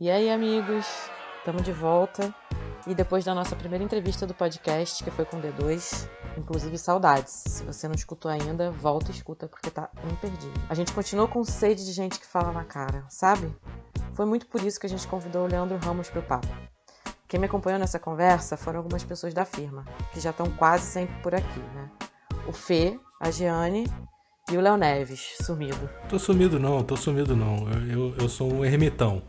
E aí, amigos, estamos de volta. E depois da nossa primeira entrevista do podcast, que foi com o D2, inclusive saudades. Se você não escutou ainda, volta e escuta, porque tá imperdível. A gente continua com sede de gente que fala na cara, sabe? Foi muito por isso que a gente convidou o Leandro Ramos para o papo. Quem me acompanhou nessa conversa foram algumas pessoas da firma, que já estão quase sempre por aqui, né? O Fê, a Giane e o Léo Neves, sumido. Tô sumido não, tô sumido não. Eu, eu, eu sou um ermitão.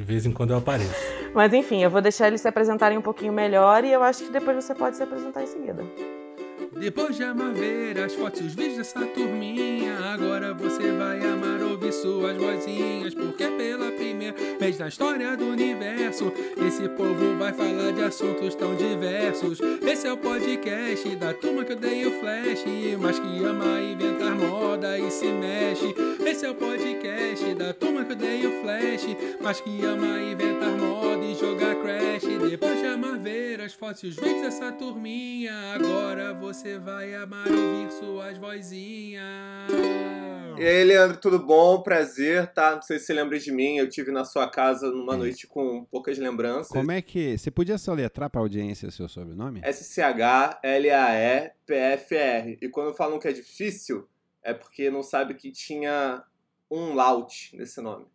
De vez em quando eu apareço. Mas enfim, eu vou deixar eles se apresentarem um pouquinho melhor e eu acho que depois você pode se apresentar em seguida. Depois de amar ver as fotos e os vídeos dessa turminha, agora você vai amar ouvir suas vozinhas, porque pela primeira vez na história do universo, esse povo vai falar de assuntos tão diversos. Esse é o podcast da turma que odeia o flash, mas que ama inventar moda e se mexe. Esse é o podcast da turma que odeia o flash, mas que ama inventar moda e jogar crash. Depois de amar ver as fotos e os vídeos dessa turminha, agora você vai amar ouvir suas vozinhas. E aí, Leandro, tudo bom? Prazer, tá? Não sei se você lembra de mim, eu tive na sua casa numa noite com poucas lembranças. Como é que. Você podia soletrar pra audiência o seu sobrenome? S-C-H-L-A-E-P-F-R. E quando falam que é difícil, é porque não sabe que tinha um laut nesse nome.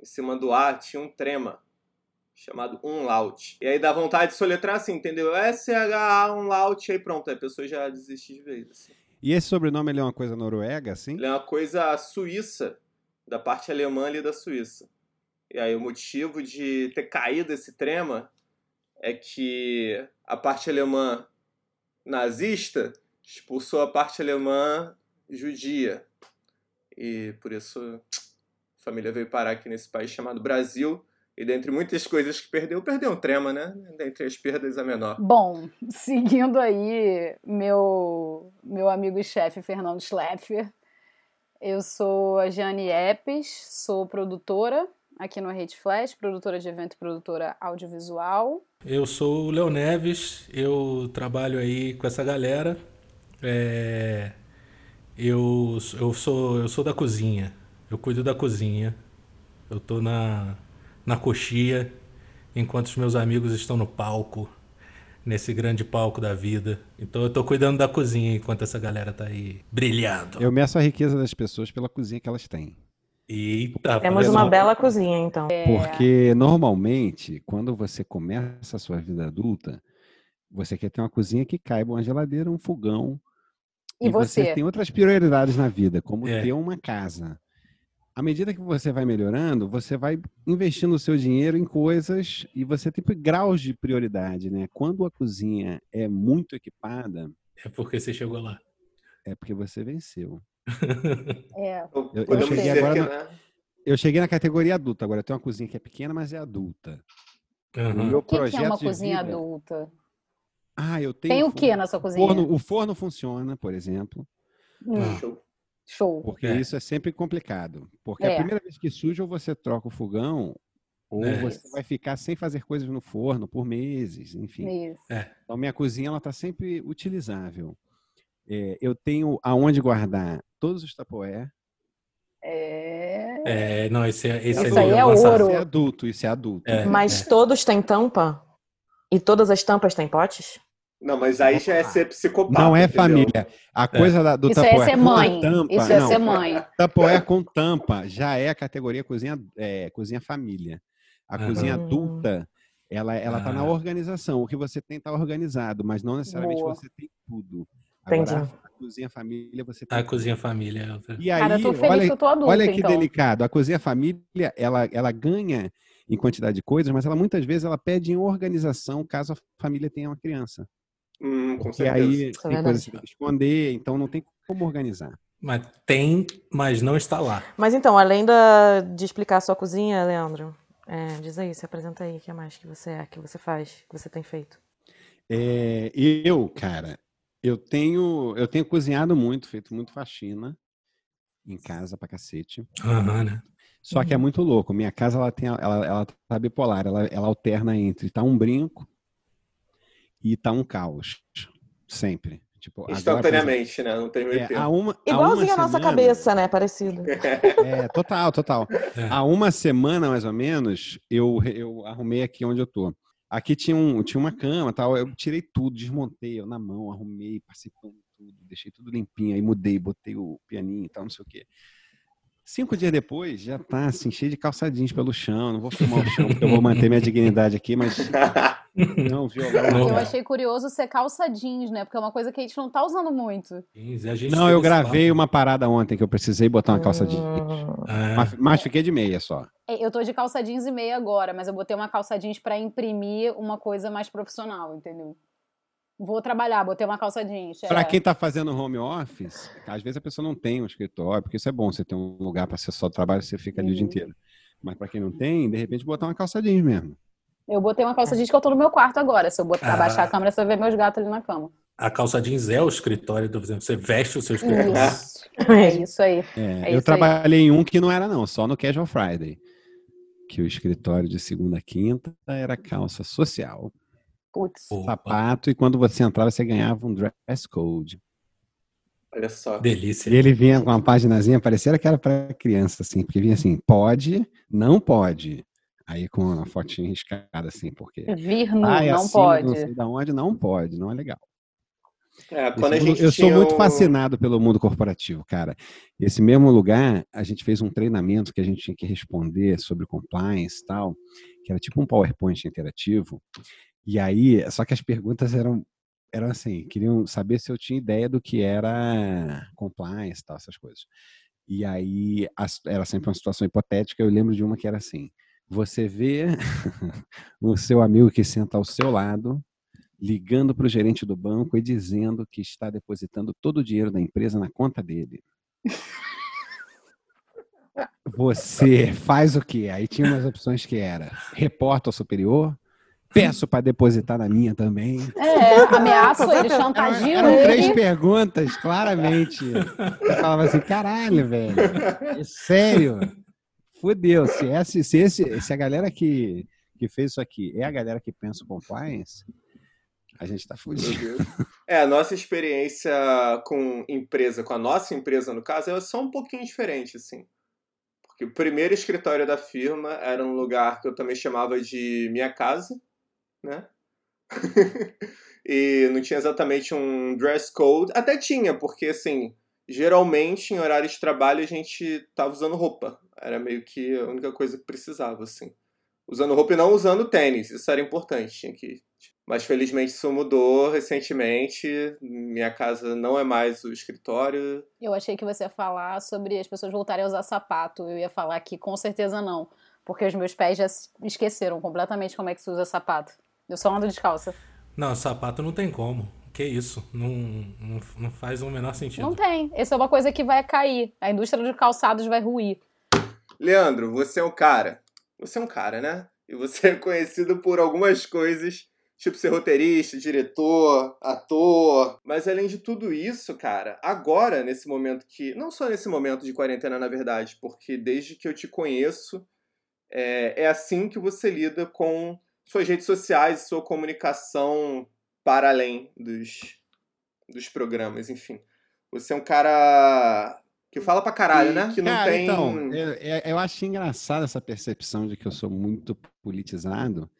Em cima do A tinha um trema chamado umlaut. E aí dá vontade de soletrar assim, entendeu? S-H-A, umlaut, aí pronto, aí a pessoa já desiste de vez. Assim. E esse sobrenome ele é uma coisa noruega, assim? Ele é uma coisa suíça, da parte alemã ali da Suíça. E aí o motivo de ter caído esse trema é que a parte alemã nazista expulsou a parte alemã judia. E por isso a família veio parar aqui nesse país chamado Brasil e dentre muitas coisas que perdeu, perdeu um trema, né? Dentre as perdas, a menor. Bom, seguindo aí meu, meu amigo e chefe Fernando Schleffer, eu sou a Jane Epes, sou produtora aqui no Rede Flash, produtora de evento e produtora audiovisual. Eu sou o Léo Neves, eu trabalho aí com essa galera. É... Eu, eu, sou, eu sou da cozinha, eu cuido da cozinha. Eu tô na, na coxia, enquanto os meus amigos estão no palco, nesse grande palco da vida. Então eu tô cuidando da cozinha enquanto essa galera tá aí brilhando. Eu meço a riqueza das pessoas pela cozinha que elas têm. Eita, Temos uma bela cozinha, então. É, Porque normalmente, quando você começa a sua vida adulta, você quer ter uma cozinha que caiba uma geladeira, um fogão. E você? tem outras prioridades na vida, como É. ter uma casa. À medida que você vai melhorando, você vai investindo o seu dinheiro em coisas e você tem graus de prioridade, né? Quando a cozinha é muito equipada, É porque você chegou lá. é porque você venceu. é, eu podemos cheguei agora que, no- né? Eu cheguei na categoria adulta, agora eu tenho uma cozinha que é pequena, mas é adulta. O Aham. meu o que, que projeto é uma de cozinha vida- adulta? Ah, eu tenho Tem o que na sua cozinha? forno- o forno funciona, por exemplo, Hum, Show. show. porque É. isso é sempre complicado. Porque É. a primeira vez que suja, ou você troca o fogão, ou É. você vai ficar sem fazer coisas no forno por meses, enfim. Isso. Então, minha cozinha ela está sempre utilizável. É, eu tenho aonde guardar todos os tapoé. É. É, não, esse, é- esse Isso aí é ouro. Isso é adulto, isso é adulto. É. Mas todos têm tampa? E todas as tampas têm potes? Não, mas aí já é ser psicopata. Não é entendeu? família. A coisa da- do Isso é tapoé ser com a mãe. tampa- Isso é não, ser mãe. Tapoé com tampa já é a categoria cozinha, é, cozinha família. A Aham. cozinha adulta, ela, ela tá na Ah. organização. O que você tem tá organizado, mas não necessariamente Boa. você tem tudo. Entendi. Agora, a cozinha família, você tem A cozinha família. é. E aí, Cara, eu tô feliz olha, que eu tô adulta, olha que então. delicado. A cozinha família, ela, ela ganha em quantidade de coisas, mas ela muitas vezes ela pede em organização caso a família tenha uma criança. Hum, com E aí é tem coisas verdade. que você tem que esconder, então não tem como organizar. Mas tem, mas não está lá. Mas então, além da, de explicar a sua cozinha, Leandro, é, diz aí, se apresenta aí, o que mais que você é, que você faz, que você tem feito? É, eu, cara, eu tenho, eu tenho cozinhado muito, feito muito faxina em casa pra cacete. Aham, né? Só que é Uhum. muito louco. Minha casa ela tem, ela, ela tá bipolar. Ela, ela alterna entre tá um brinco e tá um caos, sempre. Tipo, agora, por Instantaneamente, né? Não tem meio exemplo, é, tempo. há uma, Igualzinho uma a nossa semana- cabeça, né? Parecido. É, total, total. É. Há uma semana, mais ou menos, eu, eu arrumei aqui onde eu tô. Aqui tinha, um, tinha uma cama tal. Eu tirei tudo, desmontei eu na mão, arrumei, passei pano tudo, deixei tudo limpinho, aí mudei, botei o pianinho e tal, não sei o quê. Cinco dias depois, já tá assim, cheio de calçadinhos pelo chão. Não vou filmar o chão, porque eu vou manter minha dignidade aqui, mas não, violão. Eu achei curioso ser calça jeans, né? Porque é uma coisa que a gente não tá usando muito. 15, a gente Não, eu gravei uma parada ontem que eu precisei botar uma calça jeans. Hum, É. Mas, mas fiquei de meia só. É, Eu tô de calça jeans e meia agora, mas eu botei uma calça jeans pra imprimir uma coisa mais profissional, entendeu? Vou trabalhar, botei uma calça jeans. Para é. quem está fazendo home office, às vezes a pessoa não tem um escritório, porque isso é bom, você ter um lugar para ser só trabalho, você fica ali o dia Uhum. inteiro. Mas para quem não tem, de repente botar uma calça jeans mesmo. Eu botei uma calça jeans que eu tô no meu quarto agora. Se eu botar, Ah. abaixar a câmera, você vai ver meus gatos ali na cama. A calça jeans é o escritório do Você veste o seu escritório. Isso. É isso aí. É, É eu isso aí. trabalhei em um que não era não, só no Casual Friday. Que o escritório de segunda a quinta era calça social, Putz. Sapato, e quando você entrava você ganhava um dress code. Olha só. delícia. E ele vinha com uma paginazinha, parecia que era para criança, assim, porque vinha assim, pode, não pode. Aí com uma fotinha riscada, assim, porque... Vir nu, Ah, é não assim, pode. Não sei da onde, não pode, não é legal. É, Esse quando a gente eu sou muito o- fascinado pelo mundo corporativo, cara. Esse mesmo lugar, a gente fez um treinamento que a gente tinha que responder sobre compliance e tal, que era tipo um PowerPoint interativo. E aí, só que as perguntas eram, eram assim, queriam saber se eu tinha ideia do que era compliance e tal, essas coisas. E aí, as- era sempre uma situação hipotética. Eu lembro de uma que era assim: você vê o seu amigo que senta ao seu lado ligando para o gerente do banco e dizendo que está depositando todo o dinheiro da empresa na conta dele. Você faz o quê? Aí tinha umas opções que era reporta ao superior, peço para depositar na minha também. É, ameaço ele, chantagio eram três perguntas, claramente. Eu falava assim, caralho, velho. É sério. Fudeu. Se, esse, se, esse, se a galera que, que fez isso aqui é a galera que pensa o compliance, a gente tá fudido. É, a nossa experiência com empresa, com a nossa empresa, no caso, é só um pouquinho diferente, assim. Porque o primeiro escritório da firma era um lugar que eu também chamava de minha casa, né? e não tinha exatamente um dress code. Até tinha, porque, assim, geralmente em horário de trabalho a gente tava usando roupa. Era meio que a única coisa que precisava, assim. Usando roupa e não usando tênis. Isso era importante, tinha que mas felizmente isso mudou recentemente. Minha casa não é mais o escritório. Eu achei que você ia falar sobre as pessoas voltarem a usar sapato. Eu ia falar que com certeza não. Porque os meus pés já esqueceram completamente como é que se usa sapato. Eu só ando descalça. Não, sapato não tem como. Que isso? Não, não, não faz o menor sentido. Não tem. Essa é uma coisa que vai cair. A indústria de calçados vai ruir. Leandro, você é um cara. Você é um cara, né? E você é conhecido por algumas coisas, tipo ser roteirista, diretor, ator. Mas além de tudo isso, cara, agora, nesse momento que. Não só nesse momento de quarentena, na verdade, porque desde que eu te conheço, é, é assim que você lida com suas redes sociais e sua comunicação para além dos, dos programas, enfim. Você é um cara que fala pra caralho, né? Que não Cara, tem. então, eu, eu- eu acho engraçada essa percepção de que eu sou muito politizado.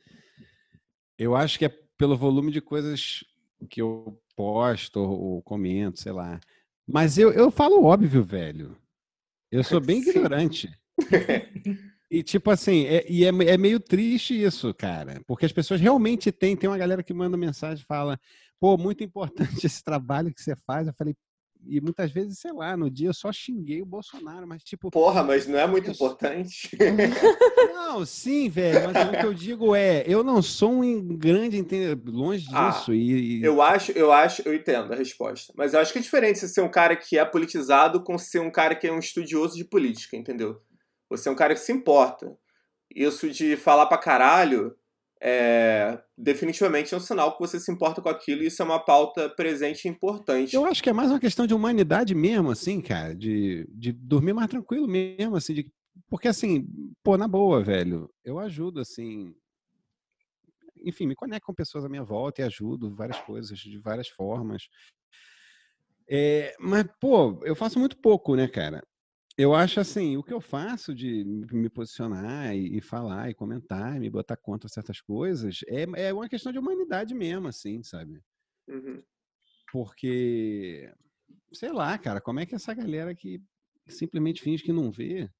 Eu acho que é pelo volume de coisas que eu posto ou, ou comento, sei lá. Mas eu, eu falo óbvio, velho. Eu sou bem Sim. ignorante. E tipo assim, é, e é, é meio triste isso, cara. Porque as pessoas realmente têm. Tem uma galera que manda mensagem e fala: pô, muito importante esse trabalho que você faz. Eu falei, e muitas vezes, sei lá, no dia eu só xinguei o Bolsonaro, mas tipo. Porra, mas não é muito importante. Não, sim, velho, mas o que eu digo é, eu não sou um grande entendedor, longe Ah, disso. e, e- Eu acho, eu acho, eu entendo a resposta. Mas eu acho que é diferente você ser um cara que é politizado com ser um cara que é um estudioso de política, entendeu? Você é um cara que se importa. Isso de falar pra caralho é definitivamente é um sinal que você se importa com aquilo e isso é uma pauta presente e importante. Eu acho que é mais uma questão de humanidade mesmo, assim, cara, de, de dormir mais tranquilo mesmo, assim, de- porque assim, pô, na boa, velho, eu ajudo, assim, enfim, me conecto com pessoas à minha volta e ajudo várias coisas de várias formas. É, mas, pô, eu faço muito pouco, né, cara? Eu acho assim, o que eu faço de me posicionar e, falar e comentar, e me botar contra certas coisas, é, é uma questão de humanidade mesmo, assim, sabe? Uhum. Porque, sei lá, cara, como é que essa galera que simplesmente finge que não vê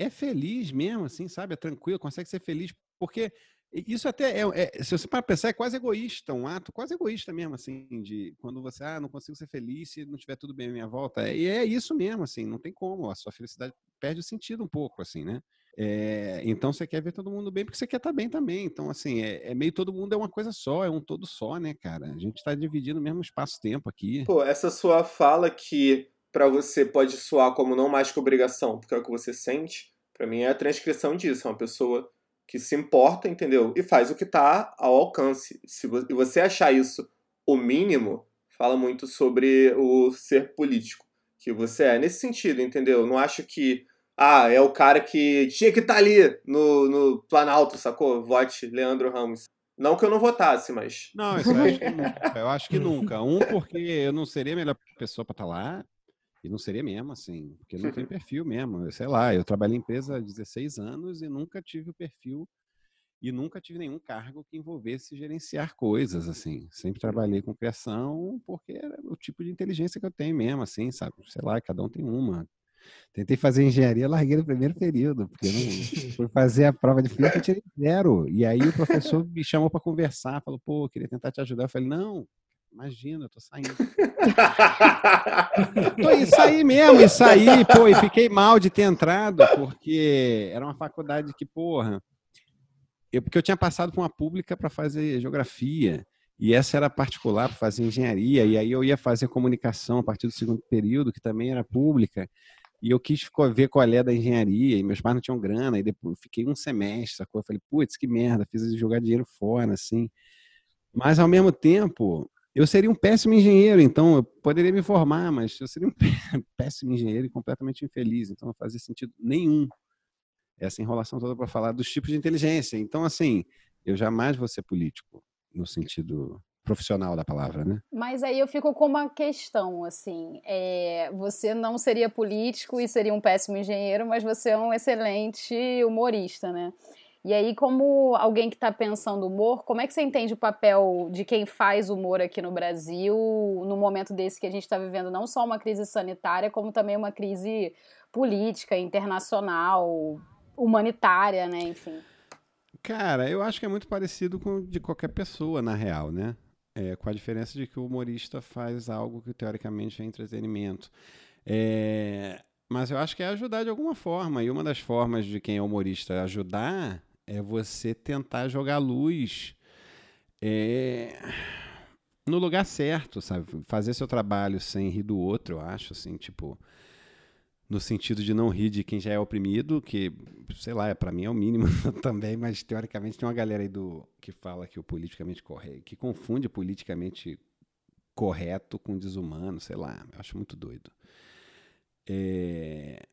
é feliz mesmo, assim, sabe? É tranquilo, consegue ser feliz, porque isso até é, é, se você para pensar, é quase egoísta, um ato quase egoísta mesmo, assim, de quando você, ah, não consigo ser feliz se não tiver tudo bem à minha volta. E é isso mesmo, assim, não tem como, a sua felicidade perde o sentido um pouco, assim, né? É, então você quer ver todo mundo bem porque você quer estar tá bem também. Então, assim, é, é, meio todo mundo é uma coisa só, é um todo só, né, cara? A gente está dividindo o mesmo espaço-tempo aqui. Pô, essa sua fala que para você pode soar como não mais que obrigação, porque é o que você sente, para mim é a transcrição disso. É uma pessoa que se importa, entendeu? E faz o que está ao alcance. Se você achar isso o mínimo, fala muito sobre o ser político que você é. Nesse sentido, entendeu? Não acho que, ah, é o cara que tinha que estar tá ali no, no Planalto, sacou? Vote Leandro Ramos. Não que eu não votasse, mas. Não, isso eu acho que nunca. Eu acho que nunca. Um, porque eu não seria a melhor pessoa para estar tá lá. E não seria mesmo, assim, porque não tem perfil mesmo. Sei lá, eu trabalhei em empresa há 16 anos e nunca tive o perfil e nunca tive nenhum cargo que envolvesse gerenciar coisas, assim. Sempre trabalhei com criação porque era o tipo de inteligência que eu tenho mesmo, assim, sabe? Sei lá, cada um tem uma. Tentei fazer engenharia, larguei no primeiro período, porque não fui fazer a prova de física, eu tirei zero. E aí o professor me chamou para conversar, falou, pô, queria tentar te ajudar. Eu falei, não, Imagina, eu tô saindo. tô, e saí mesmo, e saí, pô, e fiquei mal de ter entrado, porque era uma faculdade que, porra, eu, porque eu tinha passado por uma pública para fazer geografia, e essa era particular para fazer engenharia, e aí eu ia fazer comunicação a partir do segundo período, que também era pública, e eu quis ver qual é da engenharia, e meus pais não tinham grana, e depois fiquei um semestre, sacou? Eu falei, putz, que merda, fiz jogar dinheiro fora, assim. Mas, ao mesmo tempo, eu seria um péssimo engenheiro, então eu poderia me formar, mas eu seria um péssimo engenheiro e completamente infeliz, então não fazia sentido nenhum essa enrolação toda para falar dos tipos de inteligência. Então, assim, eu jamais vou ser político no sentido profissional da palavra, né? Mas aí eu fico com uma questão, assim, é, você não seria político e seria um péssimo engenheiro, mas você é um excelente humorista, né? E aí, como alguém que está pensando humor, como é que você entende o papel de quem faz humor aqui no Brasil, no momento desse que a gente está vivendo não só uma crise sanitária, como também uma crise política, internacional, humanitária, né? Enfim. Cara, eu acho que é muito parecido com de qualquer pessoa, na real, né? É, com a diferença de que o humorista faz algo que teoricamente é entretenimento. É, mas eu acho que é ajudar de alguma forma. E uma das formas de quem é humorista ajudar é você tentar jogar luz é, no lugar certo, sabe? Fazer seu trabalho sem rir do outro, eu acho, assim, tipo, no sentido de não rir de quem já é oprimido, que, sei lá, para mim é o mínimo também, mas teoricamente tem uma galera aí do que fala que o politicamente correto, que confunde politicamente correto com desumano, sei lá, eu acho muito doido. É,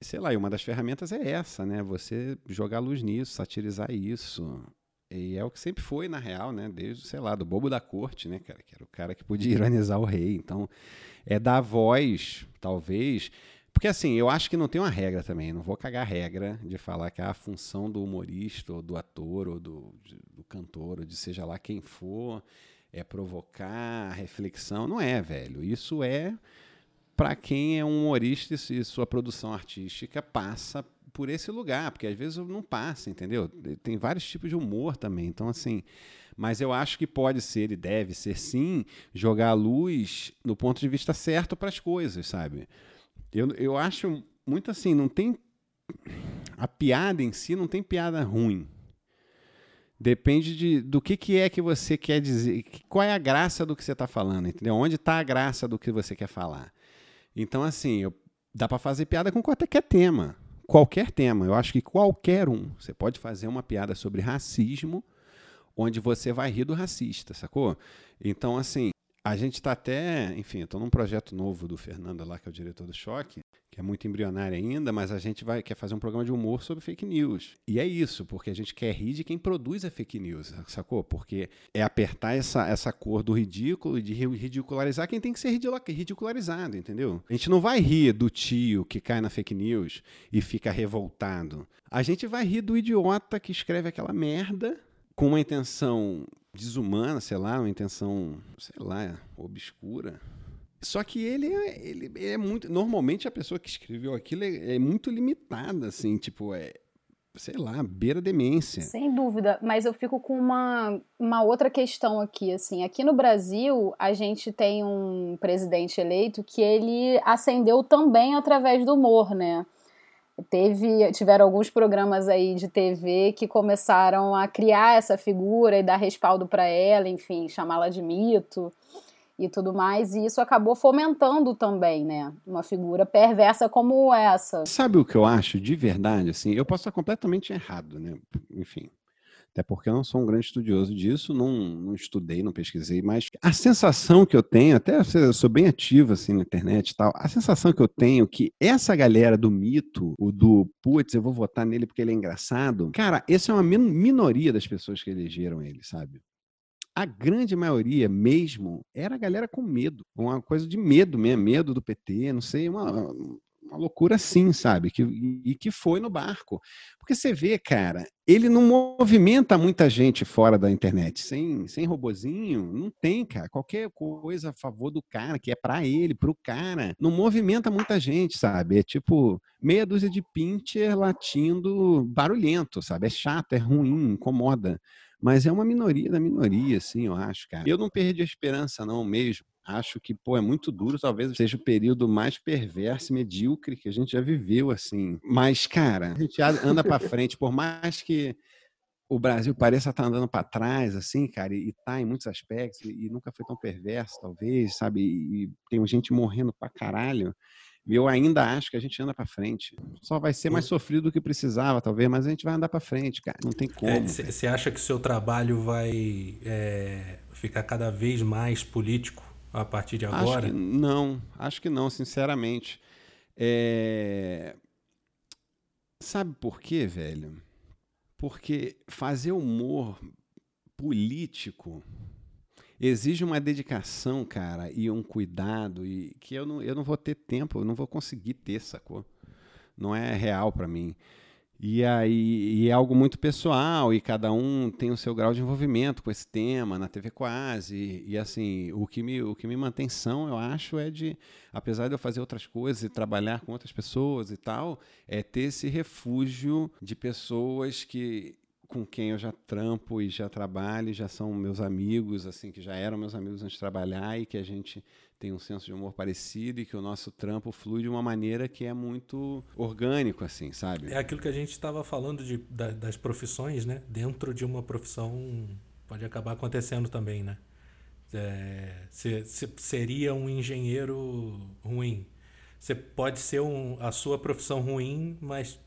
sei lá, e uma das ferramentas é essa, né? Você jogar luz nisso, satirizar isso. E é o que sempre foi, na real, né? Desde, sei lá, do bobo da corte, né, cara? Que era o cara que podia ironizar o rei. Então, é dar voz, talvez. Porque, assim, eu acho que não tem uma regra também. Não vou cagar a regra de falar que a função do humorista, ou do ator, ou do, do cantor, ou de seja lá quem for, é provocar reflexão. Não é, velho. Isso é para quem é um humorista e sua produção artística passa por esse lugar, porque às vezes não passa, entendeu? Tem vários tipos de humor também. Então, assim, mas eu acho que pode ser e deve ser sim jogar a luz no ponto de vista certo para as coisas, sabe? Eu, eu acho muito assim, não tem. A piada em si não tem piada ruim. Depende de, do que, que é que você quer dizer. Qual é a graça do que você está falando, entendeu? Onde está a graça do que você quer falar? Então, assim, eu, dá para fazer piada com qualquer tema. Qualquer tema. Eu acho que qualquer um. Você pode fazer uma piada sobre racismo, onde você vai rir do racista, sacou? Então, assim, a gente está até. Enfim, estou num projeto novo do Fernando lá, que é o diretor do Choque, que é muito embrionária ainda, mas a gente vai quer fazer um programa de humor sobre fake news. E é isso, porque a gente quer rir de quem produz a fake news, sacou? Porque é apertar essa, essa cor do ridículo e de ridicularizar quem tem que ser ridicularizado, entendeu? A gente não vai rir do tio que cai na fake news e fica revoltado. A gente vai rir do idiota que escreve aquela merda com uma intenção desumana, sei lá, uma intenção, sei lá, obscura. Só que ele é, ele é muito. Normalmente a pessoa que escreveu aquilo é, é muito limitada, assim, tipo, é. Sei lá, beira demência. Sem dúvida, mas eu fico com uma, uma outra questão aqui, assim. Aqui no Brasil, a gente tem um presidente eleito que ele ascendeu também através do humor, né? Teve, tiveram alguns programas aí de TV que começaram a criar essa figura e dar respaldo para ela, enfim, chamá-la de mito e tudo mais, e isso acabou fomentando também, né? Uma figura perversa como essa. Sabe o que eu acho de verdade, assim? Eu posso estar completamente errado, né? Enfim. Até porque eu não sou um grande estudioso disso, não, não estudei, não pesquisei, mas a sensação que eu tenho, até eu sou bem ativo assim na internet e tal, a sensação que eu tenho que essa galera do mito, o do putz, eu vou votar nele porque ele é engraçado, cara, essa é uma minoria das pessoas que elegeram ele, sabe? A grande maioria mesmo era a galera com medo, uma coisa de medo mesmo, medo do PT, não sei, uma, uma loucura assim, sabe? Que, e que foi no barco. Porque você vê, cara, ele não movimenta muita gente fora da internet. Sem, sem robozinho, não tem, cara. Qualquer coisa a favor do cara, que é para ele, pro cara, não movimenta muita gente, sabe? É tipo meia dúzia de pincher latindo barulhento, sabe? É chato, é ruim, incomoda mas é uma minoria da minoria, assim, eu acho, cara. Eu não perdi a esperança, não, mesmo. Acho que, pô, é muito duro, talvez seja o período mais perverso e medíocre que a gente já viveu, assim. Mas, cara, a gente anda para frente, por mais que o Brasil pareça estar tá andando para trás, assim, cara, e está em muitos aspectos, e, nunca foi tão perverso, talvez, sabe? E, e tem gente morrendo pra caralho eu ainda acho que a gente anda para frente. Só vai ser mais sofrido do que precisava, talvez, mas a gente vai andar para frente, cara. Não tem é, como. Você é, acha que o seu trabalho vai é, ficar cada vez mais político a partir de agora? Acho que não, acho que não, sinceramente. É... Sabe por quê, velho? Porque fazer humor político exige uma dedicação, cara, e um cuidado, e que eu não, eu não vou ter tempo, eu não vou conseguir ter, sacou? Não é real para mim. E aí e é algo muito pessoal, e cada um tem o seu grau de envolvimento com esse tema na TV Quase. E, e, assim, o que, me, o que me mantém são, eu acho, é de, apesar de eu fazer outras coisas e trabalhar com outras pessoas e tal, é ter esse refúgio de pessoas que com quem eu já trampo e já trabalho, já são meus amigos, assim, que já eram meus amigos antes de trabalhar e que a gente tem um senso de humor parecido e que o nosso trampo flui de uma maneira que é muito orgânico, assim, sabe? É aquilo que a gente estava falando de, da, das profissões, né? Dentro de uma profissão pode acabar acontecendo também, né? É, se, se seria um engenheiro ruim. Você pode ser um, a sua profissão ruim, mas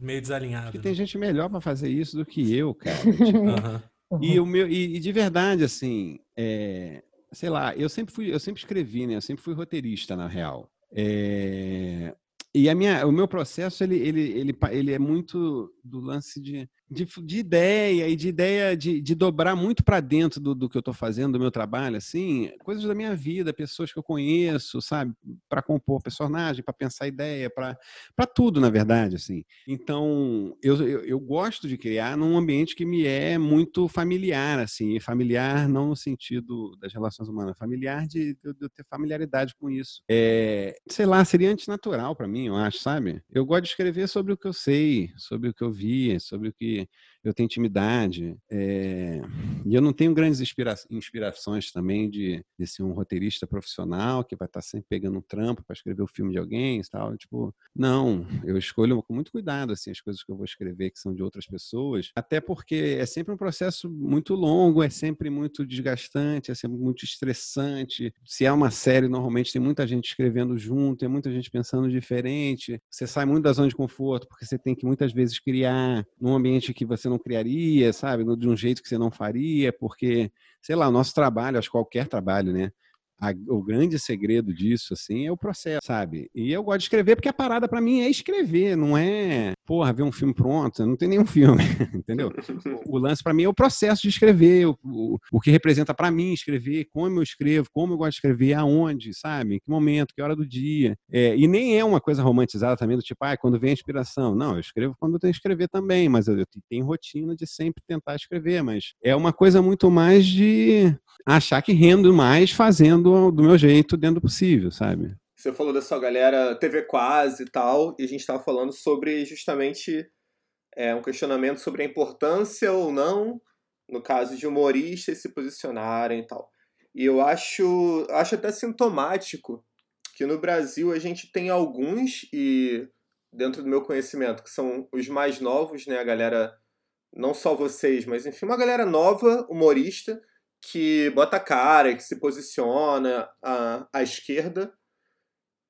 meio desalinhado. Porque né? tem gente melhor para fazer isso do que eu, cara. Tipo, uhum. E o meu e, e de verdade assim, é, sei lá, eu sempre fui, eu sempre escrevi, né? Eu sempre fui roteirista na real. É, e a minha, o meu processo ele, ele, ele, ele é muito do lance de de, de ideia e de ideia de, de dobrar muito para dentro do, do que eu estou fazendo, do meu trabalho, assim, coisas da minha vida, pessoas que eu conheço, sabe, para compor personagem, para pensar ideia, para tudo, na verdade, assim. Então, eu, eu, eu, gosto de criar num ambiente que me é muito familiar, assim, familiar não no sentido das relações humanas, familiar de, de, eu ter familiaridade com isso. É, sei lá, seria antinatural para mim, eu acho, sabe? Eu gosto de escrever sobre o que eu sei, sobre o que eu vi, sobre o que России eu tenho intimidade. É, e eu não tenho grandes inspira inspirações também de, de ser um roteirista profissional que vai estar sempre pegando um trampo para escrever o filme de alguém e tal. Tipo, não, eu escolho com muito cuidado assim, as coisas que eu vou escrever que são de outras pessoas, até porque é sempre um processo muito longo, é sempre muito desgastante, é sempre muito estressante. Se é uma série, normalmente tem muita gente escrevendo junto, tem muita gente pensando diferente. Você sai muito da zona de conforto porque você tem que muitas vezes criar num ambiente que você não criaria, sabe? De um jeito que você não faria, porque, sei lá, o nosso trabalho, acho que qualquer trabalho, né? A, o grande segredo disso, assim, é o processo, sabe? E eu gosto de escrever porque a parada para mim é escrever, não é, porra, ver um filme pronto, não tem nenhum filme, entendeu? O, lance para mim é o processo de escrever, o, o, o que representa para mim escrever, como eu escrevo, como eu gosto de escrever, aonde, sabe? Em que momento, que hora do dia. É, e nem é uma coisa romantizada também do tipo, ah, quando vem a inspiração. Não, eu escrevo quando eu tenho que escrever também, mas eu, eu tenho rotina de sempre tentar escrever, mas é uma coisa muito mais de achar que rendo mais fazendo do meu jeito dentro do possível, sabe? Você falou dessa galera TV quase e tal, e a gente estava falando sobre justamente é, um questionamento sobre a importância ou não, no caso de humoristas se posicionarem e tal. E eu acho, acho até sintomático que no Brasil a gente tem alguns, e dentro do meu conhecimento, que são os mais novos, né? A galera, não só vocês, mas enfim, uma galera nova, humorista, que bota cara, que se posiciona à, à esquerda,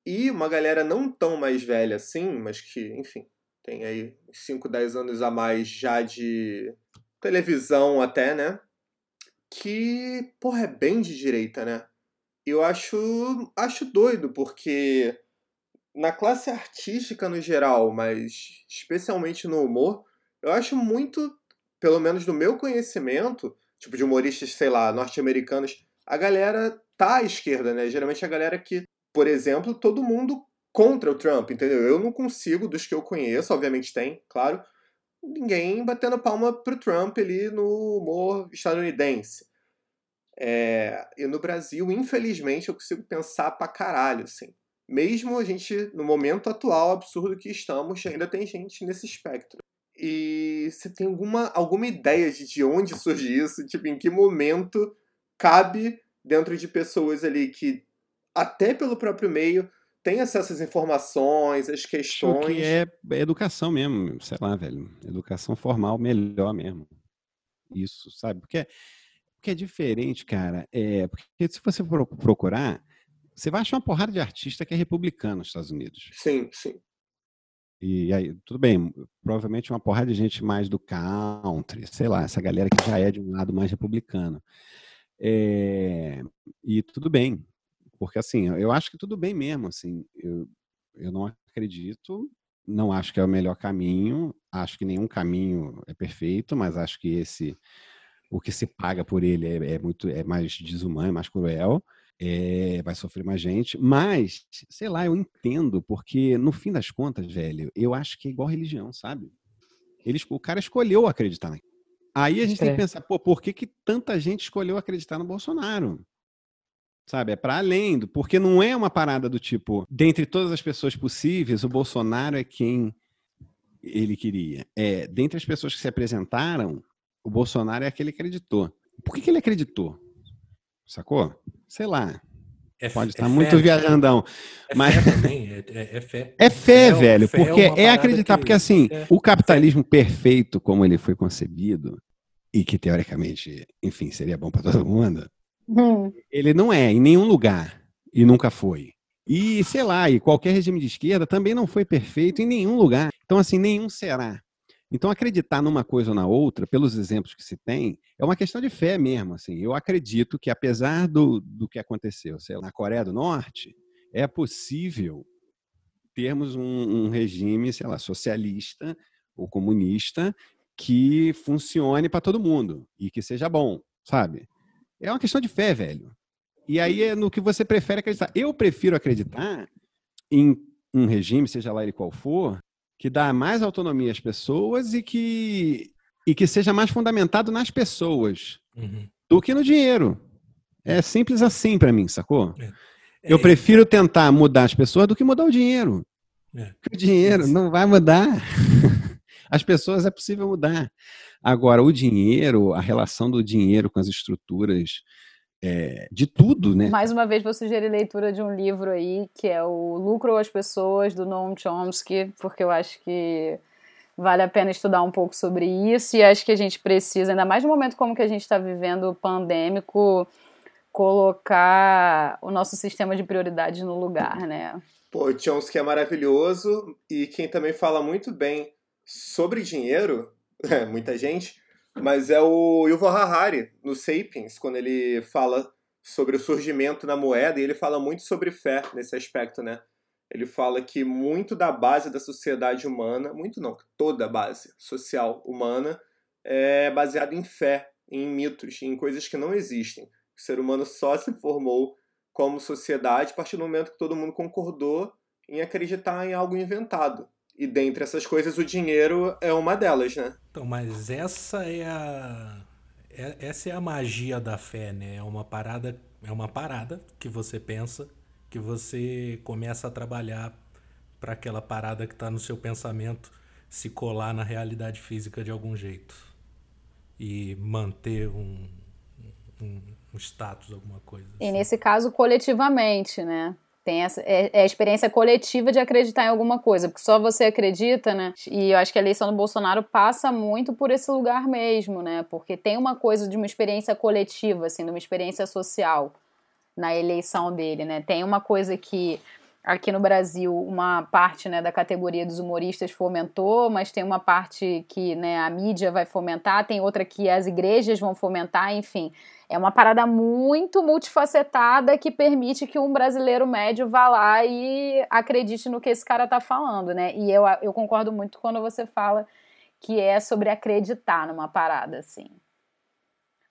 e uma galera não tão mais velha assim, mas que, enfim, tem aí 5, 10 anos a mais já de televisão até, né? Que, porra, é bem de direita, né? Eu acho, acho doido, porque na classe artística no geral, mas especialmente no humor, eu acho muito, pelo menos no meu conhecimento, tipo de humoristas, sei lá, norte-americanos, a galera tá à esquerda, né? Geralmente a galera que, por exemplo, todo mundo contra o Trump, entendeu? Eu não consigo, dos que eu conheço, obviamente tem, claro, ninguém batendo palma pro Trump ali no humor estadunidense. É, e no Brasil, infelizmente, eu consigo pensar pra caralho, assim. Mesmo a gente, no momento atual absurdo que estamos, ainda tem gente nesse espectro. E você tem alguma, alguma ideia de, de onde surge isso? Tipo, em que momento cabe dentro de pessoas ali que, até pelo próprio meio, tem acesso às informações, às questões. Acho que é, é educação mesmo, sei lá, velho. Educação formal melhor mesmo. Isso, sabe? Porque, porque é diferente, cara. É, porque se você procurar, você vai achar uma porrada de artista que é republicano nos Estados Unidos. Sim, sim. E aí, tudo bem, provavelmente uma porrada de gente mais do country, sei lá, essa galera que já é de um lado mais republicano. É, e tudo bem, porque assim, eu acho que tudo bem mesmo, assim, eu, eu não acredito, não acho que é o melhor caminho, acho que nenhum caminho é perfeito, mas acho que esse, o que se paga por ele é, é muito, é mais desumano, é mais cruel é, vai sofrer mais gente. Mas, sei lá, eu entendo, porque no fim das contas, velho, eu acho que é igual religião, sabe? Ele, o cara escolheu acreditar. Aí a gente é. tem que pensar, pô, por que, que tanta gente escolheu acreditar no Bolsonaro? Sabe, é para além, do, porque não é uma parada do tipo, dentre todas as pessoas possíveis, o Bolsonaro é quem ele queria. É, dentre as pessoas que se apresentaram, o Bolsonaro é aquele que acreditou. Por que, que ele acreditou? Sacou? Sei lá. É, Pode estar é muito fé, viajandão. É mas... fé também, é, é, é fé. É fé, velho, fé porque é, acreditar, que... porque assim, o capitalismo perfeito, como ele foi concebido, e que teoricamente, enfim, seria bom para todo mundo, hum. ele não é em nenhum lugar, e nunca foi. E, sei lá, e qualquer regime de esquerda também não foi perfeito em nenhum lugar. Então, assim, nenhum será. Então, acreditar numa coisa ou na outra, pelos exemplos que se tem, é uma questão de fé mesmo. Assim. Eu acredito que, apesar do, do que aconteceu sei lá, na Coreia do Norte, é possível termos um, um regime, sei lá, socialista ou comunista que funcione para todo mundo e que seja bom, sabe? É uma questão de fé, velho. E aí é no que você prefere acreditar. Eu prefiro acreditar em um regime, seja lá ele qual for, que dá mais autonomia às pessoas e que, e que seja mais fundamentado nas pessoas uhum. do que no dinheiro. É simples assim para mim, sacou? É. É, Eu prefiro tentar mudar as pessoas do que mudar o dinheiro. É. O dinheiro não vai mudar. As pessoas é possível mudar. Agora, o dinheiro, a relação do dinheiro com as estruturas é, de tudo, né? Mais uma vez vou sugerir leitura de um livro aí, que é o Lucro ou as Pessoas, do Noam Chomsky, porque eu acho que vale a pena estudar um pouco sobre isso e acho que a gente precisa, ainda mais no momento como que a gente está vivendo pandêmico, colocar o nosso sistema de prioridades no lugar, né? Pô, o Chomsky é maravilhoso e quem também fala muito bem sobre dinheiro, muita gente, mas é o Yuval Harari, no Sapiens, quando ele fala sobre o surgimento da moeda, e ele fala muito sobre fé nesse aspecto, né? Ele fala que muito da base da sociedade humana, muito não, toda a base social humana é baseada em fé, em mitos, em coisas que não existem. O ser humano só se formou como sociedade a partir do momento que todo mundo concordou em acreditar em algo inventado. E dentre essas coisas, o dinheiro é uma delas, né? Então, mas essa é a é, essa é a magia da fé, né? É uma parada, é uma parada que você pensa, que você começa a trabalhar para aquela parada que está no seu pensamento se colar na realidade física de algum jeito e manter um, um, um status, alguma coisa. Assim. E nesse caso, coletivamente, né? Tem essa, é, é, a experiência coletiva de acreditar em alguma coisa, porque só você acredita, né? E eu acho que a eleição do Bolsonaro passa muito por esse lugar mesmo, né? Porque tem uma coisa de uma experiência coletiva, assim, de uma experiência social na eleição dele, né? Tem uma coisa que aqui no Brasil uma parte né, da categoria dos humoristas fomentou, mas tem uma parte que né, a mídia vai fomentar, tem outra que as igrejas vão fomentar, enfim. É uma parada muito multifacetada que permite que um brasileiro médio vá lá e acredite no que esse cara tá falando, né? E eu, eu concordo muito quando você fala que é sobre acreditar numa parada, assim.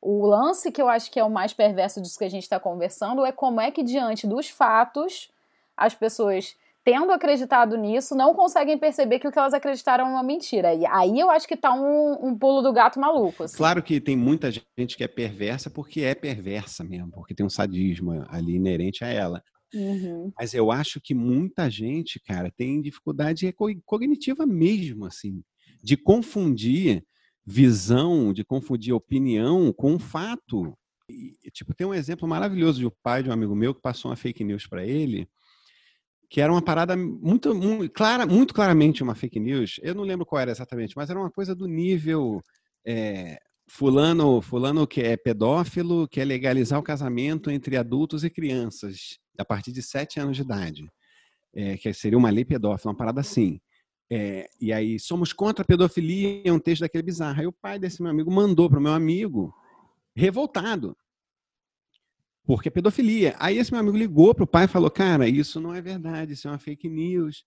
O lance que eu acho que é o mais perverso disso que a gente está conversando é como é que, diante dos fatos, as pessoas tendo acreditado nisso, não conseguem perceber que o que elas acreditaram é uma mentira. E aí eu acho que tá um, um pulo do gato maluco. Assim. Claro que tem muita gente que é perversa porque é perversa mesmo, porque tem um sadismo ali inerente a ela. Uhum. Mas eu acho que muita gente, cara, tem dificuldade cognitiva mesmo, assim, de confundir visão, de confundir opinião com fato. E, tipo, tem um exemplo maravilhoso de um pai de um amigo meu que passou uma fake news para ele que era uma parada muito, muito, clara, muito claramente uma fake news. Eu não lembro qual era exatamente, mas era uma coisa do nível é, fulano, fulano que é pedófilo, quer legalizar o casamento entre adultos e crianças a partir de sete anos de idade, é, que seria uma lei pedófila, uma parada assim. É, e aí, somos contra a pedofilia, é um texto daquele bizarro. Aí o pai desse meu amigo mandou para o meu amigo, revoltado, porque é pedofilia. Aí esse meu amigo ligou para o pai e falou: Cara, isso não é verdade, isso é uma fake news.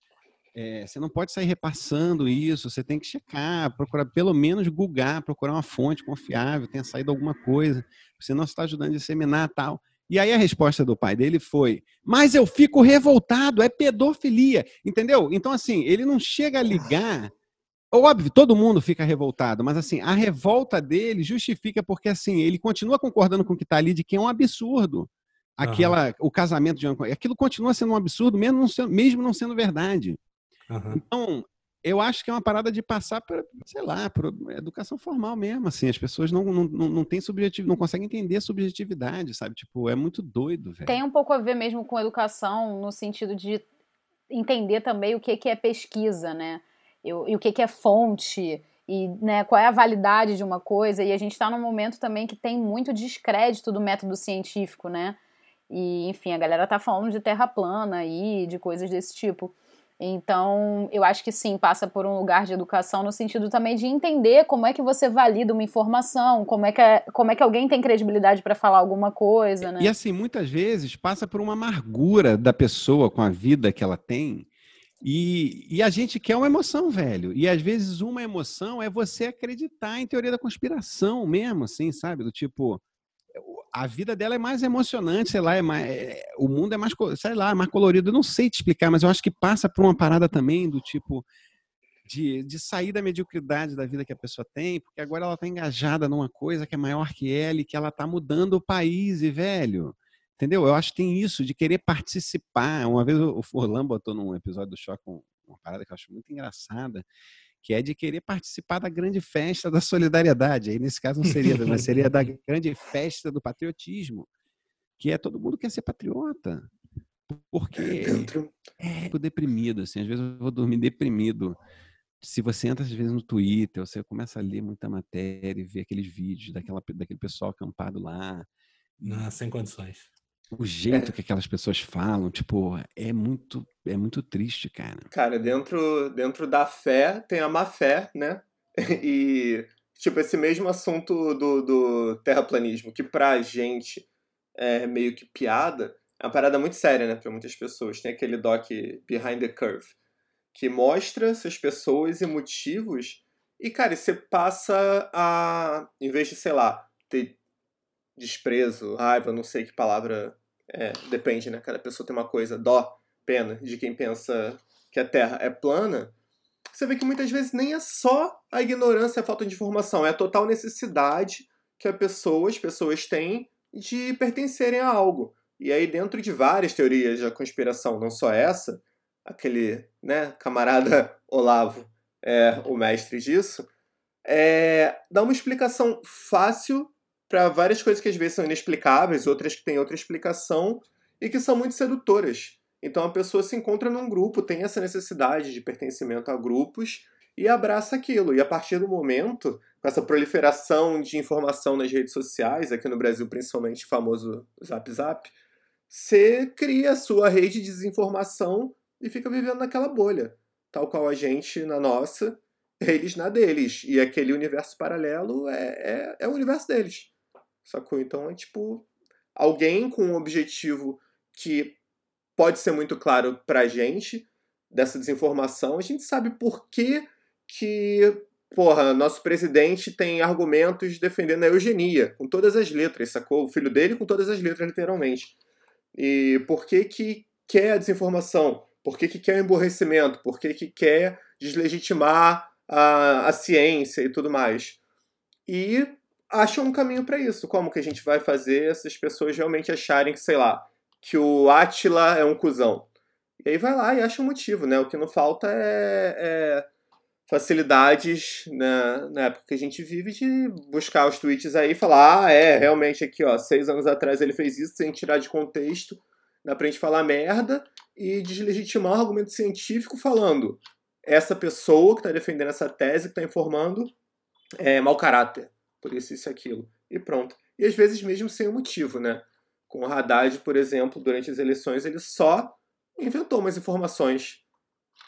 É, você não pode sair repassando isso, você tem que checar, procurar, pelo menos googar, procurar uma fonte confiável, tenha saído alguma coisa, você está ajudando a disseminar tal. E aí a resposta do pai dele foi: Mas eu fico revoltado, é pedofilia. Entendeu? Então, assim, ele não chega a ligar Óbvio, todo mundo fica revoltado, mas assim, a revolta dele justifica porque assim, ele continua concordando com o que está ali de que é um absurdo. Aquela, uhum. o casamento de aquilo continua sendo um absurdo, mesmo não sendo, mesmo não sendo verdade. Uhum. Então, eu acho que é uma parada de passar para, sei lá, por educação formal mesmo, assim, as pessoas não, não, não, não têm subjetivo, não conseguem entender a subjetividade, sabe? Tipo, é muito doido, velho. Tem um pouco a ver mesmo com educação, no sentido de entender também o que, que é pesquisa, né? Eu, e o que, que é fonte, e né, qual é a validade de uma coisa. E a gente está num momento também que tem muito descrédito do método científico, né? E, enfim, a galera tá falando de terra plana aí, de coisas desse tipo. Então, eu acho que sim, passa por um lugar de educação no sentido também de entender como é que você valida uma informação, como é que, é, como é que alguém tem credibilidade para falar alguma coisa, né? E assim, muitas vezes passa por uma amargura da pessoa com a vida que ela tem, e, e, a gente quer uma emoção, velho. E às vezes uma emoção é você acreditar em teoria da conspiração mesmo, assim, sabe? Do tipo, a vida dela é mais emocionante, sei lá, é mais, é, o mundo é mais, sei lá, mais colorido. Eu não sei te explicar, mas eu acho que passa por uma parada também do tipo de, de sair da mediocridade da vida que a pessoa tem, porque agora ela está engajada numa coisa que é maior que ela e que ela está mudando o país, e velho. Entendeu? Eu acho que tem isso de querer participar. Uma vez o Forlan botou num episódio do Choque uma parada que eu acho muito engraçada, que é de querer participar da grande festa da solidariedade. Aí, nesse caso, não seria, mas seria da grande festa do patriotismo, que é todo mundo quer ser patriota. Porque é, é deprimido, assim, às vezes eu vou dormir deprimido. Se você entra às vezes no Twitter, você começa a ler muita matéria e ver aqueles vídeos daquela, daquele pessoal acampado lá. Não, sem condições o jeito é. que aquelas pessoas falam, tipo, é muito, é muito triste, cara. Cara, dentro, dentro da fé tem a má fé, né? E, tipo, esse mesmo assunto do, do terraplanismo, que pra gente é, meio que piada, é uma parada muito séria, né, para muitas pessoas. Tem aquele doc Behind the Curve, que mostra essas pessoas e motivos, e, cara, você passa a, em vez de, sei lá, ter desprezo, raiva, não sei que palavra, é, depende, né, cada pessoa tem uma coisa, dó, pena, de quem pensa que a Terra é plana, você vê que muitas vezes nem é só a ignorância, a falta de informação, é a total necessidade que as pessoas têm de pertencerem a algo. E aí, dentro de várias teorias da conspiração, não só essa, aquele né, camarada Olavo é o mestre disso, é, dá uma explicação fácil para várias coisas que às vezes são inexplicáveis, outras que têm outra explicação e que são muito sedutoras. Então a pessoa se encontra num grupo, tem essa necessidade de pertencimento a grupos e abraça aquilo. E a partir do momento, com essa proliferação de informação nas redes sociais, aqui no Brasil principalmente o famoso Zap Zap, você cria a sua rede de desinformação e fica vivendo naquela bolha. Tal qual a gente na nossa, eles na deles. E aquele universo paralelo é, é, é o universo deles. Sacou? Então é tipo alguém com um objetivo que pode ser muito claro para a gente dessa desinformação. A gente sabe por que, que porra, nosso presidente tem argumentos defendendo a eugenia, com todas as letras, sacou? O filho dele com todas as letras, literalmente. E por que que quer a desinformação? Por que que quer o emborrecimento? Por que que quer deslegitimar a, a ciência e tudo mais? E acha um caminho para isso. Como que a gente vai fazer essas pessoas realmente acharem que, sei lá, que o Atila é um cuzão. E aí vai lá e acha um motivo, né? O que não falta é, é facilidades na, na, época que a gente vive de buscar os tweets aí e falar, ah, é, realmente aqui, ó, seis anos atrás ele fez isso sem tirar de contexto, dá pra gente falar merda e deslegitimar um argumento científico falando essa pessoa que está defendendo essa tese, que está informando, é mau caráter, por isso, isso aquilo. E pronto. E às vezes mesmo sem um motivo, né? Com o Haddad, por exemplo, durante as eleições, ele só inventou umas informações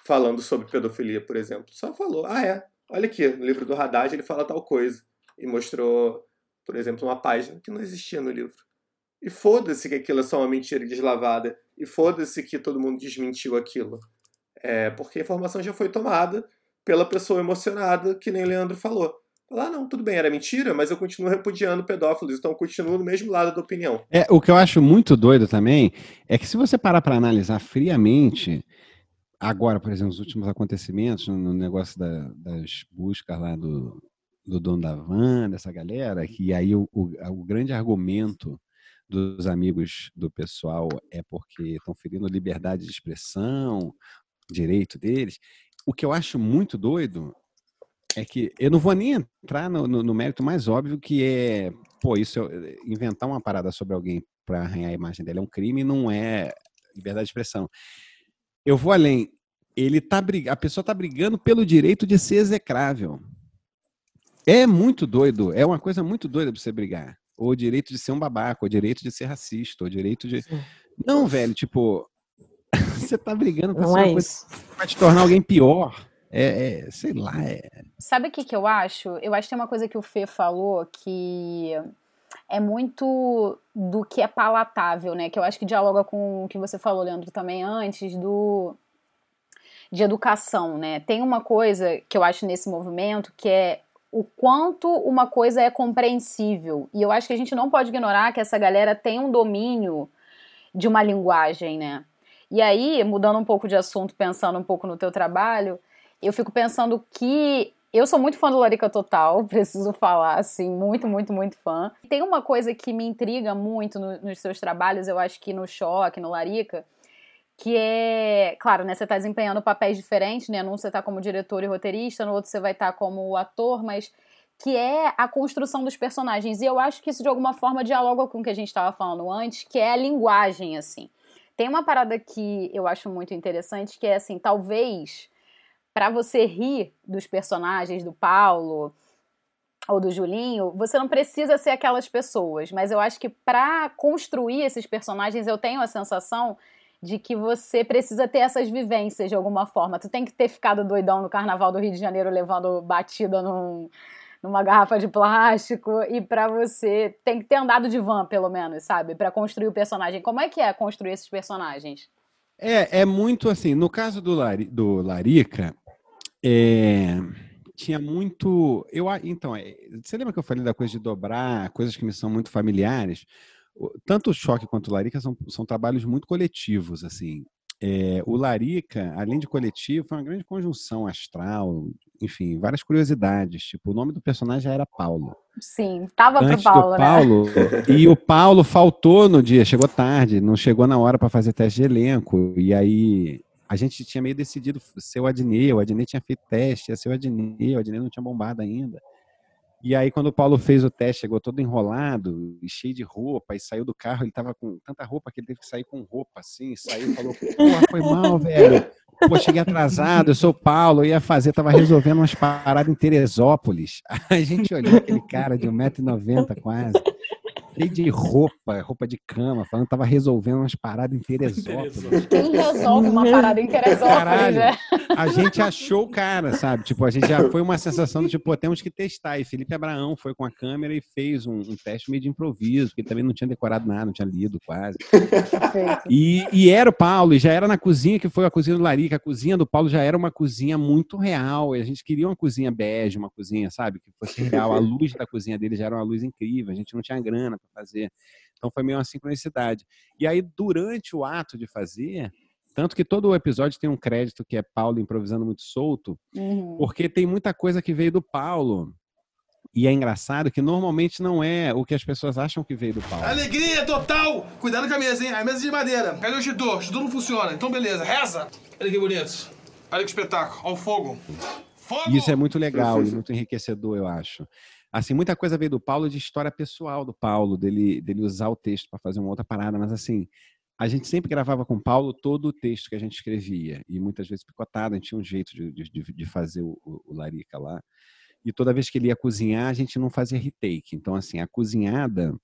falando sobre pedofilia, por exemplo. Só falou, ah é, olha aqui, no livro do Haddad ele fala tal coisa. E mostrou, por exemplo, uma página que não existia no livro. E foda-se que aquilo é só uma mentira deslavada. E foda-se que todo mundo desmentiu aquilo. É, porque a informação já foi tomada pela pessoa emocionada, que nem Leandro falou. Lá, não, tudo bem, era mentira, mas eu continuo repudiando pedófilos, então eu continuo no mesmo lado da opinião. É, o que eu acho muito doido também é que se você parar para analisar friamente, agora, por exemplo, os últimos acontecimentos no negócio da, das buscas lá do, do dono da van, dessa galera, que aí o, o, o grande argumento dos amigos do pessoal é porque estão ferindo liberdade de expressão, direito deles. O que eu acho muito doido é que eu não vou nem entrar no, no, no mérito mais óbvio que é, pô, isso é, inventar uma parada sobre alguém para arranhar a imagem dele é um crime, não é liberdade de expressão. Eu vou além. Ele tá a pessoa tá brigando pelo direito de ser execrável. É muito doido, é uma coisa muito doida para você brigar. O direito de ser um babaca, o direito de ser racista, o direito de Sim. Não, velho, tipo, você tá brigando pra não ser é uma coisa que vai te tornar alguém pior. É, é, sei lá. É... Sabe o que, que eu acho? Eu acho que tem uma coisa que o Fê falou que é muito do que é palatável, né? Que eu acho que dialoga com o que você falou, Leandro, também antes, do de educação, né? Tem uma coisa que eu acho nesse movimento que é o quanto uma coisa é compreensível. E eu acho que a gente não pode ignorar que essa galera tem um domínio de uma linguagem, né? E aí, mudando um pouco de assunto, pensando um pouco no teu trabalho, eu fico pensando que eu sou muito fã do Larica Total, preciso falar, assim, muito, muito, muito fã. Tem uma coisa que me intriga muito no, nos seus trabalhos, eu acho que no Choque, no Larica, que é, claro, né, você está desempenhando papéis diferentes, né, num você está como diretor e roteirista, no outro você vai estar tá como ator, mas que é a construção dos personagens. E eu acho que isso de alguma forma dialoga com o que a gente estava falando antes, que é a linguagem, assim. Tem uma parada que eu acho muito interessante, que é assim, talvez para você rir dos personagens do Paulo ou do Julinho, você não precisa ser aquelas pessoas, mas eu acho que para construir esses personagens eu tenho a sensação de que você precisa ter essas vivências de alguma forma. Tu tem que ter ficado doidão no Carnaval do Rio de Janeiro levando batida num, numa garrafa de plástico e para você tem que ter andado de van, pelo menos, sabe? para construir o personagem. Como é que é construir esses personagens? É, é muito assim. No caso do, Lari, do Larica, é, tinha muito. Eu, então, é, você lembra que eu falei da coisa de dobrar, coisas que me são muito familiares? Tanto o Choque quanto o Larica são, são trabalhos muito coletivos, assim. É, o Larica, além de coletivo, foi uma grande conjunção astral, enfim, várias curiosidades. Tipo, o nome do personagem já era Paulo. Sim, tava Antes pro Paulo, do Paulo né? E o Paulo faltou no dia, chegou tarde, não chegou na hora para fazer teste de elenco. E aí a gente tinha meio decidido ser o Adnei, o Adnei tinha feito teste, ia ser o Adnei, o Adnei não tinha bombado ainda. E aí, quando o Paulo fez o teste, chegou todo enrolado cheio de roupa, e saiu do carro, ele tava com tanta roupa que ele teve que sair com roupa assim, saiu e falou, porra, foi mal, velho. Pô, cheguei atrasado, eu sou o Paulo, eu ia fazer, tava resolvendo umas paradas em Teresópolis. A gente olhou aquele cara de 1,90m quase, cheio de roupa, roupa de cama, falando que tava resolvendo umas paradas em Teresópolis. Quem resolve uma parada em Teresópolis, Caralho, né? a gente achou o cara, sabe? Tipo, a gente já foi uma sensação do tipo, pô, temos que testar. E Felipe Abraão foi com a câmera e fez um, um teste meio de improviso, porque ele também não tinha decorado nada, não tinha lido quase. E, e era o Paulo, e já era na cozinha que foi a cozinha do Larica. A cozinha do Paulo já era uma cozinha muito real. E a gente queria uma cozinha bege, uma cozinha, sabe? Que fosse real. A luz da cozinha dele já era uma luz incrível. A gente não tinha grana para fazer. Então foi meio uma sincronicidade. E aí, durante o ato de fazer, tanto que todo o episódio tem um crédito que é Paulo improvisando muito solto, Uhum. porque tem muita coisa que veio do Paulo. E é engraçado que normalmente não é o que as pessoas acham que veio do Paulo. Alegria total! Cuidado com a mesa, hein? A mesa é de madeira. Cadê o judô? O não funciona. Então, beleza. Reza! Olha que bonito. Olha que espetáculo. Olha o fogo. Fogo! Isso é muito legal e muito enriquecedor, eu acho. Assim, muita coisa veio do Paulo de história pessoal do Paulo, dele, dele usar o texto para fazer uma outra parada, mas assim, a gente sempre gravava com o Paulo todo o texto que a gente escrevia, e muitas vezes picotado, a gente tinha um jeito de, de, de fazer o, o, Larica lá. E toda vez que ele ia cozinhar, a gente não fazia retake. Então, assim, a cozinhada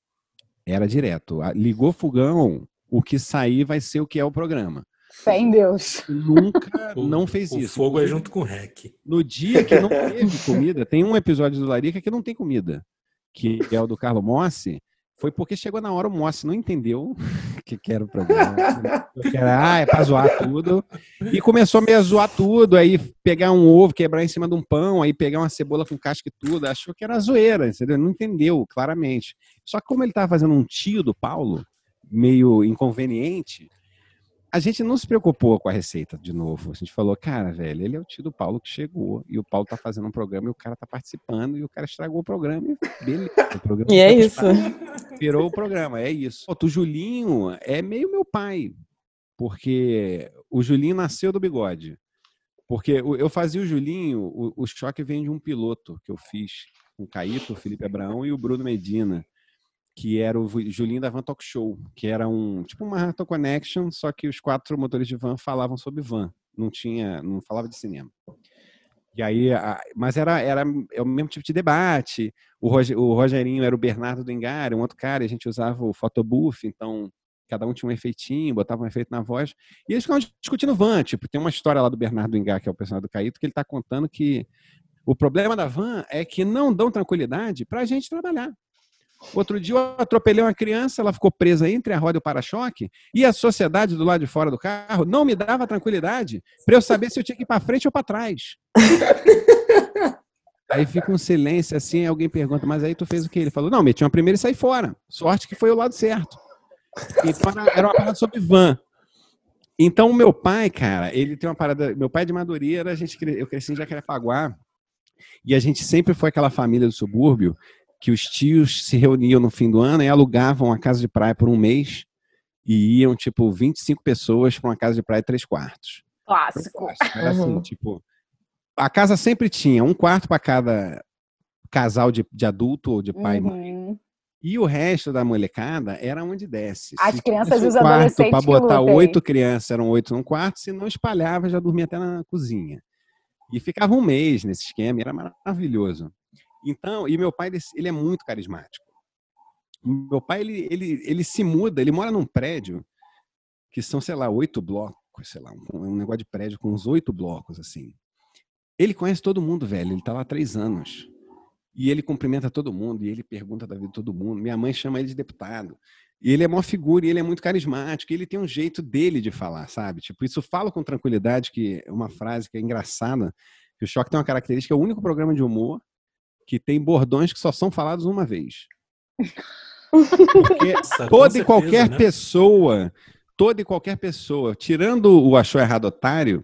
era direto. Ligou fogão, o que sair vai ser o que é o programa. Fé em Deus. Nunca O- não fez o isso. fogo é junto com o REC. no dia que não teve comida, tem um episódio do Larica que não tem comida, que é o do Carlo Mossi. Foi porque chegou na hora o Mossi não entendeu o que, era o programa. Que era, ah, é pra zoar tudo. E começou meio a zoar tudo, aí pegar um ovo, quebrar em cima de um pão, aí pegar uma cebola com casca e tudo. Achou que era zoeira, entendeu? Não entendeu, claramente. Só que como ele estava fazendo um tio do Paulo, meio inconveniente, a gente não se preocupou com a receita de novo. A gente falou, cara, velho, ele é o tio do Paulo que chegou. E o Paulo tá fazendo um programa e o cara tá participando. E o cara estragou o programa. E beleza. O programa E é isso. Virou o programa, é isso. O Julinho é meio meu pai. Porque o Julinho nasceu do bigode. Porque eu fazia o Julinho, o, o choque vem de um piloto que eu fiz com o Caíto, o Felipe Abraão e o Bruno Medina que era o Julinho da Van Talk Show, que era um tipo uma Auto Connection, só que os quatro motores de van falavam sobre van, não tinha, não falava de cinema. E aí, a- mas era, era é o mesmo tipo de debate. O, Roge- o Rogerinho era o Bernardo do Engar, um outro cara, a gente usava o photobooth, então cada um tinha um efeitinho, botava um efeito na voz. E eles ficavam discutindo van, tipo, tem uma história lá do Bernardo do Engar, que é o personagem do Caíto, que ele está contando que o problema da van é que não dão tranquilidade para a gente trabalhar. Outro dia eu atropelei uma criança, ela ficou presa entre a roda e o para-choque, e a sociedade do lado de fora do carro não me dava tranquilidade para eu saber se eu tinha que ir para frente ou para trás. Aí fica um silêncio assim, alguém pergunta, mas aí tu fez o quê? Ele falou, não, meti uma primeira e saí fora. Sorte que foi o lado certo. Então era- uma parada sobre van. Então o meu pai, cara, ele tem uma parada. Meu pai é de Madureira, a gente, eu cresci em Jacarepaguá, e a gente sempre foi aquela família do subúrbio que os tios se reuniam no fim do ano e alugavam a casa de praia por um mês e iam, tipo, 25 pessoas para uma casa de praia três quartos. Clássico. Era assim, Uhum. tipo, a casa sempre tinha um quarto para cada casal de, de adulto ou de pai e mãe. Uhum. E o resto da molecada era onde desce. As Se crianças e os um quarto adolescentes Para botar lutem. oito crianças, eram oito num quarto, se não espalhava, já dormia até na cozinha. E ficava um mês nesse esquema, e era maravilhoso. Então, e meu pai, ele, ele é muito carismático. Meu pai, ele, ele, ele se muda, ele mora num prédio que são, sei lá, oito blocos, sei lá, um, um negócio de prédio com uns oito blocos, assim. Ele conhece todo mundo, velho. Ele tá lá há três anos. E ele cumprimenta todo mundo, e ele pergunta da vida de todo mundo. Minha mãe chama ele de deputado. E ele é uma figura, e ele é muito carismático, e ele tem um jeito dele de falar, sabe? Tipo, isso falo com tranquilidade, que é uma frase que é engraçada, que o Choque tem uma característica, é o único programa de humor que tem bordões que só são falados uma vez. Porque com toda e certeza, qualquer né? pessoa, toda e qualquer pessoa, tirando o achou errado otário,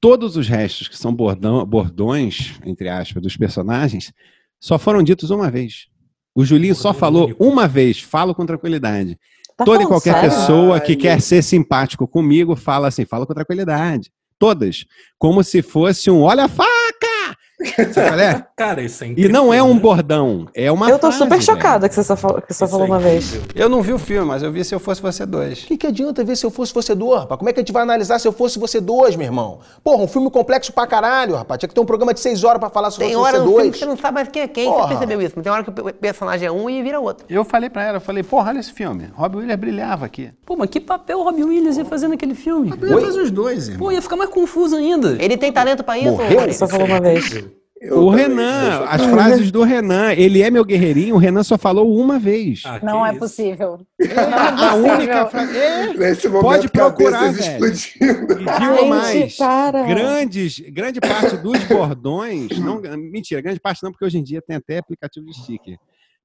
todos os restos que são bordão, bordões, entre aspas, dos personagens, só foram ditos uma vez. O Julinho só falou único. uma vez, falo com tranquilidade. Tá Toda e qualquer sério? pessoa que Ai. quer ser simpático comigo fala assim, fala com tranquilidade. Todas. Como se fosse um olha a faca! Sabe qual é? Cara, isso é E incrível. não é um né? bordão, é uma Eu tô frase, super velho. chocada que você só falou, que você falou é uma vez. Eu não vi o filme, mas eu vi se eu fosse você dois. O que, que adianta ver se eu fosse você dois, rapaz? Como é que a gente vai analisar se eu fosse você dois, meu irmão? Porra, um filme complexo pra caralho, rapaz. Tinha que ter um programa de seis horas pra falar se eu Tem fosse hora você no filme dois. que você não sabe mais quem é quem. Porra. Você percebeu isso? Não tem hora que o personagem é um e vira outro. Eu falei pra ela, eu falei, porra, olha esse filme. Robbie Williams brilhava aqui. Pô, mas que papel o Robin Williams ia fazer naquele filme? Eu ia fazer os dois, irmão. Pô, ia ficar mais confuso ainda. Ele tem talento pra isso, Morreu? Só falou uma vez. Eu O Renan, as frases do Renan, ele é meu guerreirinho, o Renan só falou uma vez. Ah, Não que é isso. possível. a única frase. É, Nesse momento, Pode procurar, velho. explodindo. e mais. Gente, para. Grandes, grande parte dos bordões, não, mentira, grande parte não, porque hoje em dia tem até aplicativo de sticker.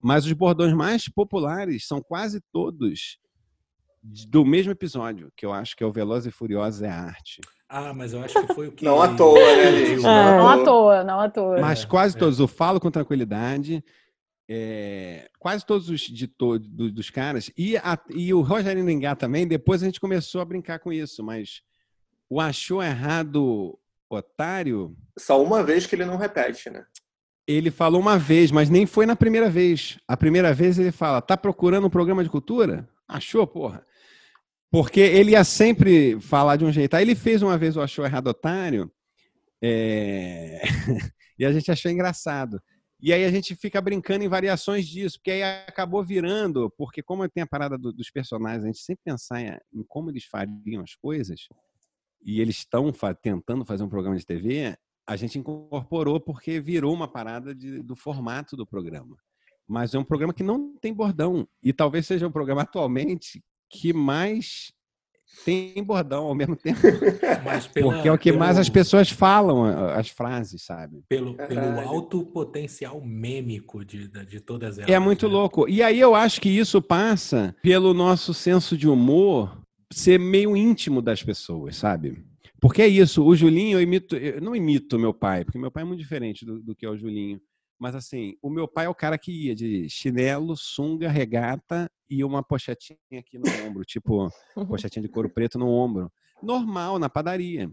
Mas os bordões mais populares são quase todos do mesmo episódio, que eu acho que é o Velozes e Furiosos é a arte. Ah, mas eu acho que foi o que. Não à toa, né, dividiu, É. Não à toa, não à toa. Mas quase todos, eu falo com tranquilidade. é, quase todos os de to- do- dos caras. E, a- e o Rogerinho Lingá também, depois a gente começou a brincar com isso, mas o achou errado otário, Só uma vez que ele não repete, né? ele falou uma vez, mas nem foi na primeira vez. A primeira vez ele fala: tá procurando um programa de cultura? Achou, porra. Porque ele ia sempre falar de um jeito. Aí ele fez uma vez o Achou Errado Otário, é, e a gente achou engraçado. E aí a gente fica brincando em variações disso, porque aí acabou virando, porque como tem a parada do- dos personagens, a gente sempre pensar em, em como eles fariam as coisas, e eles estão fa- tentando fazer um programa de TV, a gente incorporou porque virou uma parada de- do formato do programa. Mas é um programa que não tem bordão. E talvez seja o programa atualmente que mais tem bordão ao mesmo tempo. Pela- Porque é o que mais pelo- as pessoas falam, as frases, sabe? Pelo, pelo Caralho. alto potencial mêmico de, de, de todas elas. É muito né? louco. E aí eu acho que isso passa pelo nosso senso de humor ser meio íntimo das pessoas, sabe? Porque é isso, o Julinho, eu imito, eu não imito meu pai, porque meu pai é muito diferente do, do que é o Julinho. Mas assim, o meu pai é o cara que ia de chinelo, sunga, regata e uma pochetinha aqui no ombro, tipo, pochetinha de couro preto no ombro. Normal, na padaria.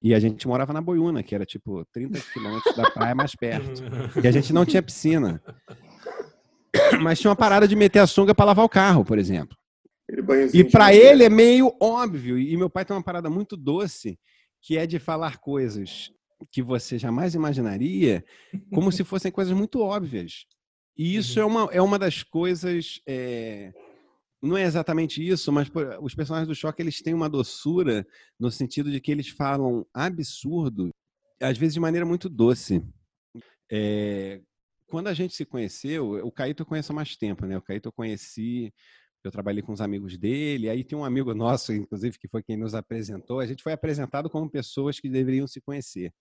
E a gente morava na Boiúna, que era tipo 30 quilômetros da praia mais perto. E a gente não tinha piscina. Mas tinha uma parada de meter a sunga para lavar o carro, por exemplo. E para ele é meio óbvio. E meu pai tem uma parada muito doce, que é de falar coisas que você jamais imaginaria, como se fossem coisas muito óbvias. E isso é, uma, é uma das coisas. é, Não é exatamente isso, mas pô, os personagens do choque eles têm uma doçura no sentido de que eles falam absurdo, às vezes de maneira muito doce. É, quando a gente se conheceu, o Caíto eu conheço há mais tempo, né? O Caíto eu conheci, eu trabalhei com os amigos dele, aí tem um amigo nosso, inclusive, que foi quem nos apresentou. A gente foi apresentado como pessoas que deveriam se conhecer.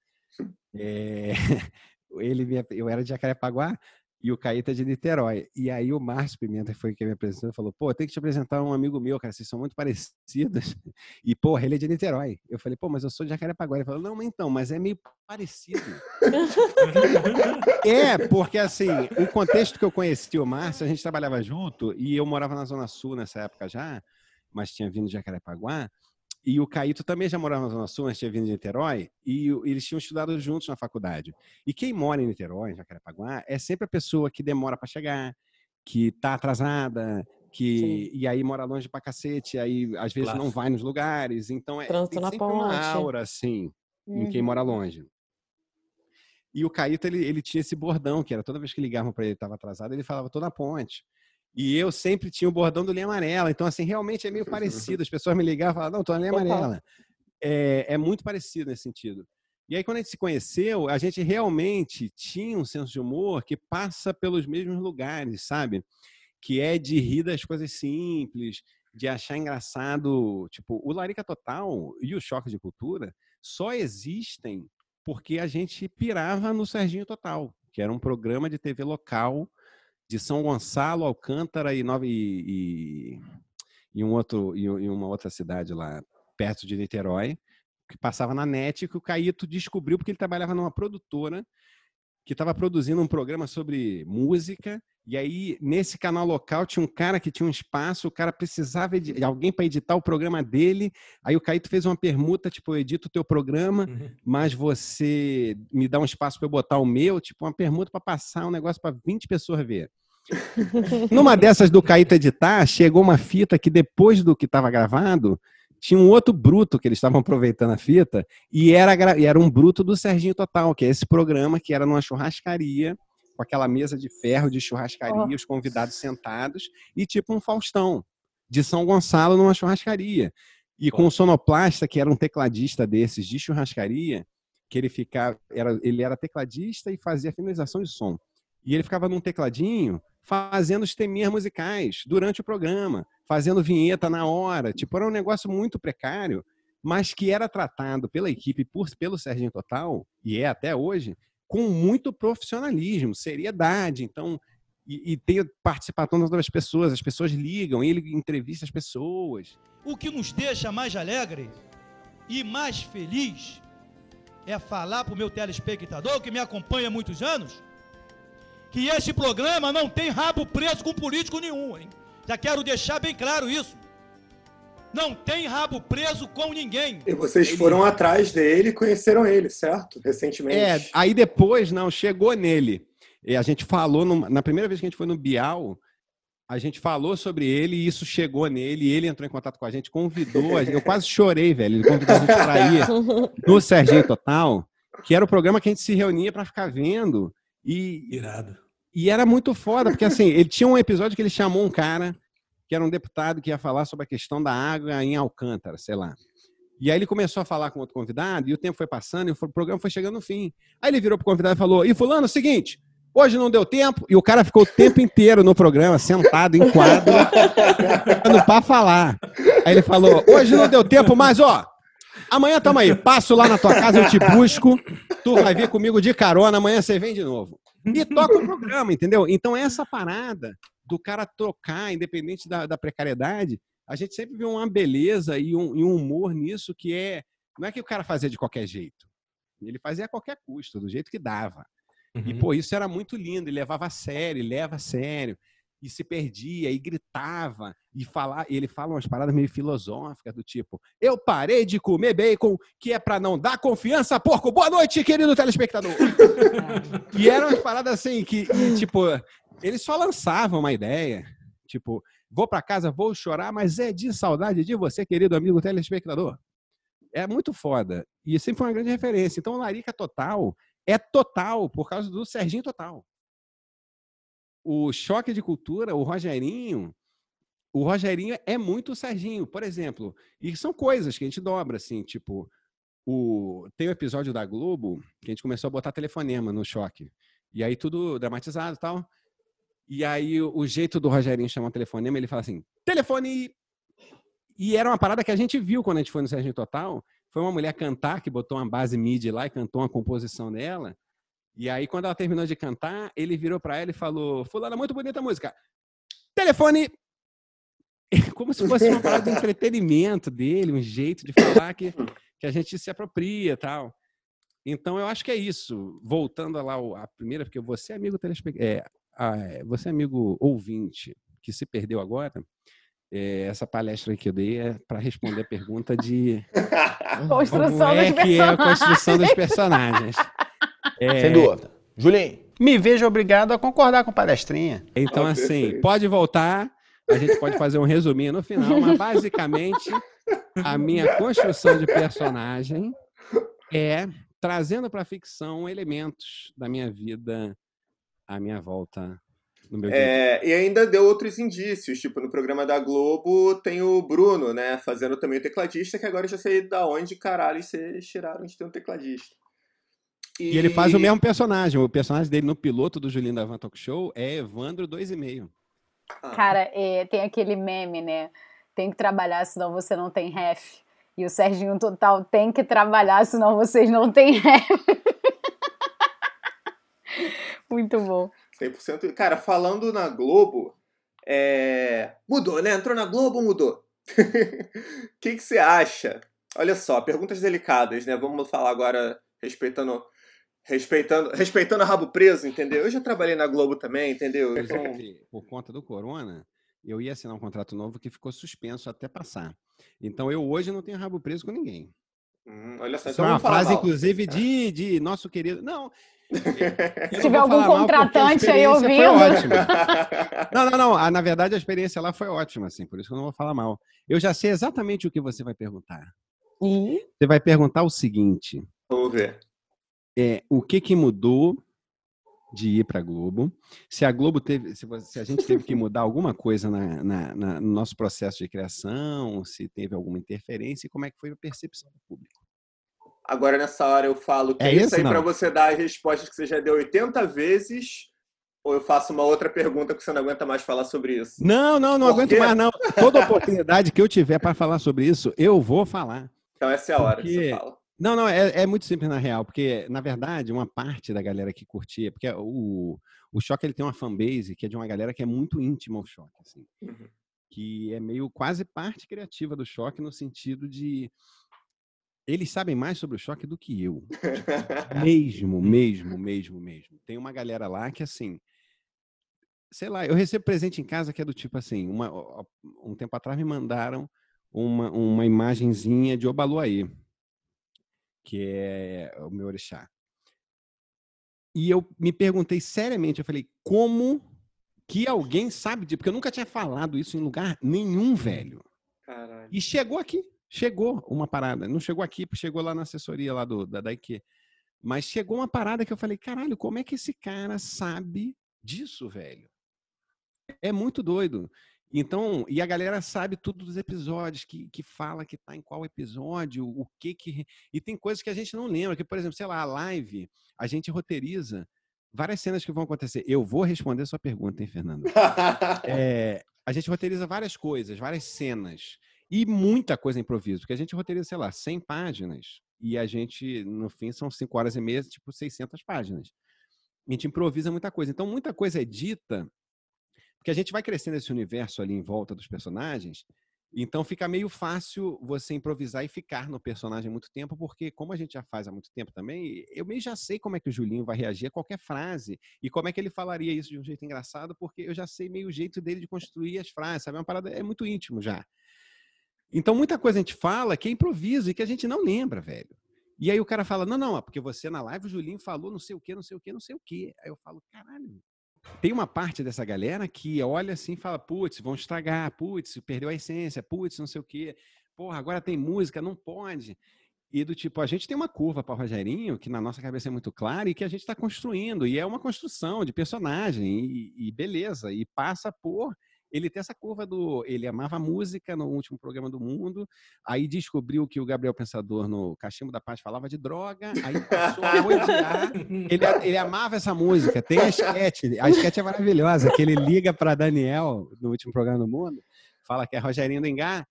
É, ele me- eu era de Jacarepaguá e o Caíto é de Niterói. E aí o Márcio Pimenta foi quem me apresentou e falou: pô, tem que te apresentar um amigo meu, cara, vocês são muito parecidos. E, porra, ele é de Niterói. Eu falei, pô, mas eu sou de Jacarepaguá. Ele falou, não, então, mas é meio parecido. É, porque assim, o contexto que eu conheci o Márcio, a gente trabalhava junto e eu morava na Zona Sul nessa época já, mas tinha vindo de Jacarepaguá. E o Caíto também já morava na Zona Sul, mas tinha vindo de Niterói, e eles tinham estudado juntos na faculdade. E quem mora em Niterói, em Jacarepaguá, é sempre a pessoa que demora para chegar, que tá atrasada, que e aí mora longe pra cacete, aí às vezes não Clássico. vai nos lugares, então é Trânsito tem na sempre uma ponte. aura assim em quem Uhum. mora longe. E o Caíto, ele, ele tinha esse bordão, que era toda vez que ligavam para ele estava atrasado, ele falava, tô na ponte. E eu sempre tinha o bordão do linha amarela. Então, assim, realmente é meio parecido. As pessoas me ligavam e falavam, não, tô na linha amarela. É, é muito parecido nesse sentido. E aí, quando a gente se conheceu, a gente realmente tinha um senso de humor que passa pelos mesmos lugares, sabe? Que é de rir das coisas simples, de achar engraçado. Tipo, o Larica Total e o Choque de Cultura só existem porque a gente pirava no Serginho Total, que era um programa de TV local de São Gonçalo, Alcântara e, Nova, e, e, e um outro, e, e uma outra cidade lá perto de Niterói, que passava na net, que o Caíto descobriu porque ele trabalhava numa produtora que estava produzindo um programa sobre música. E aí, nesse canal local, tinha um cara que tinha um espaço, o cara precisava de alguém para editar o programa dele. Aí o Caíto fez uma permuta, tipo, eu edito o teu programa, Uhum. mas você me dá um espaço para eu botar o meu, tipo, uma permuta para passar um negócio para 20 pessoas ver. Numa dessas do Caíto editar, chegou uma fita que depois do que estava gravado, tinha um outro bruto que eles estavam aproveitando a fita, e era, e era um bruto do Serginho Total, que é esse programa que era numa churrascaria, com aquela mesa de ferro de churrascaria, os convidados sentados, e tipo um Faustão, de São Gonçalo numa churrascaria. E com o sonoplasta, que era um tecladista desses de churrascaria, que ele ficava, era, ele era tecladista e fazia finalização de som. E ele ficava num tecladinho fazendo os teminhas musicais durante o programa, fazendo vinheta na hora. Tipo, era um negócio muito precário, mas que era tratado pela equipe, por, pelo Serginho Total, e é até hoje, com muito profissionalismo, seriedade. Então, e, e tem participação das outras pessoas, as pessoas ligam, ele entrevista as pessoas. O que nos deixa mais alegre e mais feliz é falar para o meu telespectador que me acompanha há muitos anos que esse programa não tem rabo preso com político nenhum, hein? Já quero deixar bem claro isso. Não tem rabo preso com ninguém. E vocês foram atrás dele e conheceram ele, certo? Recentemente. É, aí depois, não, chegou nele. E a gente falou, numa- na primeira vez que a gente foi no Bial, a gente falou sobre ele e isso chegou nele, e ele entrou em contato com a gente, convidou, a gente, eu quase chorei, velho, ele convidou a gente para ir no Serginho Total, que era o programa que a gente se reunia para ficar vendo, e, Irado. E era muito foda, porque assim, ele tinha um episódio que ele chamou um cara, que era um deputado que ia falar sobre a questão da água em Alcântara, sei lá. E aí ele começou a falar com outro convidado, e o tempo foi passando, e o programa foi chegando no fim. Aí ele virou pro convidado e falou: E fulano, é o seguinte, hoje não deu tempo, e o cara ficou o tempo inteiro no programa, sentado em quadro, esperando pra falar. Aí ele falou: Hoje não deu tempo, mas ó, amanhã tamo aí, passo lá na tua casa, eu te busco, tu vai vir comigo de carona, amanhã você vem de novo. E toca o programa, entendeu? Então essa parada do cara tocar, independente da, da precariedade, a gente sempre vê uma beleza e um, e um humor nisso que é. Não é que o cara fazia de qualquer jeito. Ele fazia a qualquer custo, do jeito que dava. E, Uhum. pô, isso era muito lindo. Ele levava a sério, leva a sério. E se perdia, e gritava, e falar, ele fala umas paradas meio filosóficas, do tipo, eu parei de comer bacon, que é pra não dar confiança, porco. Boa noite, querido telespectador. e eram umas paradas assim, que, e, tipo, eles só lançavam uma ideia. Tipo, vou pra casa, vou chorar, mas é de saudade de você, querido amigo telespectador. É muito foda. E sempre foi uma grande referência. Então, Larica Total é total por causa do Serginho Total. O choque de cultura, o Rogerinho, o Rogerinho é muito o Serginho, por exemplo. E são coisas que a gente dobra, assim, tipo, o... tem um episódio da Globo que a gente começou a botar telefonema no choque. E aí tudo dramatizado e tal. E aí o, o jeito do Rogerinho chamar o telefonema, ele fala assim, telefone! E era uma parada que a gente viu quando a gente foi no Serginho Total. Foi uma mulher cantar, que botou uma base MIDI lá e cantou uma composição dela. E aí, quando ela terminou de cantar, ele virou pra ela e falou: Fulana, muito bonita a música. Telefone! Como se fosse uma parada de entretenimento dele, um jeito de falar que, que a gente se apropria e tal. Então, eu acho que é isso. Voltando lá à primeira, porque você é amigo é, é, você é amigo ouvinte que se perdeu agora. é, essa palestra que eu dei é para responder a pergunta de Construção como é dos que é a construção dos personagens. É, Sem dúvida. Julinho. Me vejo obrigado a concordar com palestrinha. Então, Ah, assim, perfeito. pode voltar, a gente pode fazer um resuminho no final, mas basicamente a minha construção de personagem é trazendo para a ficção elementos da minha vida à minha volta no meu. É, e ainda deu outros indícios, tipo, no programa da Globo tem o Bruno, né, fazendo também o tecladista, que agora eu já sei da onde caralho vocês tiraram de ter um tecladista. E... ele faz o mesmo personagem. O personagem dele no piloto do Julinho da Van Talk Show é Evandro 2,5. Ah. Cara, é, tem aquele meme, né? Tem que trabalhar, senão você não tem ref. E o Serginho Total tem que trabalhar, senão vocês não têm ref. Muito bom. 100%. Cara, falando na Globo, é... mudou, né? Entrou na Globo, mudou. O que, que você acha? Olha só, perguntas delicadas, né? Vamos falar agora respeitando respeitando, respeitando a rabo preso, entendeu? Eu já trabalhei na Globo também, entendeu? Então... Por conta do corona, eu ia assinar um contrato novo que ficou suspenso até passar. Então eu hoje não tenho rabo preso com ninguém. Hum, olha só, então é uma frase, mal. inclusive, de, de nosso querido. Não. Se tiver algum contratante aí ouvindo. não, não, não. Na verdade, a experiência lá foi ótima, assim, por isso que eu não vou falar mal. Eu já sei exatamente o que você vai perguntar. E? Você vai perguntar o seguinte. Vamos ver. É, o que, que mudou de ir para a Globo? Se a Globo teve, se, a gente teve que mudar alguma coisa na, na, na, no nosso processo de criação, se teve alguma interferência, e como é que foi a percepção do público? Agora, nessa hora, eu falo que é, é isso aí para você dar as respostas que você já deu 80 vezes, ou eu faço uma outra pergunta que você não aguenta mais falar sobre isso? Não, não, não aguento mais, não. Toda oportunidade que eu tiver para falar sobre isso, eu vou falar. Então, essa é a hora porque... que você fala. Não, não, é, é, muito simples na real, porque, na verdade, uma parte da galera que curtia, porque o, o Choque ele tem uma fanbase que é de uma galera que é muito íntima ao Choque, assim, uhum. que é meio quase parte criativa do Choque no sentido de eles sabem mais sobre o choque do que eu. Tipo, mesmo, mesmo, mesmo, mesmo. Tem uma galera lá que, assim, sei lá, eu recebo presente em casa que é do tipo assim, uma, um tempo atrás me mandaram uma, uma imagenzinha de Obaluaí, que é o meu orixá. E eu me perguntei seriamente, eu falei, como que alguém sabe disso? Porque eu nunca tinha falado isso em lugar nenhum, velho. Caralho. E chegou aqui. Chegou uma parada. Não chegou aqui, chegou lá na assessoria lá do, da, da IQ. Mas chegou uma parada que eu falei, caralho, como é que esse cara sabe disso, velho? É muito doido. Então, e a galera sabe tudo dos episódios, que, que fala que tá em qual episódio, o que que. E tem coisas que a gente não lembra, que, por exemplo, sei lá, a live, a gente roteiriza várias cenas que vão acontecer. Eu vou responder sua pergunta, hein, Fernando? é, a gente roteiriza várias coisas, várias cenas. E muita coisa improviso, porque a gente roteiriza, sei lá, 100 páginas e a gente, no fim, são 5 horas e meia, tipo 600 páginas. A gente improvisa muita coisa. Então, muita coisa é dita, porque a gente vai crescendo esse universo ali em volta dos personagens, então fica meio fácil você improvisar e ficar no personagem muito tempo, porque como a gente já faz há muito tempo também, eu meio já sei como é que o Julinho vai reagir a qualquer frase e como é que ele falaria isso de um jeito engraçado, porque eu já sei meio o jeito dele de construir as frases, sabe? É uma parada é muito íntimo já. Então, muita coisa a gente fala que é improviso e que a gente não lembra, velho. E aí o cara fala, não, não, é porque você na live, o Julinho falou não sei o quê, não sei o quê, não sei o quê. Aí eu falo, caralho. Tem uma parte dessa galera que olha assim e fala, putz, vão estragar, putz, perdeu a essência, putz, não sei o quê. Porra, agora tem música, não pode. E do tipo, a gente tem uma curva para o Rogerinho, que na nossa cabeça é muito clara e que a gente está construindo. E é uma construção de personagem, e, e beleza. E passa por ele tem essa curva do. Ele amava música no último programa do mundo, aí descobriu que o Gabriel Pensador no Cachimbo da Paz falava de droga, aí passou a odiar. Ele, ele amava essa música. Tem a esquete, a esquete é maravilhosa, que ele liga para Daniel no último programa do mundo, fala que é Rogerinho do Engá,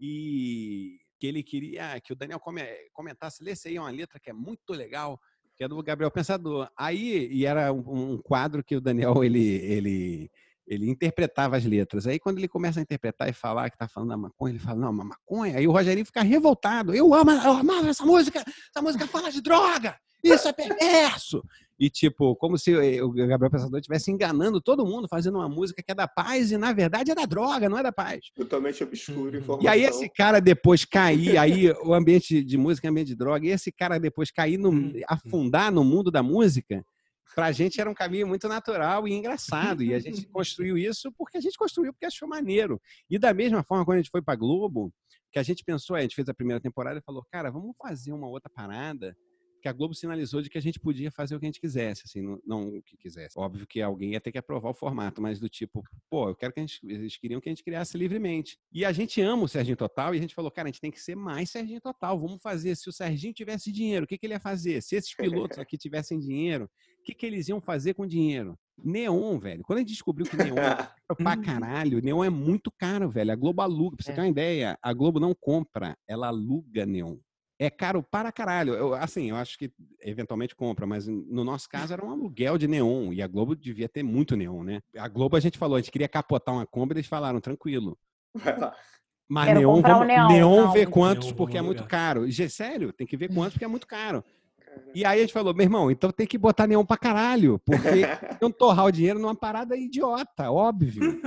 e que ele queria que o Daniel comentasse, lesse aí uma letra que é muito legal, que é do Gabriel Pensador. Aí, e era um, um quadro que o Daniel, ele, ele ele interpretava as letras. Aí, quando ele começa a interpretar e falar que tá falando da maconha, ele fala, não, uma maconha. Aí o Rogerinho fica revoltado. Eu amo, eu amava essa música. Essa música fala de droga. Isso é perverso. E, tipo, como se o Gabriel Pensador estivesse enganando todo mundo, fazendo uma música que é da paz e, na verdade, é da droga, não é da paz. Totalmente obscuro, informação. E aí, esse cara depois cair, aí o ambiente de música é ambiente de droga, e esse cara depois cair, no, hum, hum. afundar no mundo da música, para a gente era um caminho muito natural e engraçado. E a gente construiu isso porque a gente construiu porque achou maneiro. E da mesma forma, quando a gente foi para Globo, que a gente pensou, a gente fez a primeira temporada e falou, cara, vamos fazer uma outra parada que a Globo sinalizou de que a gente podia fazer o que a gente quisesse, assim, não, não o que quisesse. Óbvio que alguém ia ter que aprovar o formato, mas do tipo, pô, eu quero que a gente, eles queriam que a gente criasse livremente. E a gente ama o Serginho Total e a gente falou, cara, a gente tem que ser mais Serginho Total, vamos fazer. Se o Serginho tivesse dinheiro, o que, que ele ia fazer? Se esses pilotos aqui tivessem dinheiro, o que, que eles iam fazer com dinheiro? Neon, velho. Quando a gente descobriu que Neon é pra caralho, Neon é muito caro, velho. A Globo aluga. Pra você É. ter uma ideia, a Globo não compra, ela aluga Neon. É caro para caralho. Eu, assim, eu acho que eventualmente compra, mas no nosso caso era um aluguel de neon. E a Globo devia ter muito neon, né? A Globo a gente falou, a gente queria capotar uma Kombi, eles falaram, tranquilo. Mas Quero neon, comprar um vamos, neon, neon não. vê quantos, Neon, porque é vamos muito caro. Gê, sério, tem que ver quantos, porque é muito caro. E aí a gente falou, meu irmão, então tem que botar neon pra caralho, porque não torrar o dinheiro numa parada idiota, óbvio.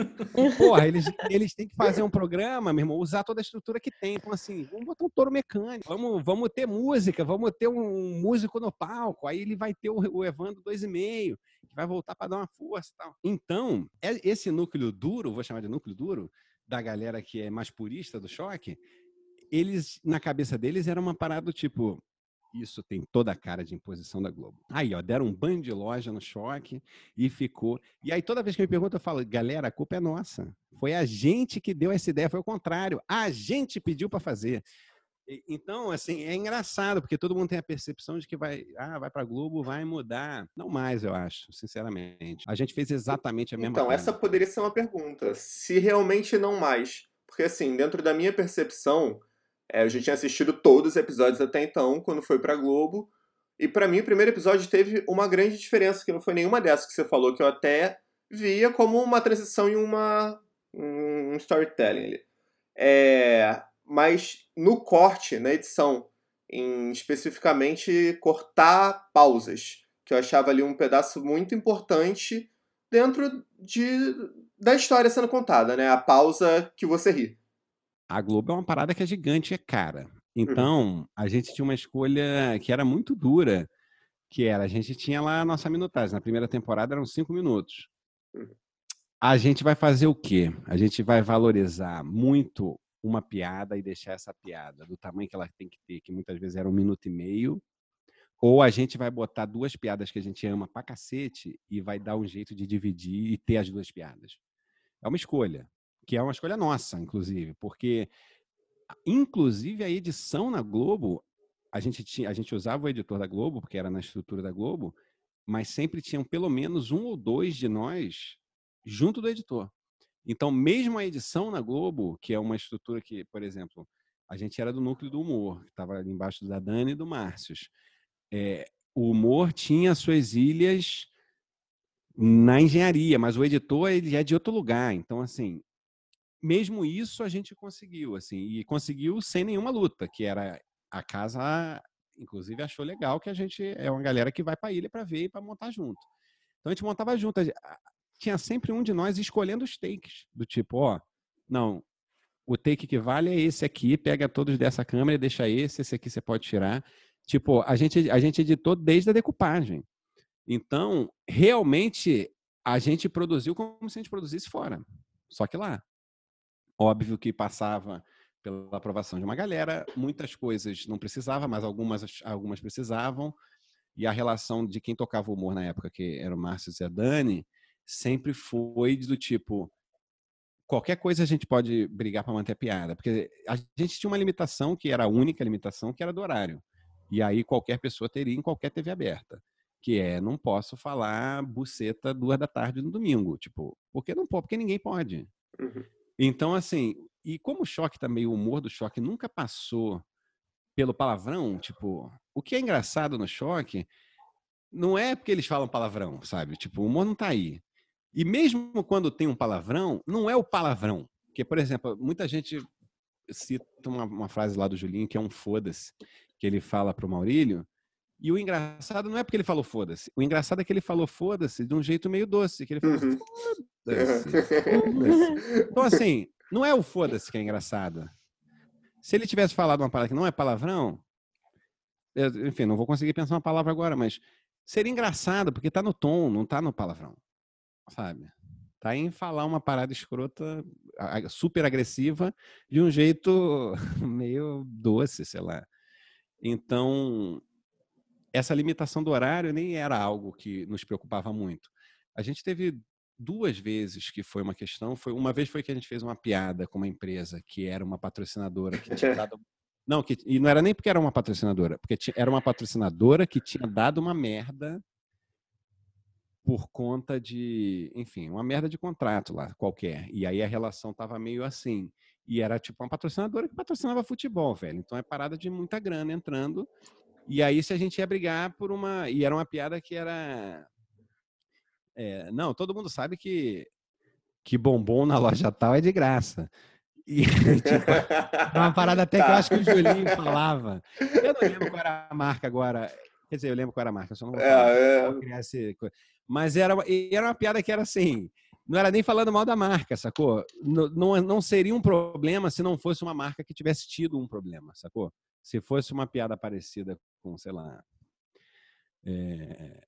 Porra, eles, eles têm que fazer um programa, meu irmão, usar toda a estrutura que tem. Então, assim, vamos botar um touro mecânico, vamos, vamos ter música, vamos ter um músico no palco, aí ele vai ter o, o Evandro 2,5, que vai voltar para dar uma força e tal. Então, é- esse núcleo duro, vou chamar de núcleo duro, da galera que é mais purista do choque, eles, na cabeça deles, era uma parada do tipo. Isso tem toda a cara de imposição da Globo. Aí, ó, deram um banho de loja no choque e ficou. E aí, toda vez que me perguntam, eu falo, galera, a culpa é nossa. Foi a gente que deu essa ideia, foi o contrário. A gente pediu para fazer. Então, assim, é engraçado, porque todo mundo tem a percepção de que vai, ah, vai para Globo, vai mudar. Não mais, eu acho, sinceramente. A gente fez exatamente a mesma Então, coisa. essa poderia ser uma pergunta. Se realmente não mais. Porque, assim, dentro da minha percepção, é, eu já tinha assistido todos os episódios até então, quando foi pra Globo. E pra mim, o primeiro episódio teve uma grande diferença, que não foi nenhuma dessas que você falou, que eu até via como uma transição em uma, um storytelling ali. É, mas no corte, na edição, em especificamente cortar pausas, que eu achava ali um pedaço muito importante dentro de, da história sendo contada, né? A pausa que você ri. A Globo é uma parada que é gigante, é cara. Então, a gente tinha uma escolha que era muito dura, que era, a gente tinha lá a nossa minutagem. Na primeira temporada eram cinco minutos. A gente vai fazer o quê? A gente vai valorizar muito uma piada e deixar essa piada do tamanho que ela tem que ter, que muitas vezes era um minuto e meio, ou a gente vai botar duas piadas que a gente ama pra cacete e vai dar um jeito de dividir e ter as duas piadas. É uma escolha, que é uma escolha nossa, inclusive, porque inclusive a edição na Globo, a gente tinha, a gente usava o editor da Globo, porque era na estrutura da Globo, mas sempre tinham pelo menos um ou dois de nós junto do editor. Então, mesmo a edição na Globo, que é uma estrutura que, por exemplo, a gente era do núcleo do humor, que estava ali embaixo da Dani e do Márcios. É, o humor tinha suas ilhas na engenharia, mas o editor ele é de outro lugar. Então, assim, mesmo isso a gente conseguiu, assim, e conseguiu sem nenhuma luta, que era a casa, inclusive achou legal que a gente é uma galera que vai para a ilha para ver e para montar junto. Então a gente montava junto. Tinha sempre um de nós escolhendo os takes, do tipo, ó, não, o take que vale é esse aqui, pega todos dessa câmera e deixa esse, esse aqui você pode tirar. Tipo, a gente, a gente editou desde a decupagem. Então, realmente, a gente produziu como se a gente produzisse fora. Só que lá. Óbvio que passava pela aprovação de uma galera, muitas coisas não precisava, mas algumas, algumas precisavam. E a relação de quem tocava o humor na época, que era o Márcio e a Dani, sempre foi do tipo: qualquer coisa a gente pode brigar para manter a piada. Porque a gente tinha uma limitação, que era a única limitação, que era do horário. E aí qualquer pessoa teria em qualquer TV aberta. Que é, não posso falar buceta duas da tarde no domingo. Tipo, porque não pode? Porque ninguém pode. Então, assim, e como o choque também, o humor do choque nunca passou pelo palavrão, tipo, o que é engraçado no choque não é porque eles falam palavrão, sabe? Tipo, o humor não tá aí. E mesmo quando tem um palavrão, não é o palavrão. Porque, por exemplo, muita gente cita uma, uma frase lá do Julinho, que é um foda-se, que ele fala pro Maurílio, e o engraçado não é porque ele falou foda-se. O engraçado é que ele falou foda-se de um jeito meio doce, que ele falou foda-se. Então, assim, não é o foda-se que é engraçado. Se ele tivesse falado uma palavra que não é palavrão, eu, enfim, não vou conseguir pensar uma palavra agora, mas seria engraçado, porque tá no tom, não tá no palavrão. Sabe? Tá em falar uma parada escrota, super agressiva, de um jeito meio doce, sei lá. Então, essa limitação do horário nem era algo que nos preocupava muito. A gente teve duas vezes que foi uma questão. Foi uma vez foi que a gente fez uma piada com uma empresa que era uma patrocinadora que tinha dado não, que, e não era nem porque era uma patrocinadora, porque tinha, era uma patrocinadora que tinha dado uma merda por conta de, enfim, uma merda de contrato lá, qualquer. E aí a relação tava meio assim. E era tipo uma patrocinadora que patrocinava futebol, velho. Então é parada de muita grana entrando. E aí se a gente ia brigar por uma. E era uma piada que era. É, não, todo mundo sabe que, que bombom na loja tal é de graça. E, tipo, é uma parada até que eu acho que o Julinho falava. Eu não lembro qual era a marca agora. Quer dizer, eu lembro qual era a marca, eu só não vou falar. É, é. Vou criar esse... Mas era, era uma piada que era assim. Não era nem falando mal da marca, sacou? Não, não, não seria um problema se não fosse uma marca que tivesse tido um problema, sacou? Se fosse uma piada parecida com, sei lá, é,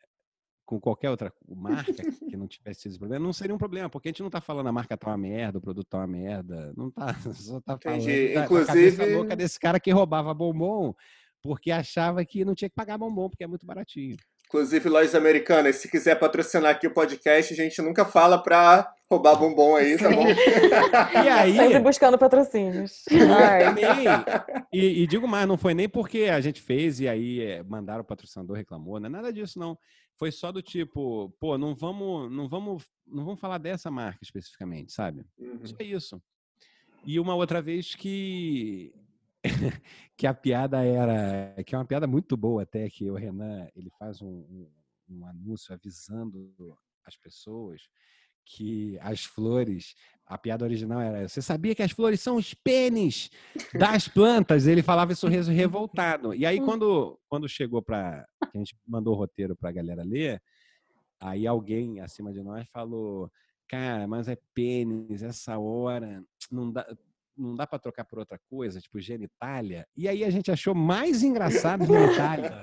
com qualquer outra marca que não tivesse esse problema, não seria um problema, porque a gente não está falando a marca tá uma merda, o produto tá uma merda, não tá, só tá falando Entendi. da, Inclusive- cabeça louca desse cara que roubava bombom porque achava que não tinha que pagar bombom porque é muito baratinho. Inclusive, lojas americanas, se quiser patrocinar aqui o podcast, a gente nunca fala pra roubar bombom aí, tá bom? E aí, Sempre buscando patrocínios. E, e digo mais, não foi nem porque a gente fez e aí é, mandaram o patrocinador reclamou, não é nada disso não. Foi só do tipo, pô, não vamos, não vamos, não vamos falar dessa marca especificamente, sabe? Uhum. Só isso. E uma outra vez que que a piada era, que é uma piada muito boa até que o Renan, ele faz um, um, um anúncio avisando as pessoas que as flores, a piada original era, você sabia que as flores são os pênis das plantas? Ele falava isso re- revoltado. E aí quando quando chegou para a gente mandou o roteiro para a galera ler, aí alguém acima de nós falou, cara, mas é pênis essa hora, não dá não dá para trocar por outra coisa, tipo genitália. E aí a gente achou mais engraçado genitália.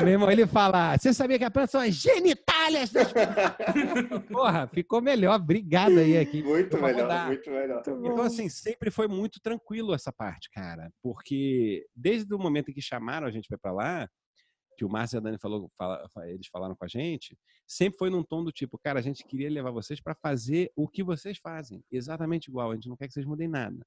Meu irmão, ele fala, você sabia que a planta são as genitálias das Porra, ficou melhor. Obrigado aí aqui. Muito Eu melhor, mudar. muito melhor. Então, assim, sempre foi muito tranquilo essa parte, cara. Porque desde o momento em que chamaram a gente para pra lá, que o Márcio e a Dani falou, fala- fa- eles falaram com a gente, sempre foi num tom do tipo, cara, a gente queria levar vocês para fazer o que vocês fazem, exatamente igual. A gente não quer que vocês mudem nada.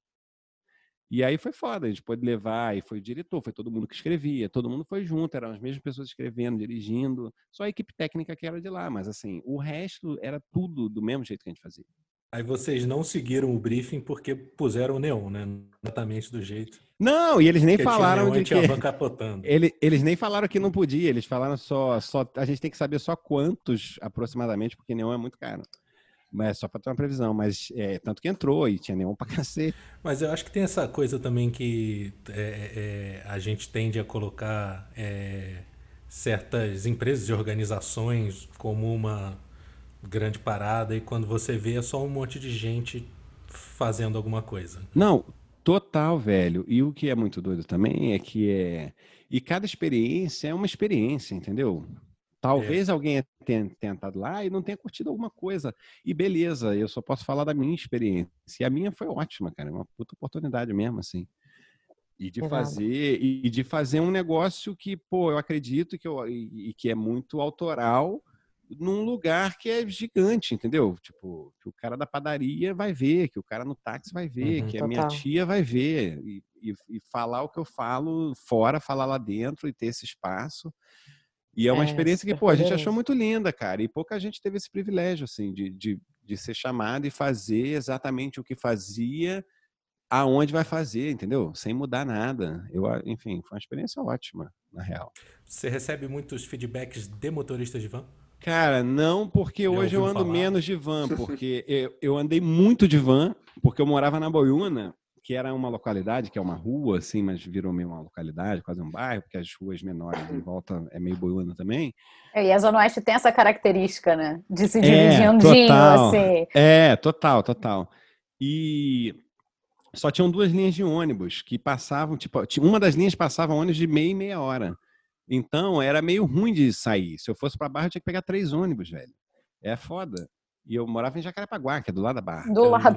E aí foi foda, a gente pôde levar, e foi o diretor, foi todo mundo que escrevia, todo mundo foi junto, eram as mesmas pessoas escrevendo, dirigindo, só a equipe técnica que era de lá, mas assim, o resto era tudo do mesmo jeito que a gente fazia. Aí vocês não seguiram o briefing porque puseram o neon, né? Exatamente do jeito. Não, e eles nem Porque falaram de tinha que... Ele- eles nem falaram que não podia, eles falaram só, só. A gente tem que saber só quantos aproximadamente, porque neon é muito caro. Mas só para ter uma previsão, mas é, tanto que entrou e tinha neon pra cacete. Mas eu acho que tem essa coisa também que é, é, a gente tende a colocar é, certas empresas e organizações como uma grande parada e quando você vê é só um monte de gente fazendo alguma coisa. Não, total, velho. E o que é muito doido também é que é. E cada experiência é uma experiência, entendeu? Talvez alguém tenha tentado lá e não tenha curtido alguma coisa. E beleza, eu só posso falar da minha experiência. E a minha foi ótima, cara. É uma puta oportunidade mesmo, assim. E de fazer, e de fazer um negócio que, pô, eu acredito que, eu, e, e que é muito autoral num lugar que é gigante, entendeu? Tipo, que o cara da padaria vai ver, que o cara no táxi vai ver, Uhum. que a minha Total. tia vai ver. E, e- e falar o que eu falo fora, falar lá dentro e ter esse espaço. E é uma É, experiência que, pô, a gente achou muito linda, cara. E pouca gente teve esse privilégio, assim, de, de, de ser chamado e fazer exatamente o que fazia, aonde vai fazer, entendeu? Sem mudar nada. Eu, enfim, foi uma experiência ótima, na real. Você recebe muitos feedbacks de motoristas de van? Cara, não, porque Já hoje eu ando falar? menos de van, porque eu, eu andei muito de van, porque eu morava na Boiúna, que era uma localidade, que é uma rua, assim, mas virou meio uma localidade, quase um bairro, porque as ruas menores em volta é meio Boiúna também. É, E a Zona Oeste tem essa característica, né? De se É, dividir andinho, total. assim. É, total, total. E só tinham duas linhas de ônibus que passavam, tipo, ti- uma das linhas passava ônibus de meia e meia hora. Então era meio ruim de sair. Se eu fosse para Barra, eu tinha que pegar três ônibus, velho. É foda. E eu morava em Jacarepaguá, que é do lado da Barra. Do lado.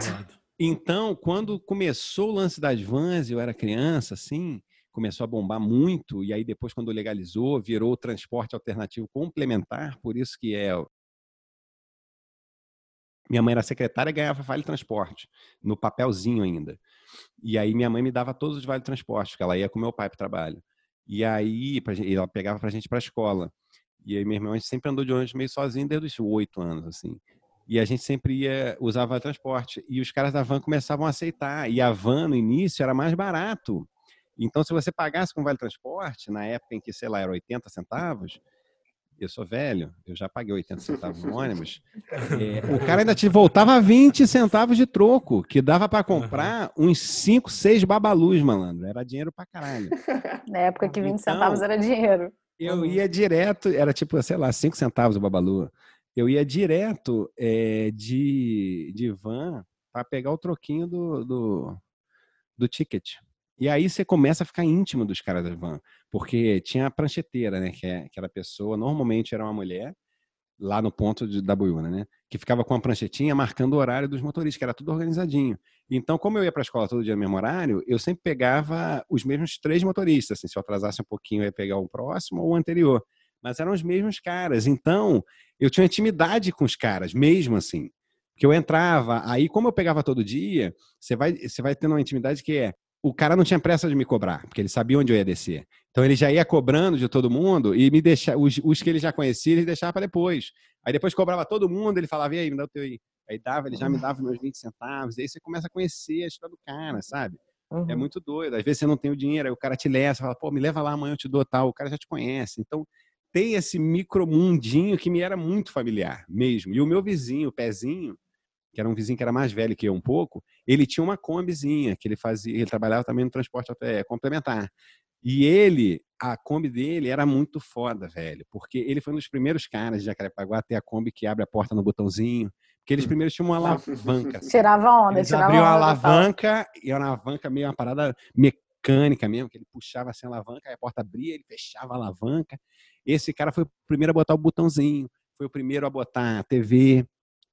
Então, quando começou o lance das vans, eu era criança, assim, começou a bombar muito, e aí depois, quando legalizou, virou o transporte alternativo complementar, por isso que é. Minha mãe era secretária e ganhava vale transporte, no papelzinho ainda. E aí minha mãe me dava todos os vale transporte, porque ela ia com meu pai para o trabalho. E aí ela pegava pra gente para a escola. E aí meu irmão a gente sempre andou de ônibus meio sozinho desde os oito anos, assim. E a gente sempre ia usar vale transporte. E os caras da van começavam a aceitar. E a van, no início, era mais barato. Então, se você pagasse com vale transporte, na época em que, sei lá, era 80 centavos, eu sou velho, eu já paguei 80 centavos no ônibus, é, o cara ainda te voltava 20 centavos de troco, que dava para comprar uns 5, 6 babalus, malandro. Era dinheiro pra caralho. Na época que 20 Então, centavos era dinheiro. Eu ia direto, era tipo, sei lá, 5 centavos o babalu. Eu ia direto eh, de, de van para pegar o troquinho do, do, do ticket. E aí você começa a ficar íntimo dos caras da van, porque tinha a prancheteira, né? Que, é, que era a pessoa, normalmente era uma mulher, lá no ponto de, da Buiúna, né? Que ficava com a pranchetinha marcando o horário dos motoristas, que era tudo organizadinho. Então, como eu ia para a escola todo dia no mesmo horário, eu sempre pegava os mesmos três motoristas. Assim, se eu atrasasse um pouquinho, eu ia pegar o próximo ou o anterior. Mas eram os mesmos caras. Então, eu tinha intimidade com os caras, mesmo assim. Porque eu entrava, aí como eu pegava todo dia, você vai, você vai tendo uma intimidade que é, o cara não tinha pressa de me cobrar, porque ele sabia onde eu ia descer. Então ele já ia cobrando de todo mundo e me deixava, os, os que ele já conhecia, ele deixava para depois. Aí depois cobrava todo mundo, ele falava, e aí, me dá o teu aí. Aí dava, ele já me dava meus 20 centavos, e aí você começa a conhecer a história do cara, sabe? É Uhum. muito doido. Às vezes você não tem o dinheiro, aí o cara te leva, fala, pô, me leva lá, amanhã eu te dou tal. O cara já te conhece. Então, tem esse micromundinho que me era muito familiar mesmo. E o meu vizinho, o Pezinho, que era um vizinho que era mais velho que eu um pouco, ele tinha uma combizinha que ele fazia, ele trabalhava também no transporte eh, complementar. E ele, a Kombi dele era muito foda, velho, porque ele foi um dos primeiros caras de Jacarepaguá a ter a Kombi que abre a porta no botãozinho, porque eles primeiro tinham uma alavanca. assim. Tirava onda, Eles tirava abriam a onda. total. alavanca e era uma alavanca meio uma parada mecânica mesmo, que ele puxava assim a alavanca, aí a porta abria, ele fechava a alavanca. Esse cara foi o primeiro a botar o botãozinho, foi o primeiro a botar a TV,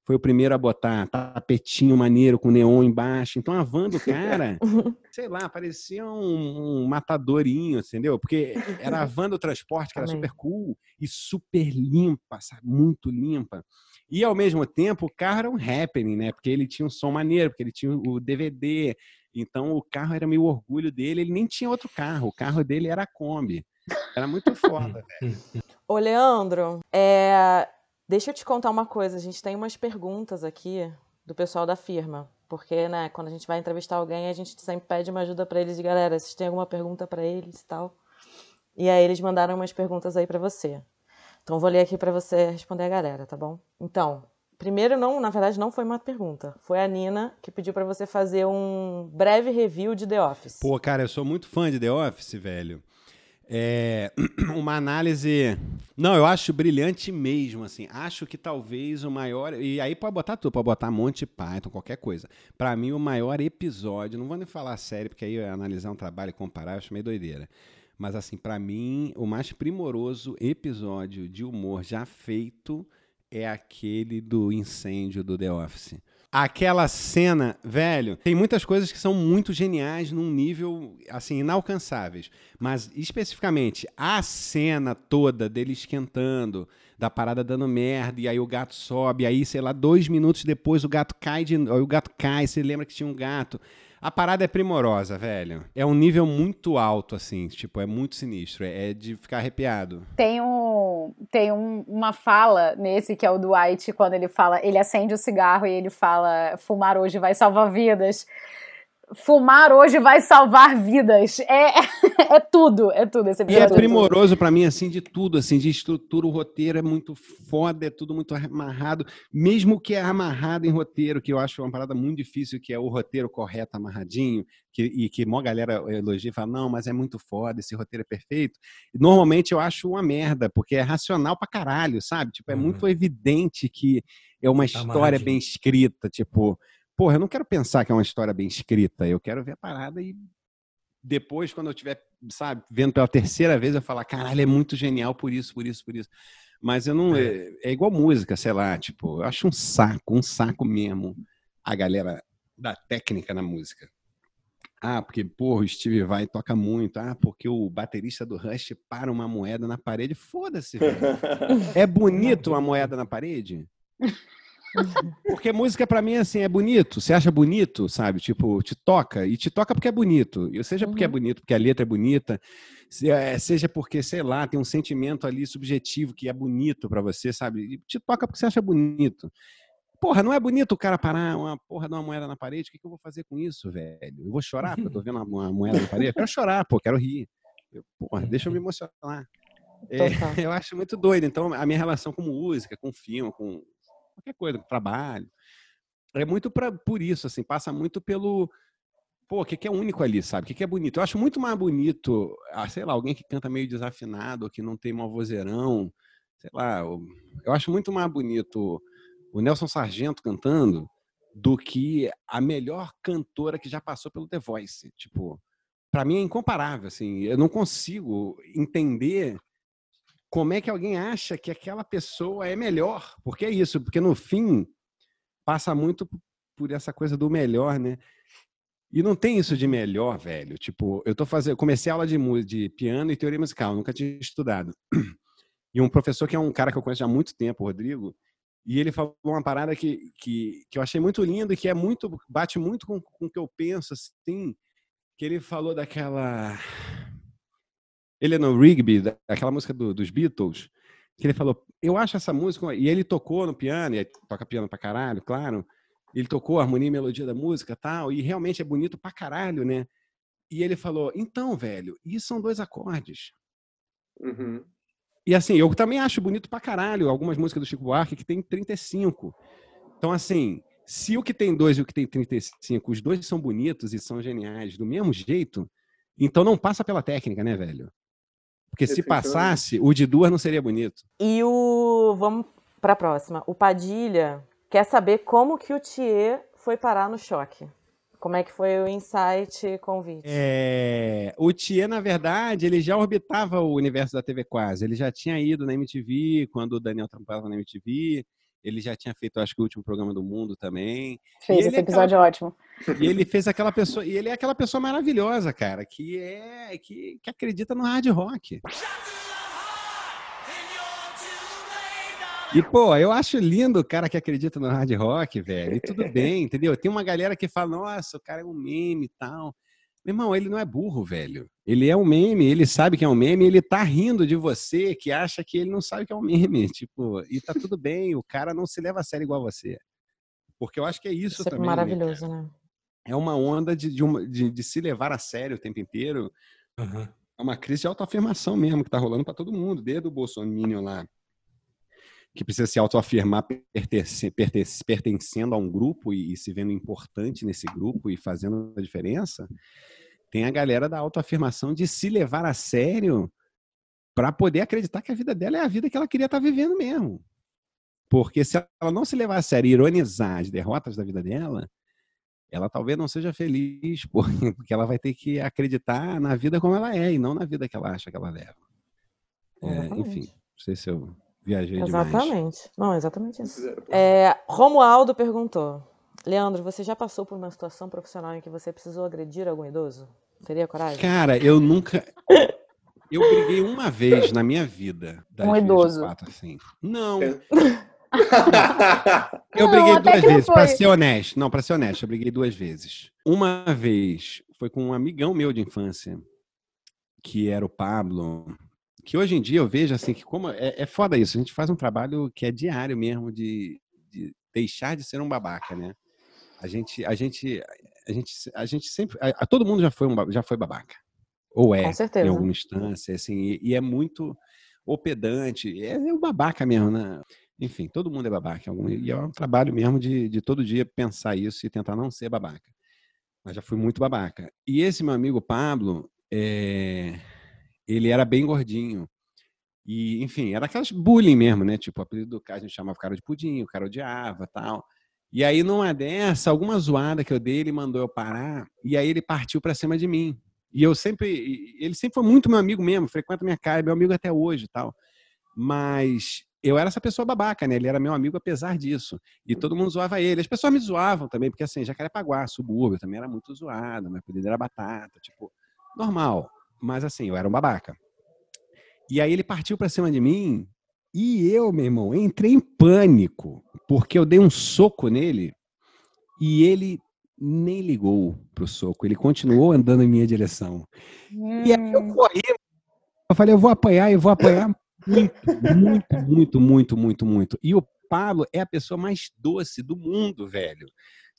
foi o primeiro a botar tapetinho maneiro com neon embaixo. Então a van do cara, sei lá, parecia um, um matadorinho, entendeu? Porque era a van do transporte que era Amém. super cool e super limpa, sabe? muito limpa. E ao mesmo tempo, o carro era um happening, né? Porque ele tinha um som maneiro, porque ele tinha o DVD. Então o carro era meio orgulho dele, ele nem tinha outro carro, o carro dele era a Kombi. Era muito foda, velho. Ô, Leandro, é, deixa eu te contar uma coisa. A gente tem umas perguntas aqui do pessoal da firma. Porque, né, quando a gente vai entrevistar alguém, a gente sempre pede uma ajuda pra eles. E, galera, vocês têm alguma pergunta pra eles e tal? E aí eles mandaram umas perguntas aí pra você. Então, vou ler aqui pra você responder a galera, tá bom? Então, primeiro, não, na verdade, não foi uma pergunta. Foi a Nina que pediu pra você fazer um breve review de The Office. Pô, cara, eu sou muito fã de The Office, velho. É uma análise. Não, eu acho brilhante mesmo, assim. Acho que talvez o maior. E aí pode botar tudo, pode botar Monty Python, qualquer coisa. Pra mim, o maior episódio. Não vou nem falar série, porque aí analisar um trabalho e comparar, eu acho meio doideira. Mas, assim, pra mim, o mais primoroso episódio de humor já feito é aquele do incêndio do The Office. Aquela cena, velho, tem muitas coisas que são muito geniais num nível, assim, inalcançáveis. Mas, especificamente, a cena toda dele esquentando, da parada dando merda, e aí o gato sobe, aí, sei lá, dois minutos depois o gato cai de o gato cai, você lembra que tinha um gato. A parada é primorosa, velho. É um nível muito alto, assim, tipo, é muito sinistro. É, é de ficar arrepiado. Tem, um, tem um- uma fala nesse que é o Dwight, quando ele fala, ele acende o cigarro e ele fala: fumar hoje vai salvar vidas. Fumar hoje vai salvar vidas. É, é tudo, é tudo. Esse E é episódio primoroso pra mim, assim, de tudo, assim, de estrutura, o roteiro é muito foda, é tudo muito amarrado, mesmo que é amarrado em roteiro, que eu acho uma parada muito difícil, que é o roteiro correto, amarradinho, que, e que mó galera elogia e fala, não, mas é muito foda, esse roteiro é perfeito. Normalmente eu acho uma merda, porque é racional pra caralho, sabe? Tipo, é muito evidente que é uma história bem escrita, tipo, porra, eu não quero pensar que é uma história bem escrita, eu quero ver a parada e depois, quando eu estiver, sabe, vendo pela terceira vez, eu falar, caralho, é muito genial por isso, por isso, por isso. Mas eu não. É, é igual música, sei lá, tipo, eu acho um saco, um saco mesmo a galera da técnica na música. Ah, porque, porra, o Steve Vai toca muito. Ah, porque o baterista do Rush para uma moeda na parede. Foda-se, velho. É bonito uma moeda na parede? Porque música pra mim assim é bonito. Você acha bonito, sabe? Tipo, te toca e te toca porque é bonito. E seja porque é bonito, porque a letra é bonita, é, seja porque sei lá tem um sentimento ali subjetivo que é bonito pra você, sabe? E te toca porque você acha bonito. Porra, não é bonito o cara parar uma porra de uma moeda na parede? O que, que eu vou fazer com isso, velho? Eu vou chorar porque eu tô vendo uma, moeda na parede? Eu quero chorar, pô, quero rir. Eu, porra, deixa eu me emocionar. É, eu acho muito doido. Então, a minha relação com música, com filme, com qualquer coisa, trabalho, é muito pra, por isso, assim, passa muito pelo. Pô, o que, que é único ali, sabe? O que, que é bonito? Eu acho muito mais bonito, ah, sei lá, alguém que canta meio desafinado, que não tem uma vozeirão, sei lá. Eu, eu acho muito mais bonito o Nelson Sargento cantando do que a melhor cantora que já passou pelo The Voice. Tipo, para mim é incomparável, assim. Eu não consigo entender como é que alguém acha que aquela pessoa é melhor. Porque é isso, porque no fim passa muito por essa coisa do melhor, né? E não tem isso de melhor, velho. Tipo, eu tô fazendo, comecei aula de, de piano e teoria musical, nunca tinha estudado. E um professor que é um cara que eu conheço há muito tempo, o Rodrigo, e ele falou uma parada que, que, que eu achei muito lindo e que é muito bate muito com, com o que eu penso, assim, que ele falou daquela Eleanor Rigby, da- daquela música do- dos Beatles, que ele falou, eu acho essa música, e ele tocou no piano, e toca piano pra caralho, claro, ele tocou a harmonia e melodia da música e tal, e realmente é bonito pra caralho, né? E ele falou, então, velho, isso são dois acordes. Uhum. E assim, eu também acho bonito pra caralho algumas músicas do Chico Buarque que tem 35. Então, assim, se o que tem dois e o que tem 35, os dois são bonitos e são geniais do mesmo jeito, então não passa pela técnica, né, velho? Porque se Definitivamente. passasse, o de duas não seria bonito. E o. Vamos pra próxima. O Padilha quer saber como que o Thier foi parar no choque. Como é que foi o insight convite? É, o Thier, na verdade, ele já orbitava o universo da TV quase. Ele já tinha ido na MTV, quando o Daniel trampava na MTV. Ele já tinha feito, acho que o último programa do mundo também. E Fez ele esse é episódio aquela- ótimo. E ele fez aquela pessoa, e ele é aquela pessoa maravilhosa, cara, que é que, que acredita no hard rock. E, pô, eu acho lindo o cara que acredita no hard rock, velho. E tudo bem, entendeu? Tem uma galera que fala, nossa, o cara é um meme e tal. Meu irmão, ele não é burro, velho. Ele é um meme, ele sabe que é um meme, ele tá rindo de você que acha que ele não sabe que é um meme. Tipo, e tá tudo bem, o cara não se leva a sério igual você. Porque eu acho que é isso, Isso é também. né, maravilhoso, né? é uma onda de, de, uma- de- de se levar a sério o tempo inteiro. É uma crise de autoafirmação mesmo que tá rolando para todo mundo, desde o Bolsonaro lá, que precisa se autoafirmar pertence, pertence, pertencendo a um grupo e, e se vendo importante nesse grupo e fazendo a diferença. Tem a galera da autoafirmação de se levar a sério para poder acreditar que a vida dela é a vida que ela queria estar vivendo mesmo. Porque se ela não se levar a sério e ironizar as derrotas da vida dela, ela talvez não seja feliz, por- porque ela vai ter que acreditar na vida como ela é e não na vida que ela acha que ela leva. É, enfim, não sei se eu viajei demais. Exatamente. Não, exatamente isso. É, Romualdo perguntou: Leandro, você já passou por uma situação profissional em que você precisou agredir algum idoso? Teria coragem? Cara, eu nunca. Eu briguei uma vez na minha vida. Um idoso. Quatro, assim. Não. É. Eu Não, briguei até duas não vezes, pra foi. ser honesto. Não, pra ser honesto, eu briguei duas vezes. Uma vez foi com um amigão meu de infância, que era o Pablo, que hoje em dia eu vejo assim que como é, é foda isso, a gente faz um trabalho que é diário mesmo de, de deixar de ser um babaca, né? A gente, a gente, a gente, a gente sempre, a, a- todo mundo já foi um, já foi babaca, ou é em alguma instância, assim, e, e é muito ou pedante, é, é o babaca mesmo, né? Enfim, todo mundo é babaca, algum, e é um trabalho mesmo de, de todo dia pensar isso e tentar não ser babaca. Mas já fui muito babaca. E esse meu amigo Pablo, é, ele era bem gordinho. E, enfim, era aquelas bullying mesmo, né? Tipo, o apelido do cara a gente chamava o cara de pudim, o cara odiava tal. E aí, numa dessa, alguma zoada que eu dei, ele mandou eu parar, e aí ele partiu pra cima de mim. E eu sempre, ele sempre foi muito meu amigo mesmo, frequenta minha casa, é meu amigo até hoje tal. Mas eu era essa pessoa babaca, né? Ele era meu amigo apesar disso. E todo mundo zoava ele. As pessoas me zoavam também, porque assim, Jacarepaguá, subúrbio, também era muito zoado, meu apelido era batata, tipo, normal. Mas assim, eu era um babaca. E aí ele partiu pra cima de mim e eu, meu irmão, entrei em pânico, porque eu dei um soco nele e ele nem ligou pro soco, ele continuou andando em minha direção. E aí eu corri, eu falei, eu vou apanhar, eu vou apanhar muito, muito, muito, muito, muito, muito. E o Pablo é a pessoa mais doce do mundo, velho.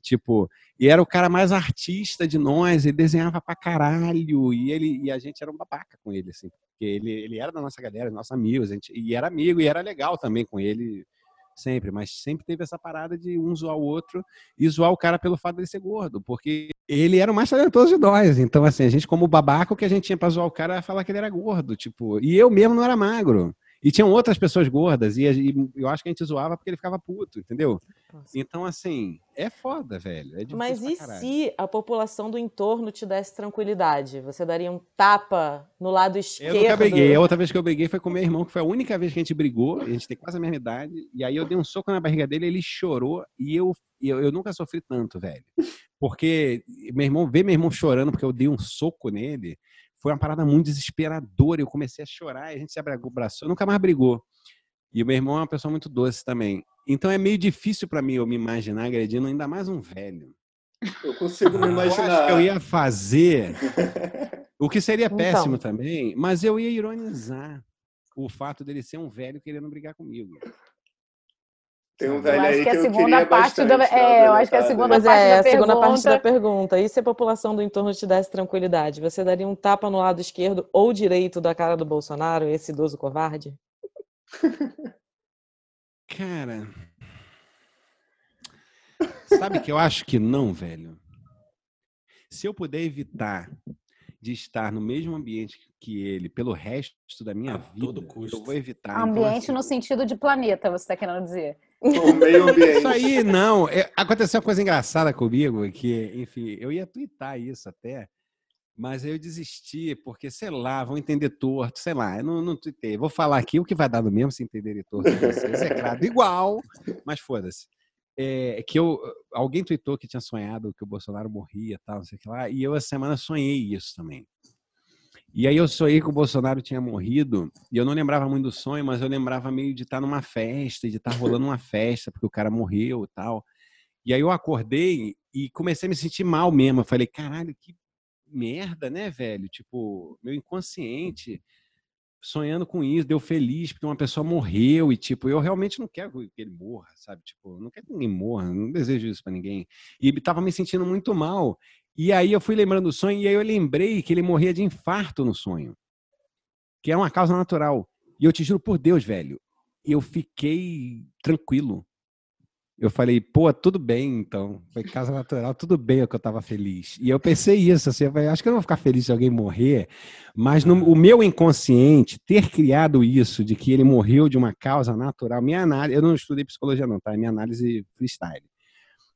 Tipo, e era o cara mais artista de nós, ele desenhava pra caralho, e ele e a gente era um babaca com ele, assim, porque ele, ele era da nossa galera, nossos amigos, gente, e era amigo, e era legal também com ele, sempre, mas sempre teve essa parada de um zoar o outro e zoar o cara pelo fato dele ser gordo, porque ele era o mais talentoso de nós. Então, assim, a gente, como babaca, o que a gente tinha pra zoar o cara era falar que ele era gordo, tipo, e eu mesmo não era magro. E tinham outras pessoas gordas, e, e eu acho que a gente zoava porque ele ficava puto, entendeu? Então, assim, é foda, velho. É Mas e se a população do entorno te desse tranquilidade? Você daria um tapa no lado Eu esquerdo? nunca briguei. A outra vez que eu briguei foi com meu irmão, que foi a única vez que a gente brigou. A gente tem quase a mesma idade. E aí eu dei um soco na barriga dele, ele chorou. E eu, eu, eu nunca sofri tanto, velho. Porque meu irmão, ver meu irmão chorando porque eu dei um soco nele, foi uma parada muito desesperadora. Eu comecei a chorar, e a gente se abraçou, nunca mais brigou. E o meu irmão é uma pessoa muito doce também. Então é meio difícil pra mim eu me imaginar agredindo ainda mais um velho. Eu consigo me Eu acho imaginar. que eu ia fazer o que seria Então. péssimo também, mas eu ia ironizar o fato dele ser um velho querendo brigar comigo. Tem um Eu velho acho aí que que a eu queria bastante. da- é, eu acho que a deletada. segunda Pois parte é, da a segunda parte da pergunta- pergunta. E se a população do entorno te desse tranquilidade? Você daria um tapa no lado esquerdo ou direito da cara do Bolsonaro, esse idoso covarde? Cara. Sabe que eu acho que não, velho? Se eu puder evitar de estar no mesmo ambiente que ele pelo resto da minha vida, eu vou evitar. Então, Ambiente assim, no sentido de planeta, você está querendo dizer. O meio ambiente. Isso aí, não. É, aconteceu uma coisa engraçada comigo, que, enfim, eu ia twittar isso até, mas aí eu desisti, porque, sei lá, vão entender torto, sei lá, eu não, não. Vou falar aqui o que vai dar no mesmo se entenderem torto vocês, é claro, igual, mas foda-se. É, que eu, alguém tweetou que tinha sonhado que o Bolsonaro morria, tal, não sei o que lá, e eu essa semana sonhei isso também. E aí eu sonhei que o Bolsonaro tinha morrido, e eu não lembrava muito do sonho, mas eu lembrava meio de estar numa festa, de estar rolando uma festa, porque o cara morreu e tal. E aí eu acordei e comecei a me sentir mal mesmo. Eu falei, caralho, que merda, né, velho? Tipo, meu inconsciente sonhando com isso, deu feliz porque uma pessoa morreu e tipo, eu realmente não quero que ele morra, sabe? Tipo, não quero que ninguém morra, não desejo isso pra ninguém. E tava me sentindo muito mal. E aí eu fui lembrando do sonho e aí eu lembrei que ele morria de infarto no sonho. Que é uma causa natural. E eu te juro por Deus, velho, eu fiquei tranquilo. Eu falei, pô, tudo bem, então. Foi causa natural, tudo bem é que eu tava feliz. E eu pensei isso, assim, eu falei, acho que eu não vou ficar feliz se alguém morrer, mas no, o meu inconsciente ter criado isso, de que ele morreu de uma causa natural, minha análise, eu não estudei psicologia não, tá? É minha análise freestyle.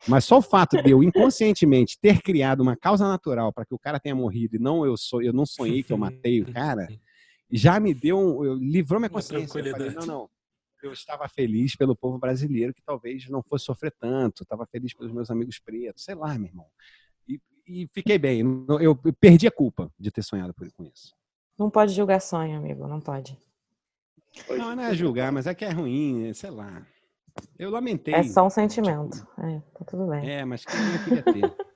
Mas só o fato de eu inconscientemente ter criado uma causa natural para que o cara tenha morrido e não eu sou, eu não sonhei que eu matei o cara, já me deu, um, eu, livrou minha consciência. Eu falei, não, não, eu estava feliz pelo povo brasileiro que talvez não fosse sofrer tanto, estava feliz pelos meus amigos pretos, sei lá, meu irmão. E, e fiquei bem, não- eu perdi a culpa de ter sonhado com isso. Não pode julgar sonho, amigo, não pode. Não, não é julgar, mas é que é ruim, sei lá. Eu lamentei. É só um sentimento. É, tá tudo bem. É, mas que eu queria ter.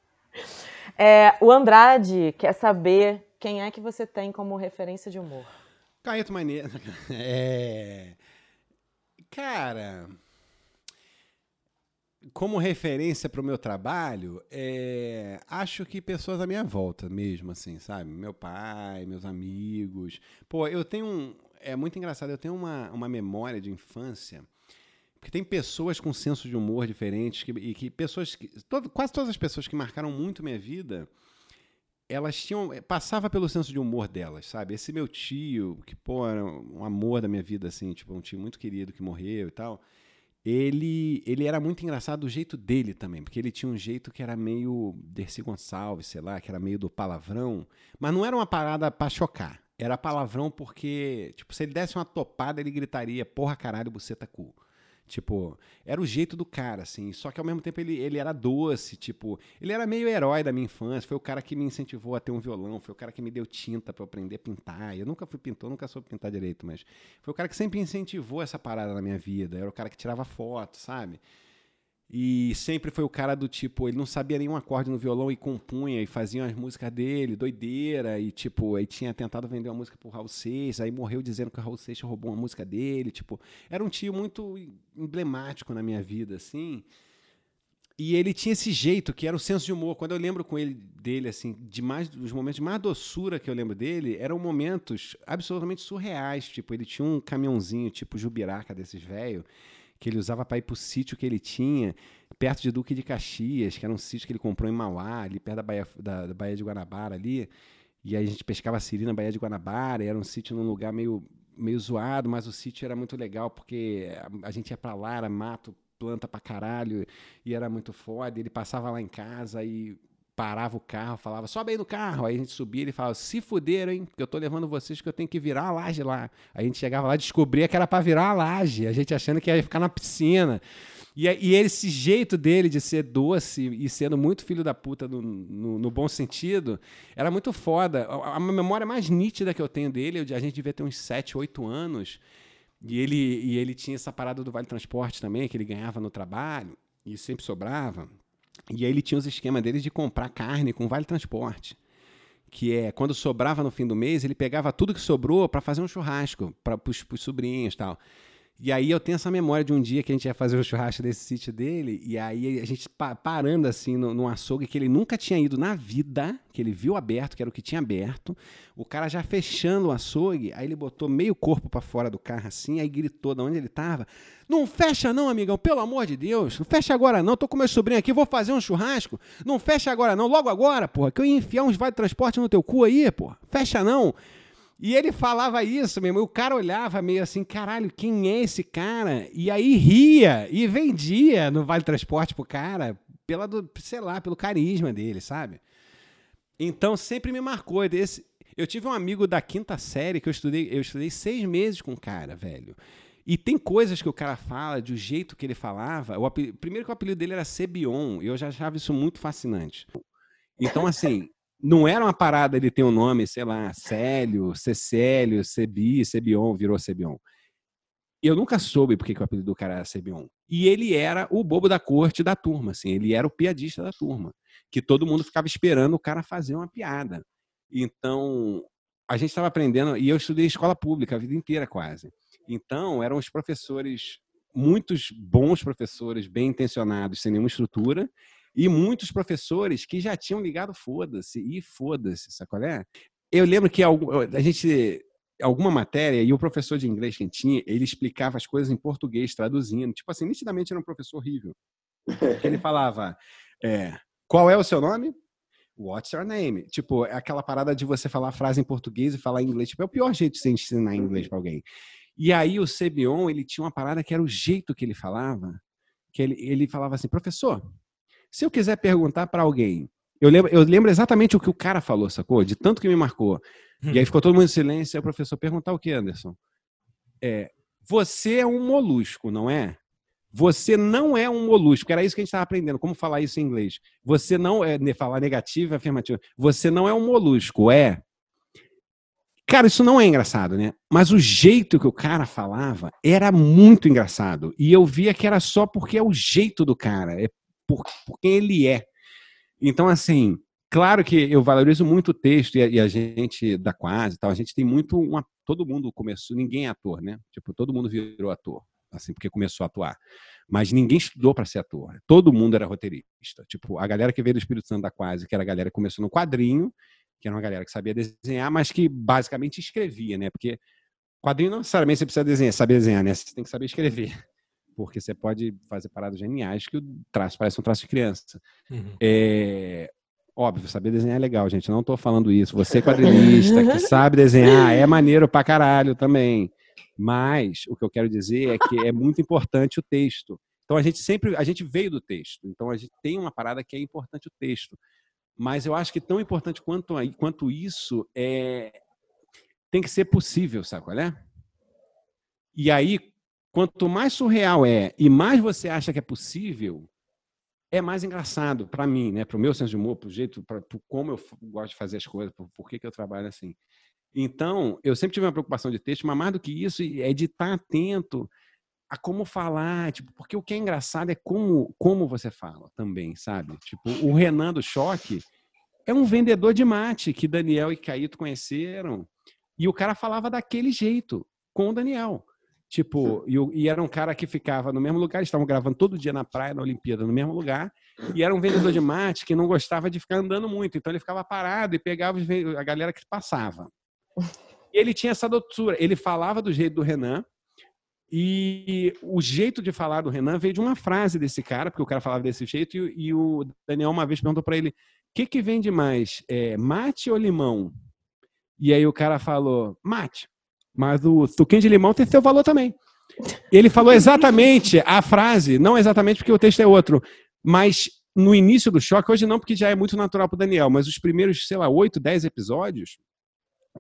É, o Andrade quer saber quem é que você tem como referência de humor. Caeto Maneiro. É. Cara. Como referência para o meu trabalho, é, acho que pessoas à minha volta mesmo, assim, sabe? Meu pai, meus amigos. Pô, eu tenho um. É muito engraçado, eu tenho uma, uma memória de infância. Porque tem pessoas com senso de humor diferentes que, e que pessoas. Que, todo- quase todas as pessoas que marcaram muito minha vida elas tinham passava pelo senso de humor delas, sabe? Esse meu tio, que pô, era um amor da minha vida assim, tipo, um tio muito querido que morreu e tal. Ele ele era muito engraçado do jeito dele também, porque ele tinha um jeito que era meio Dercy Gonçalves, sei lá, que era meio do palavrão, mas não era uma parada pra chocar. Era palavrão porque, tipo, se ele desse uma topada, ele gritaria, porra, caralho, buceta cu. Tipo, era o jeito do cara, assim. Só que ao mesmo tempo ele, ele era doce, tipo, ele era meio herói da minha infância. Foi o cara que me incentivou a ter um violão, foi o cara que me deu tinta para aprender a pintar. Eu nunca fui pintor, nunca soube pintar direito, mas foi o cara que sempre incentivou essa parada na minha vida. Era o cara que tirava foto, sabe? E sempre foi o cara do tipo, ele não sabia nenhum acorde no violão e compunha e fazia as músicas dele, doideira, e tipo, aí tinha tentado vender uma música pro Raul Seixas, aí morreu dizendo que o Raul Seixas roubou uma música dele, tipo, era um tio muito emblemático na minha vida, assim. E ele tinha esse jeito, que era o senso de humor. Quando eu lembro com ele dele, assim, de mais, os momentos de mais doçura que eu lembro dele, eram momentos absolutamente surreais. Tipo, ele tinha um caminhãozinho, tipo Jubiraca desses velho, que ele usava para ir para o sítio que ele tinha, perto de Duque de Caxias, que era um sítio que ele comprou em Mauá, ali perto da Baía, da, da Baía de Guanabara ali. E aí a gente pescava siri na Baía de Guanabara, era um sítio num lugar meio, meio zoado, mas o sítio era muito legal, porque a, a gente ia para lá, era mato, planta pra caralho, e era muito foda. Ele passava lá em casa e parava o carro, falava, sobe aí no carro. Aí a gente subia ele falava, se fuderam, hein? Porque eu tô levando vocês que eu tenho que virar a laje lá. Aí a gente chegava lá descobria que era para virar a laje. A gente achando que ia ficar na piscina. E, e esse jeito dele de ser doce e sendo muito filho da puta no, no, no bom sentido, era muito foda. A, a, memória mais nítida que eu tenho dele, a gente devia ter uns 7, 8 anos. E ele, e ele tinha essa parada do Vale Transporte também, que ele ganhava no trabalho e sempre sobrava. E aí ele tinha os esquemas dele de comprar carne com vale transporte. Que é quando sobrava no fim do mês, ele pegava tudo que sobrou para fazer um churrasco para os sobrinhos e tal. E aí eu tenho essa memória de um dia que a gente ia fazer o churrasco desse sítio dele, e aí a gente parando assim no, no açougue que ele nunca tinha ido na vida, que ele viu aberto, que era o que tinha aberto, o cara já fechando o açougue, aí ele botou meio corpo para fora do carro assim, aí gritou de onde ele tava, não fecha não, amigão, pelo amor de Deus, não fecha agora não, tô com meu sobrinho aqui, vou fazer um churrasco, não fecha agora não, logo agora, porra, que eu ia enfiar uns vai de transporte no teu cu aí, porra, fecha não. E ele falava isso mesmo, e o cara olhava meio assim, caralho, quem é esse cara? E aí ria e vendia no Vale Transporte pro cara, pela do, sei lá, pelo carisma dele, sabe? Então sempre me marcou. Esse, eu tive um amigo da quinta série que eu estudei, eu estudei seis meses com o cara, velho. E tem coisas que o cara fala, do jeito que ele falava. O primeiro que o apelido dele era Cebion, e eu já achava isso muito fascinante. Então, assim, não era uma parada ele ter um nome, sei lá, Célio, Cecélio, Cebi, Cebion, virou Cebion. Eu nunca soube porque que o apelido do cara era Cebion. E ele era o bobo da corte da turma, assim, ele era o piadista da turma, que todo mundo ficava esperando o cara fazer uma piada. Então, a gente estava aprendendo, e eu estudei escola pública a vida inteira quase. Então, eram os professores, muitos bons professores, bem intencionados, sem nenhuma estrutura, e muitos professores que já tinham ligado foda-se, e foda-se, sabe é? Eu lembro que a gente, alguma matéria, e o professor de inglês que tinha, ele explicava as coisas em português, traduzindo. Tipo assim, nitidamente era um professor horrível. Ele falava, é, qual é o seu nome? What's your name? Tipo, é aquela parada de você falar a frase em português e falar em inglês. Tipo, é o pior jeito de você ensinar inglês para alguém. E aí o Cebion, ele tinha uma parada que era o jeito que ele falava, que ele, ele falava assim, professor, se eu quiser perguntar para alguém, eu lembro, eu lembro exatamente o que o cara falou, sacou? De tanto que me marcou. E aí hum. ficou todo mundo em silêncio, e o professor perguntar o que, Anderson? É, você é um molusco, não é? Você não é um molusco. Era isso que a gente estava aprendendo. Como falar isso em inglês? Você não é falar negativo e afirmativo. Você não é um molusco, é? Cara, isso não é engraçado, né? Mas o jeito que o cara falava era muito engraçado. E eu via que era só porque é o jeito do cara. É por, por quem ele é. Então, assim, claro que eu valorizo muito o texto e a, e a gente da quase tal, a gente tem muito uma, todo mundo começou, ninguém é ator, né? Tipo, todo mundo virou ator, assim, porque começou a atuar. Mas ninguém estudou para ser ator. Todo mundo era roteirista. Tipo, a galera que veio do Espírito Santo da quase, que era a galera que começou no quadrinho, que era uma galera que sabia desenhar, mas que basicamente escrevia, né? Porque quadrinho não necessariamente você precisa desenhar, saber desenhar, né? Você tem que saber escrever porque você pode fazer paradas geniais que o traço parece um traço de criança. Uhum. É, óbvio, saber desenhar é legal, gente. não estou falando isso. Você quadrinista que sabe desenhar é maneiro pra caralho também. Mas o que eu quero dizer é que é muito importante o texto. Então a gente sempre, a gente veio do texto. Então a gente tem uma parada que é importante o texto. Mas eu acho que tão importante quanto, quanto isso é tem que ser possível, sabe qual é? E aí, quanto mais surreal é e mais você acha que é possível, é mais engraçado para mim, né? Para o meu senso de humor, para o jeito, para como eu gosto de fazer as coisas, por, por que, que eu trabalho assim. Então, eu sempre tive uma preocupação de texto, mas mais do que isso, é de estar atento a como falar, tipo, porque o que é engraçado é como, como você fala também, sabe? Tipo, o Renan do Choque é um vendedor de mate que Daniel e Caíto conheceram, e o cara falava daquele jeito, com o Daniel. Tipo, e, e era um cara que ficava no mesmo lugar, eles estavam gravando todo dia na praia, na Olimpíada, no mesmo lugar, e era um vendedor de mate que não gostava de ficar andando muito, então ele ficava parado e pegava a galera que passava. E ele tinha essa doçura, ele falava do jeito do Renan, e o jeito de falar do Renan veio de uma frase desse cara, porque o cara falava desse jeito, e, e o Daniel uma vez perguntou para ele: o que, que vende mais, é, mate ou limão? E aí o cara falou: mate, mas o suquinho de limão tem seu valor também. Ele falou exatamente a frase, não exatamente porque o texto é outro, mas no início do choque, hoje não, porque já é muito natural para o Daniel, mas os primeiros, sei lá, oito, dez episódios,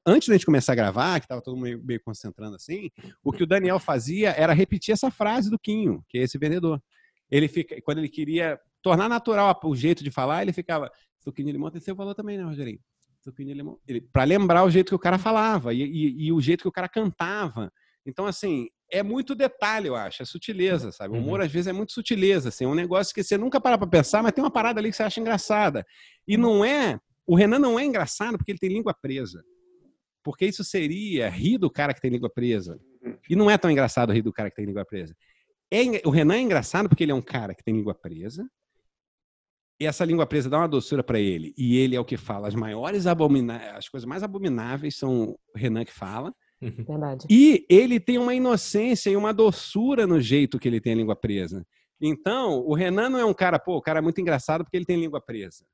antes da gente começar a gravar, que estava todo mundo meio, meio concentrando assim, o que o Daniel fazia era repetir essa frase do Quinho, que é esse vendedor. Ele fica, quando ele queria tornar natural o jeito de falar, ele ficava, suquinho de limão tem seu valor também, né, Rogerinho? De limão. Para lembrar o jeito que o cara falava e, e- e o jeito que o cara cantava. Então, assim, é muito detalhe, eu acho, é sutileza, sabe? O humor, às vezes, é muito sutileza, assim, é um negócio que você nunca para pra pensar, mas tem uma parada ali que você acha engraçada. E não é, o Renan não é engraçado porque ele tem língua presa. Porque isso seria rir do cara que tem língua presa. E não é tão engraçado rir do cara que tem língua presa. É o Renan é engraçado porque ele é um cara que tem língua presa. E essa língua presa dá uma doçura para ele. E ele é o que fala as maiores abomináveis, as coisas mais abomináveis são o Renan que fala. Verdade. E ele tem uma inocência e uma doçura no jeito que ele tem a língua presa. Então, o Renan não é um cara, pô, o cara é muito engraçado porque ele tem língua presa.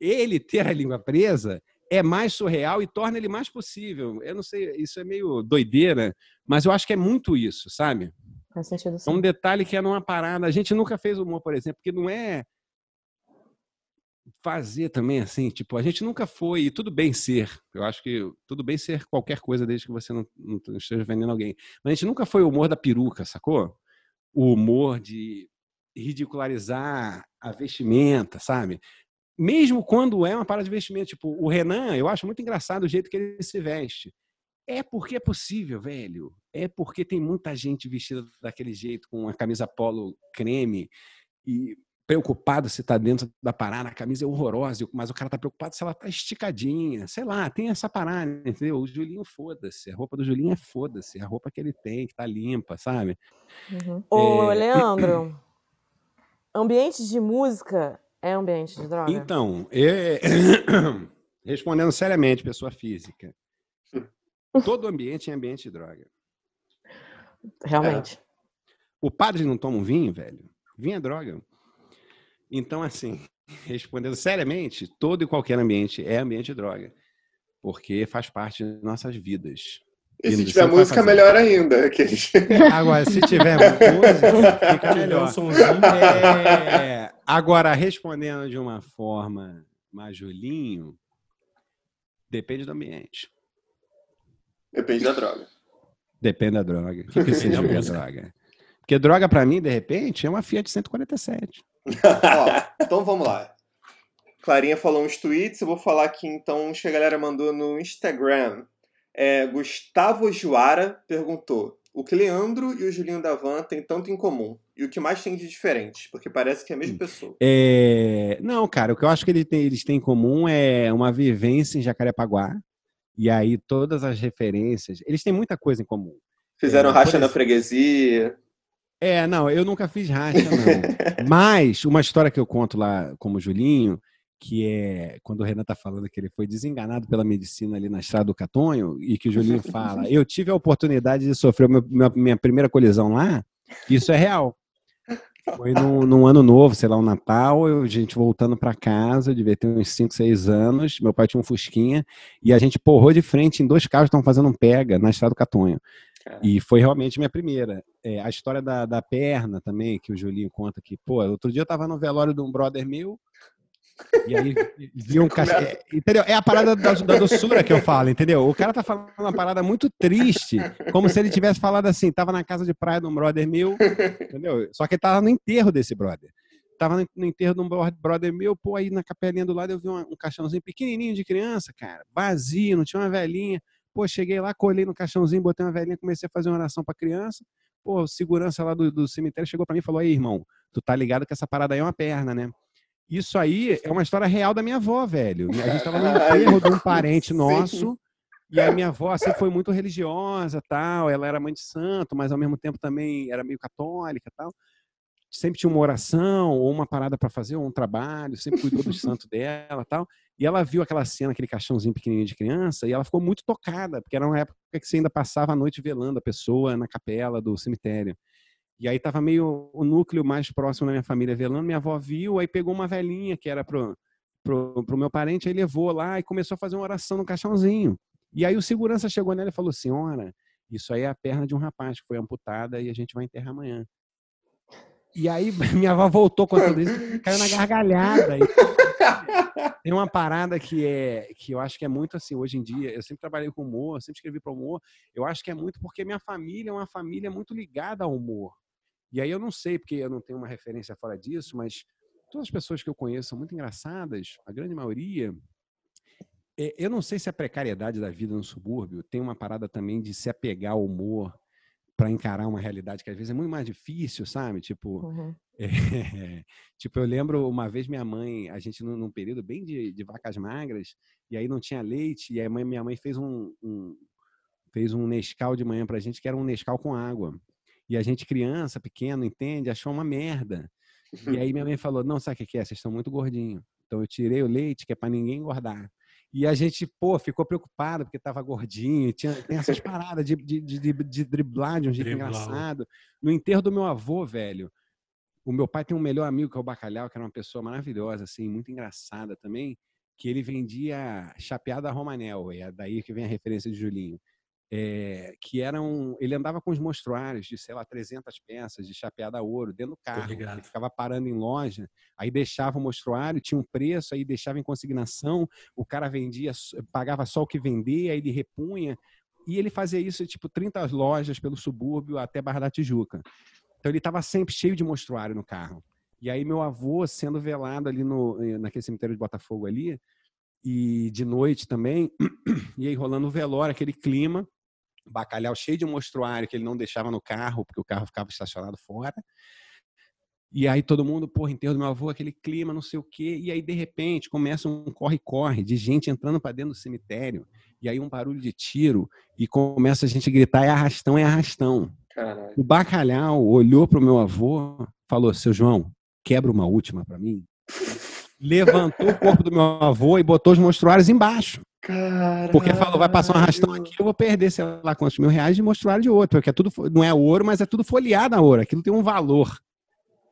Ele ter a língua presa é mais surreal e torna ele mais possível. Eu não sei, isso é meio doideira, mas eu acho que é muito isso, sabe? Faz sentido É um detalhe que é numa parada. A gente nunca fez humor, por exemplo, porque não é fazer também assim, tipo, a gente nunca foi, e tudo bem ser. Eu acho que tudo bem ser qualquer coisa desde que você não, não esteja vendendo alguém. Mas a gente nunca foi o humor da peruca, sacou? O humor de ridicularizar a vestimenta, sabe? Mesmo quando é uma parada de vestimenta, tipo, o Renan, eu acho muito engraçado o jeito que ele se veste. É porque é possível, velho. É porque tem muita gente vestida daquele jeito, com a camisa polo creme e preocupado se tá dentro da parada, a camisa é horrorosa, mas o cara tá preocupado se ela tá esticadinha. Sei lá, tem essa parada, entendeu? O Julinho, foda-se. A roupa do Julinho é foda-se. A roupa que ele tem, que tá limpa, sabe? Uhum. Ô, É, Leandro, ambiente de música é ambiente de droga? Então, é- respondendo seriamente, pessoa física, todo ambiente é ambiente de droga. Realmente. O padre não toma um vinho, velho? Vinho é droga. Então, assim, respondendo seriamente, todo e qualquer ambiente é ambiente de droga. Porque faz parte de nossas vidas. E se tiver música, fazer. melhor ainda. Aqueles... Agora, se tiver música, fica melhor. É, agora, respondendo de uma forma mais Julinho, depende do ambiente. Depende da droga. Depende da droga. O que, que seja é droga? Porque droga, pra mim, de repente, é uma Fiat 147. Ó, então vamos lá. Clarinha falou uns tweets, eu vou falar aqui então uns que a galera mandou no Instagram. É, Gustavo Juara perguntou: o que Leandro e o Julinho da Van têm tanto em comum? E o que mais tem de diferente? Porque parece que é a mesma pessoa. É, Não, cara, o que eu acho que eles têm, eles têm em comum é uma vivência em Jacarepaguá. E aí todas as referências. Eles têm muita coisa em comum. Fizeram É, racha na freguesia. É, não, eu nunca fiz racha, não. Mas uma história que eu conto lá como Julinho, que é quando o Renan tá falando que ele foi desenganado pela medicina ali na estrada do Catonho, e que o Julinho fala, eu tive a oportunidade de sofrer meu- minha, minha primeira colisão lá, isso é real. Foi num, num ano novo, sei lá, um Natal, eu, a gente voltando para casa, devia ter uns 5, 6 anos, meu pai tinha um Fusquinha, e a gente porrou de frente em dois carros que estavam fazendo um pega na estrada do Catonho. E foi realmente minha primeira. É, a história da, da perna também, que o Julinho conta que, pô, outro dia eu tava no velório de um brother meu, E aí vi um cachorro. É, entendeu? É a parada da, da doçura que eu falo, entendeu? O cara tá falando uma parada muito triste, como se ele tivesse falado assim, tava na casa de praia de um brother meu, entendeu? Só que ele tava no enterro desse brother. Tava no- enterro de um bro- brother meu, pô, aí na capelinha do lado eu vi uma- um caixãozinho pequenininho de criança, cara, vazio, não tinha uma velhinha. Pô, cheguei lá, colhei no caixãozinho, botei uma velhinha, comecei a fazer uma oração pra criança. Pô, segurança lá do, do cemitério chegou pra mim e falou: aí, irmão, tu tá ligado que essa parada aí é uma perna, né? Isso aí é uma história real da minha avó, velho. A gente tava no enterro de um parente nosso. E a minha avó sempre foi muito religiosa, tal. Ela era mãe de santo, mas ao mesmo tempo também era meio católica, tal. Sempre tinha uma oração ou uma parada para fazer, ou um trabalho. Sempre cuidou dos santos dela, tal. E ela viu aquela cena, aquele caixãozinho pequenininho de criança, e ela ficou muito tocada, porque era uma época que você ainda passava a noite velando a pessoa na capela do cemitério. E aí tava meio o núcleo mais próximo da minha família velando. Minha avó viu, aí pegou uma velhinha que era pro, pro, pro meu parente, aí levou lá e começou a fazer uma oração no caixãozinho. E aí o segurança chegou nela e falou: Senhora, isso aí é a perna de um rapaz que foi amputada e a gente vai enterrar amanhã. E aí minha avó voltou contando isso, caiu na gargalhada. Tem uma parada que é que eu acho que é muito assim hoje em dia. Eu sempre trabalhei com humor, sempre escrevi para humor. Eu acho que é muito porque minha família é uma família muito ligada ao humor. E aí eu não sei porque eu não tenho uma referência fora disso, mas todas as pessoas que eu conheço são muito engraçadas, a grande maioria. É, Eu não sei se a precariedade da vida no subúrbio tem uma parada também de se apegar ao humor para encarar uma realidade que às vezes é muito mais difícil, sabe? Tipo, Uhum. é, tipo, eu lembro uma vez minha mãe, a gente num, num período bem de, de vacas magras, e aí não tinha leite, e aí minha mãe fez um, um- fez um Nescau de manhã pra gente, que era um Nescau com água. E a gente, criança, pequeno, entende, achou uma merda. E aí minha mãe falou, não, sabe o que que é? Vocês estão muito gordinhos. Então eu tirei o leite, que é para ninguém engordar. E a gente, pô, ficou preocupado porque tava gordinho. Tinha, tem essas paradas de, de, de, de- driblar de um jeito engraçado. No enterro do meu avô, velho, o meu pai tem um melhor amigo que é o Bacalhau, que era uma pessoa maravilhosa, assim, muito engraçada também, que ele vendia chapeada Romanel, e é daí que vem a referência de Julinho. É, que era um, ele andava com os monstruários de, sei lá, 300 peças de chapeada a ouro dentro do carro. Ele ficava parando em loja, aí deixava o monstruário, tinha um preço, aí deixava em consignação, o cara vendia, pagava só o que vendia, aí ele repunha, e ele fazia isso, tipo, 30 lojas pelo subúrbio até Barra da Tijuca. Então ele estava sempre cheio de monstruário no carro. E aí meu avô sendo velado ali no eh, naquele cemitério de Botafogo ali e de noite também, e aí rolando o velório, aquele clima, bacalhau cheio de monstruário que ele não deixava no carro, porque o carro ficava estacionado fora. E aí todo mundo, porra, enterro do meu avô, aquele clima, não sei o quê. E aí, de repente, começa um corre-corre de gente entrando para dentro do cemitério. E aí um barulho de tiro. E começa a gente a gritar, é arrastão, é arrastão. Caralho. O bacalhau olhou pro meu avô, falou: Seu João, quebra uma última para mim. Levantou o corpo do meu avô e botou os monstruários embaixo. Porque falou: vai passar um arrastão aqui, eu vou perder, sei lá, quantos mil reais de monstruário de outro. Porque é tudo, não é ouro, mas é tudo folheado a ouro. Aquilo tem um valor.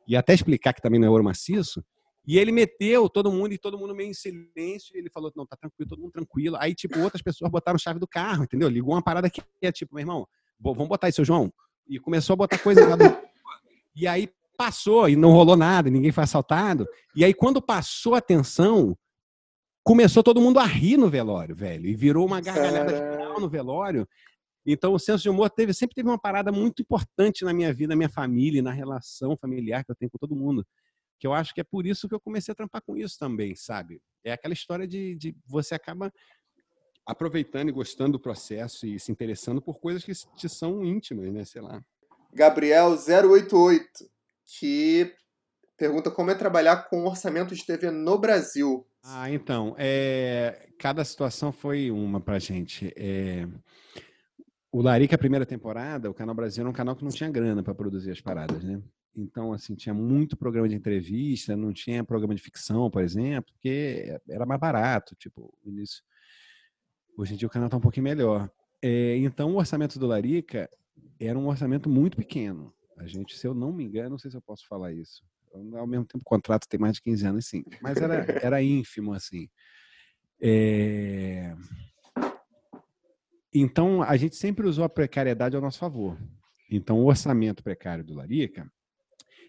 E até explicar que também não é ouro maciço. E ele meteu todo mundo e todo mundo meio em silêncio. E ele falou: não, tá tranquilo, todo mundo tranquilo. Aí, tipo, outras pessoas botaram chave do carro, entendeu? Ligou uma parada que é tipo, meu irmão, vamos botar aí, seu João. E começou a botar coisa lá do... E aí passou e não rolou nada, ninguém foi assaltado. E aí, quando passou a tensão, começou todo mundo a rir no velório, velho. E virou uma gargalhada geral no velório. Então, o senso de humor teve, sempre teve uma parada muito importante na minha vida, na minha família, e na relação familiar que eu tenho com todo mundo. Que eu acho que é por isso que eu comecei a trampar com isso também, sabe? É aquela história de, de você acaba aproveitando e gostando do processo e se interessando por coisas que te são íntimas, né? Sei lá. Gabriel088, que pergunta como é trabalhar com orçamento de TV no Brasil. Ah, então, é, cada situação foi uma pra gente. É, o Larica, a primeira temporada, o Canal Brasil era um canal que não tinha grana para produzir as paradas, né? Então, assim, tinha muito programa de entrevista, não tinha programa de ficção, por exemplo, porque era mais barato, tipo, início. Hoje em dia o canal está um pouquinho melhor. É, então, o orçamento do Larica era um orçamento muito pequeno. A gente, se eu não me engano, não sei se eu posso falar isso. Ao mesmo tempo, o contrato tem mais de 15 anos, sim. Mas era, era ínfimo, assim. É... Então, a gente sempre usou a precariedade ao nosso favor. Então, o orçamento precário do Larica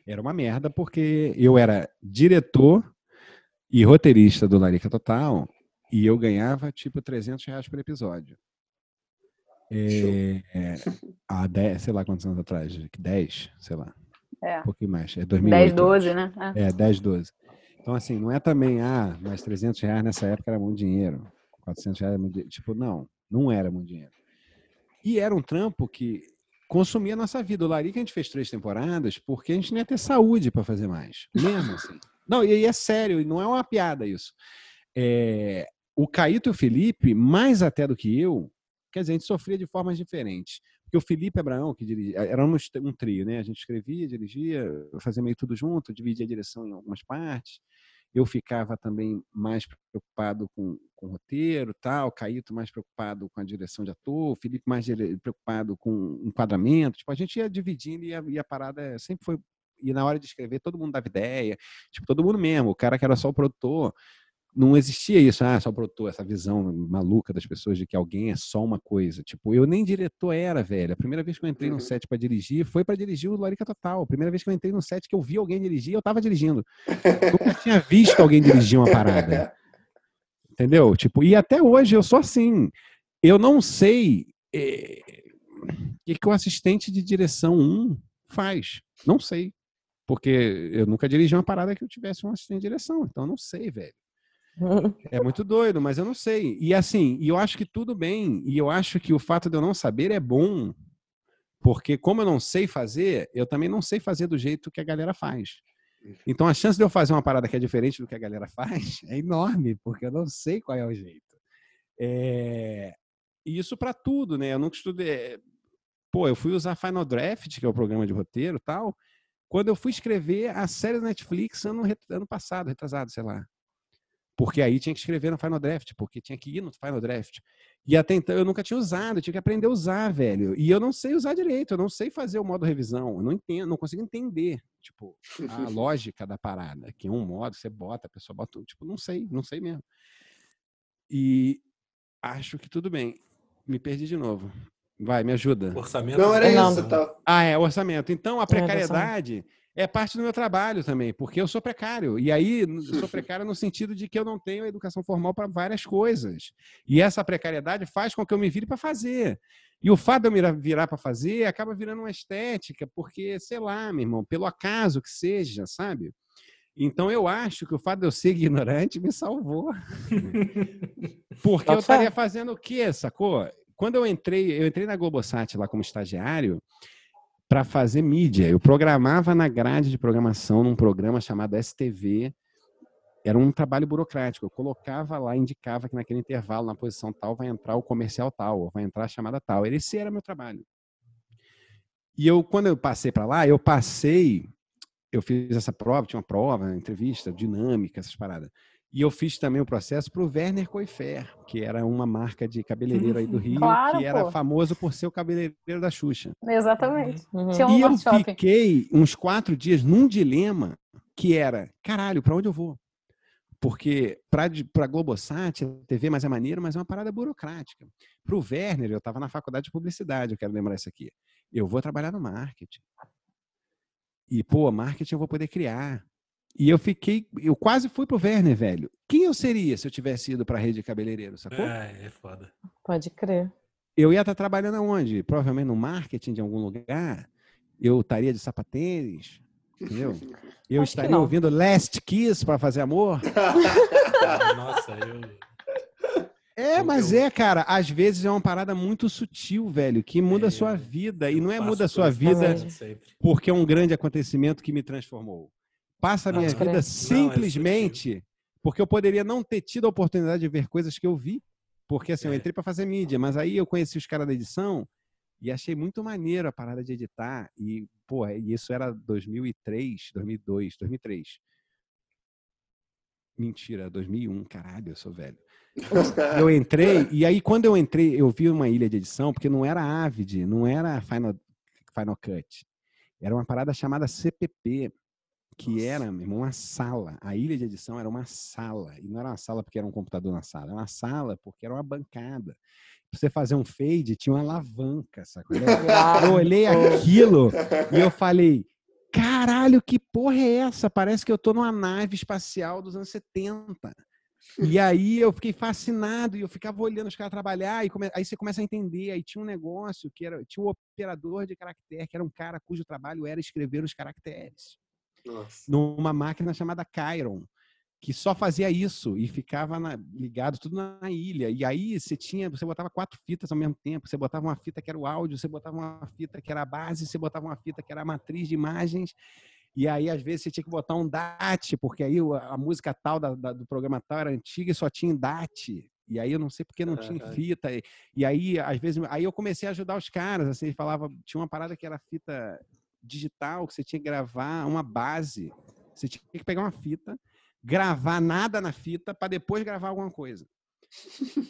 era uma merda, porque eu era diretor e roteirista do Larica Total, e eu ganhava tipo 300 reais por episódio. É, é, há 10, sei lá quantos anos atrás, 10, sei lá, É. um pouquinho mais, é 2008. 10, 12, né? É. É, 10, 12. Então, assim, não é também, ah, mas 300 reais nessa época era muito dinheiro. 400 reais era muito dinheiro. Tipo, não, não era muito dinheiro. E era um trampo que consumia a nossa vida. O Larica a gente fez três temporadas porque a gente não ia ter saúde para fazer mais. Mesmo assim. Não, e aí é sério, e não é uma piada isso. É, o Caíto e o Felipe, mais até do que eu, quer dizer, a gente sofria de formas diferentes. Porque o Felipe Abraão, que dirigia, éramos um trio, né? A gente escrevia, dirigia, fazia meio tudo junto, dividia a direção em algumas partes. Eu ficava também mais preocupado com, com o roteiro, tal, o Caíto mais preocupado com a direção de ator, o Felipe mais preocupado com enquadramento. Tipo, a gente ia dividindo e a, e a parada sempre foi. E na hora de escrever, todo mundo dava ideia, tipo, todo mundo mesmo. O cara que era só o produtor, não existia isso, ah, só produtor, essa visão maluca das pessoas de que alguém é só uma coisa. Tipo, eu nem diretor era, velho. A primeira vez que eu entrei no set para dirigir foi para dirigir o Larica Total. A primeira vez que eu entrei no set que eu vi alguém dirigir, eu tava dirigindo. Nunca tinha visto alguém dirigir uma parada. Entendeu? Tipo, e até hoje eu sou assim. Eu não sei eh, o que, que o assistente de direção 1 faz. Não sei. Porque eu nunca dirigi uma parada que eu tivesse um assistente de direção. Então eu não sei, velho. É muito doido, mas eu não sei. E assim, e eu acho que tudo bem. E eu acho que o fato de eu não saber é bom. Porque como eu não sei fazer, eu também não sei fazer do jeito que a galera faz. Então a chance de eu fazer uma parada que é diferente do que a galera faz é enorme, porque eu não sei qual é o jeito. É, E isso para tudo, né? Eu nunca estudei. Pô, eu fui usar Final Draft, que é o programa de roteiro tal, quando eu fui escrever a série da Netflix ano, ano passado, retrasado, sei lá. Porque aí tinha que escrever no Final Draft, porque tinha que ir no Final Draft. E até então eu nunca tinha usado, eu tinha que aprender a usar, velho. E eu não sei usar direito, eu não sei fazer o modo revisão, eu não entendo, não consigo entender, tipo, a lógica da parada, que é um modo, você bota, a pessoa bota, tipo, não sei, não sei mesmo. E acho que tudo bem. Me perdi de novo. Vai, me ajuda. Orçamento Não, de era isso. Tá... Ah, é, orçamento. Então, a É, precariedade é parte do meu trabalho também, porque eu sou precário. E aí, eu sou precário no sentido de que eu não tenho educação formal para várias coisas. E essa precariedade faz com que eu me vire para fazer. E o fato de eu me virar para fazer acaba virando uma estética, porque, sei lá, meu irmão, pelo acaso que seja, sabe? Então, eu acho que o fato de eu ser ignorante me salvou. Porque eu estaria fazendo o quê, sacou? Quando eu entrei, eu entrei na Globosat lá como estagiário para fazer mídia. Eu programava na grade de programação num programa chamado STV. Era um trabalho burocrático. Eu colocava lá, indicava que naquele intervalo, na posição tal, vai entrar o comercial tal, vai entrar a chamada tal. Esse era meu trabalho. E eu, quando eu passei para lá, eu passei, eu fiz essa prova, tinha uma prova, entrevista, dinâmica, essas paradas. E eu fiz também o processo para o Werner Coifer, que era uma marca de cabeleireiro aí do Rio, Claro, que era pô. famoso por ser o cabeleireiro da Xuxa. Exatamente. Uhum. Tinha um E eu shopping. fiquei uns quatro dias num dilema que era, caralho, para onde eu vou? Porque para Globosat, a TV mais é maneiro, mas é uma parada burocrática. Para o Werner, eu estava na faculdade de publicidade, eu quero lembrar isso aqui. Eu vou trabalhar no marketing. E, pô, marketing eu vou poder criar. E eu fiquei, eu quase fui pro Werner, velho. Quem eu seria se eu tivesse ido para a rede de cabeleireiro, sacou? É, é foda. Pode crer. eu ia estar trabalhando aonde? Provavelmente no marketing de algum lugar. Eu estaria de sapatênis, entendeu? Eu Acho estaria ouvindo Last Kiss para fazer amor. Nossa, eu. É, Eu- mas eu- é, cara, às vezes é uma parada muito sutil, velho, que muda É, a sua vida. E não é muda a sua vida porque é um grande acontecimento que me transformou. Passa a minha Aham. vida Não, é simplesmente porque eu poderia não ter tido a oportunidade de ver coisas que eu vi. Porque assim, eu É. entrei para fazer mídia, mas aí eu conheci os caras da edição e achei muito maneiro a parada de editar. E, pô, e isso era 2003, 2002, 2003. Mentira, 2001, caralho, eu sou velho. Eu entrei, e aí quando eu entrei, eu vi uma ilha de edição, porque não era Avid, não era Final, Final Cut. Era uma parada chamada CPP, que era, meu irmão, uma sala. A ilha de edição era uma sala. E não era uma sala porque era um computador na sala, era uma sala porque era uma bancada. Pra você fazer um fade, tinha uma alavanca, sacou? Eu olhei aquilo e eu falei, caralho, que porra é essa? Parece que eu tô numa nave espacial dos anos 70. E aí eu fiquei fascinado e eu ficava olhando os caras trabalhar e come... aí você começa a entender. Aí tinha um negócio que era tinha um operador de caractere, que era um cara cujo trabalho era escrever os caracteres Nossa. numa máquina chamada Chiron, que só fazia isso e ficava na- ligado tudo na ilha. E aí você tinha, você botava quatro fitas ao mesmo tempo. Você botava uma fita que era o áudio, você botava uma fita que era a base, você botava uma fita que era a matriz de imagens. E aí, às vezes, você tinha que botar um DAT, porque aí a música tal da- da- do programa tal era antiga e só tinha DAT. E aí eu não sei porque não tinha fita. E, aí, às vezes, aí eu comecei a ajudar os caras. Assim, falava, tinha uma parada que era fita digital, que você tinha que gravar uma base. Você tinha que pegar uma fita, gravar nada na fita para depois gravar alguma coisa.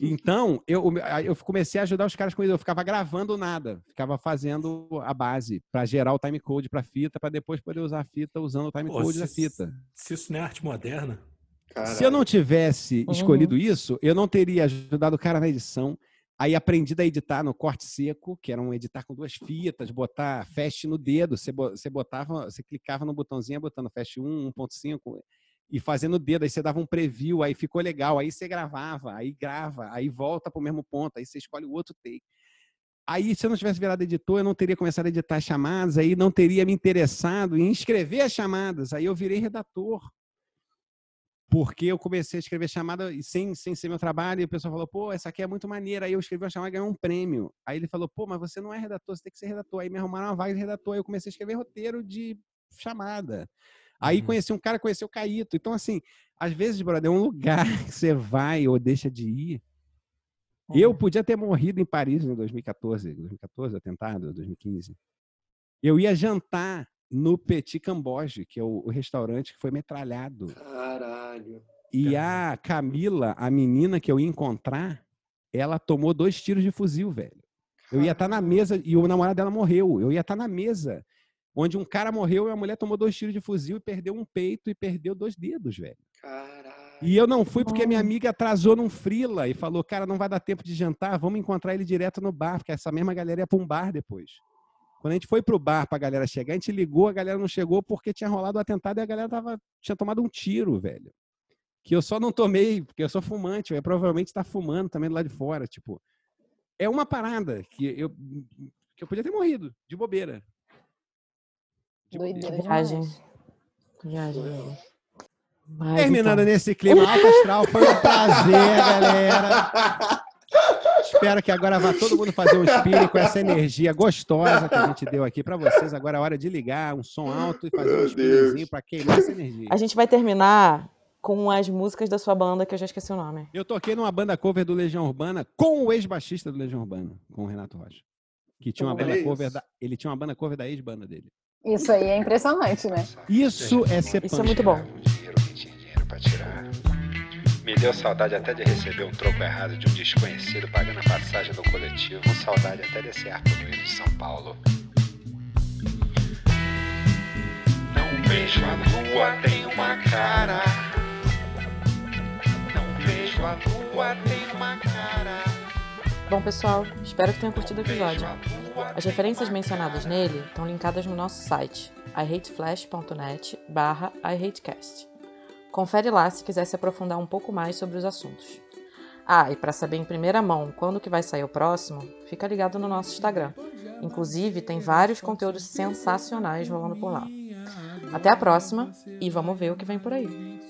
Então, eu, eu comecei a ajudar os caras com isso. Eu ficava gravando nada, ficava fazendo a base para gerar o timecode para fita, para depois poder usar a fita usando o timecode da fita. se isso não é arte moderna, Se eu não tivesse Uhum. escolhido isso, eu não teria ajudado o cara na edição. Aí aprendi a editar no corte seco, que era um editar com duas fitas, botar fast no dedo. Você, bo- você botava, você clicava no botãozinho, botando fast 1, 1.5 e fazendo o dedo. Aí você dava um preview, aí ficou legal. Aí você gravava, aí grava, aí volta para o mesmo ponto, aí você escolhe o outro take. Aí, se eu não tivesse virado editor, eu não teria começado a editar as chamadas, aí não teria me interessado em escrever as chamadas. Aí eu virei redator porque eu comecei a escrever chamada e sem, sem ser meu trabalho, e o pessoal falou, pô, essa aqui é muito maneira. Aí eu escrevi uma chamada e ganhei um prêmio. Aí ele falou, pô, mas você não é redator, você tem que ser redator. Aí me arrumaram uma vaga de redator, aí eu comecei a escrever roteiro de chamada. Aí Uhum. conheci um cara, conheci o Caíto. Então, assim, às vezes, brother, é um lugar que você vai ou deixa de ir. Eu podia ter morrido em Paris em 2014, 2014, atentado, 2015. Eu ia jantar no Petit Camboge, que é o, o restaurante que foi metralhado. Caralho. E a Camila, a menina que eu ia encontrar, ela tomou dois tiros de fuzil, velho. Eu ia estar na mesa e o namorado dela morreu. Eu ia estar na mesa onde um cara morreu e a mulher tomou dois tiros de fuzil e perdeu um peito e perdeu dois dedos, velho. Caralho. E eu não fui porque minha amiga atrasou num frila e falou, cara, não vai dar tempo de jantar, vamos encontrar ele direto no bar, porque essa mesma galera ia para um bar depois. Quando a gente foi pro bar pra galera chegar, a gente ligou, a galera não chegou porque tinha rolado o atentado e a galera tava, tinha tomado um tiro, velho. Que eu só não tomei, porque eu sou fumante, eu ia provavelmente estar fumando também do lado de fora, tipo. É uma parada que eu, que eu podia ter morrido, de bobeira. De Doideira Viagem. Terminando então, nesse clima alto astral, foi um prazer, galera. Espero que agora vá todo mundo fazer um spinning com essa energia gostosa que a gente deu aqui pra vocês. Agora é hora de ligar um som alto e fazer um Meu spinningzinho Deus. pra queimar essa energia. A gente vai terminar com as músicas da sua banda, que eu já esqueci o nome. Eu toquei numa banda cover do Legião Urbana com o ex-baixista do Legião Urbana, com o Renato Rocha. Que tinha uma banda cover da, ele tinha uma banda cover da ex-banda dele. Isso aí é impressionante, né? Isso é ser Isso é muito bom. Um dinheiro tinha dinheiro pra tirar. Me deu saudade até de receber um troco errado de um desconhecido pagando a passagem do coletivo. Saudade até desse ar poluído de São Paulo. Não vejo a lua, tem uma cara. Não vejo a lua, tem uma cara. Bom, pessoal, espero que tenham curtido o episódio. As referências mencionadas nele estão linkadas no nosso site, ihateflash.net barra ihatecast. Confere lá se quiser se aprofundar um pouco mais sobre os assuntos. Ah, e para saber em primeira mão quando que vai sair o próximo, fica ligado no nosso Instagram. Inclusive, tem vários conteúdos sensacionais rolando por lá. Até a próxima e vamos ver o que vem por aí.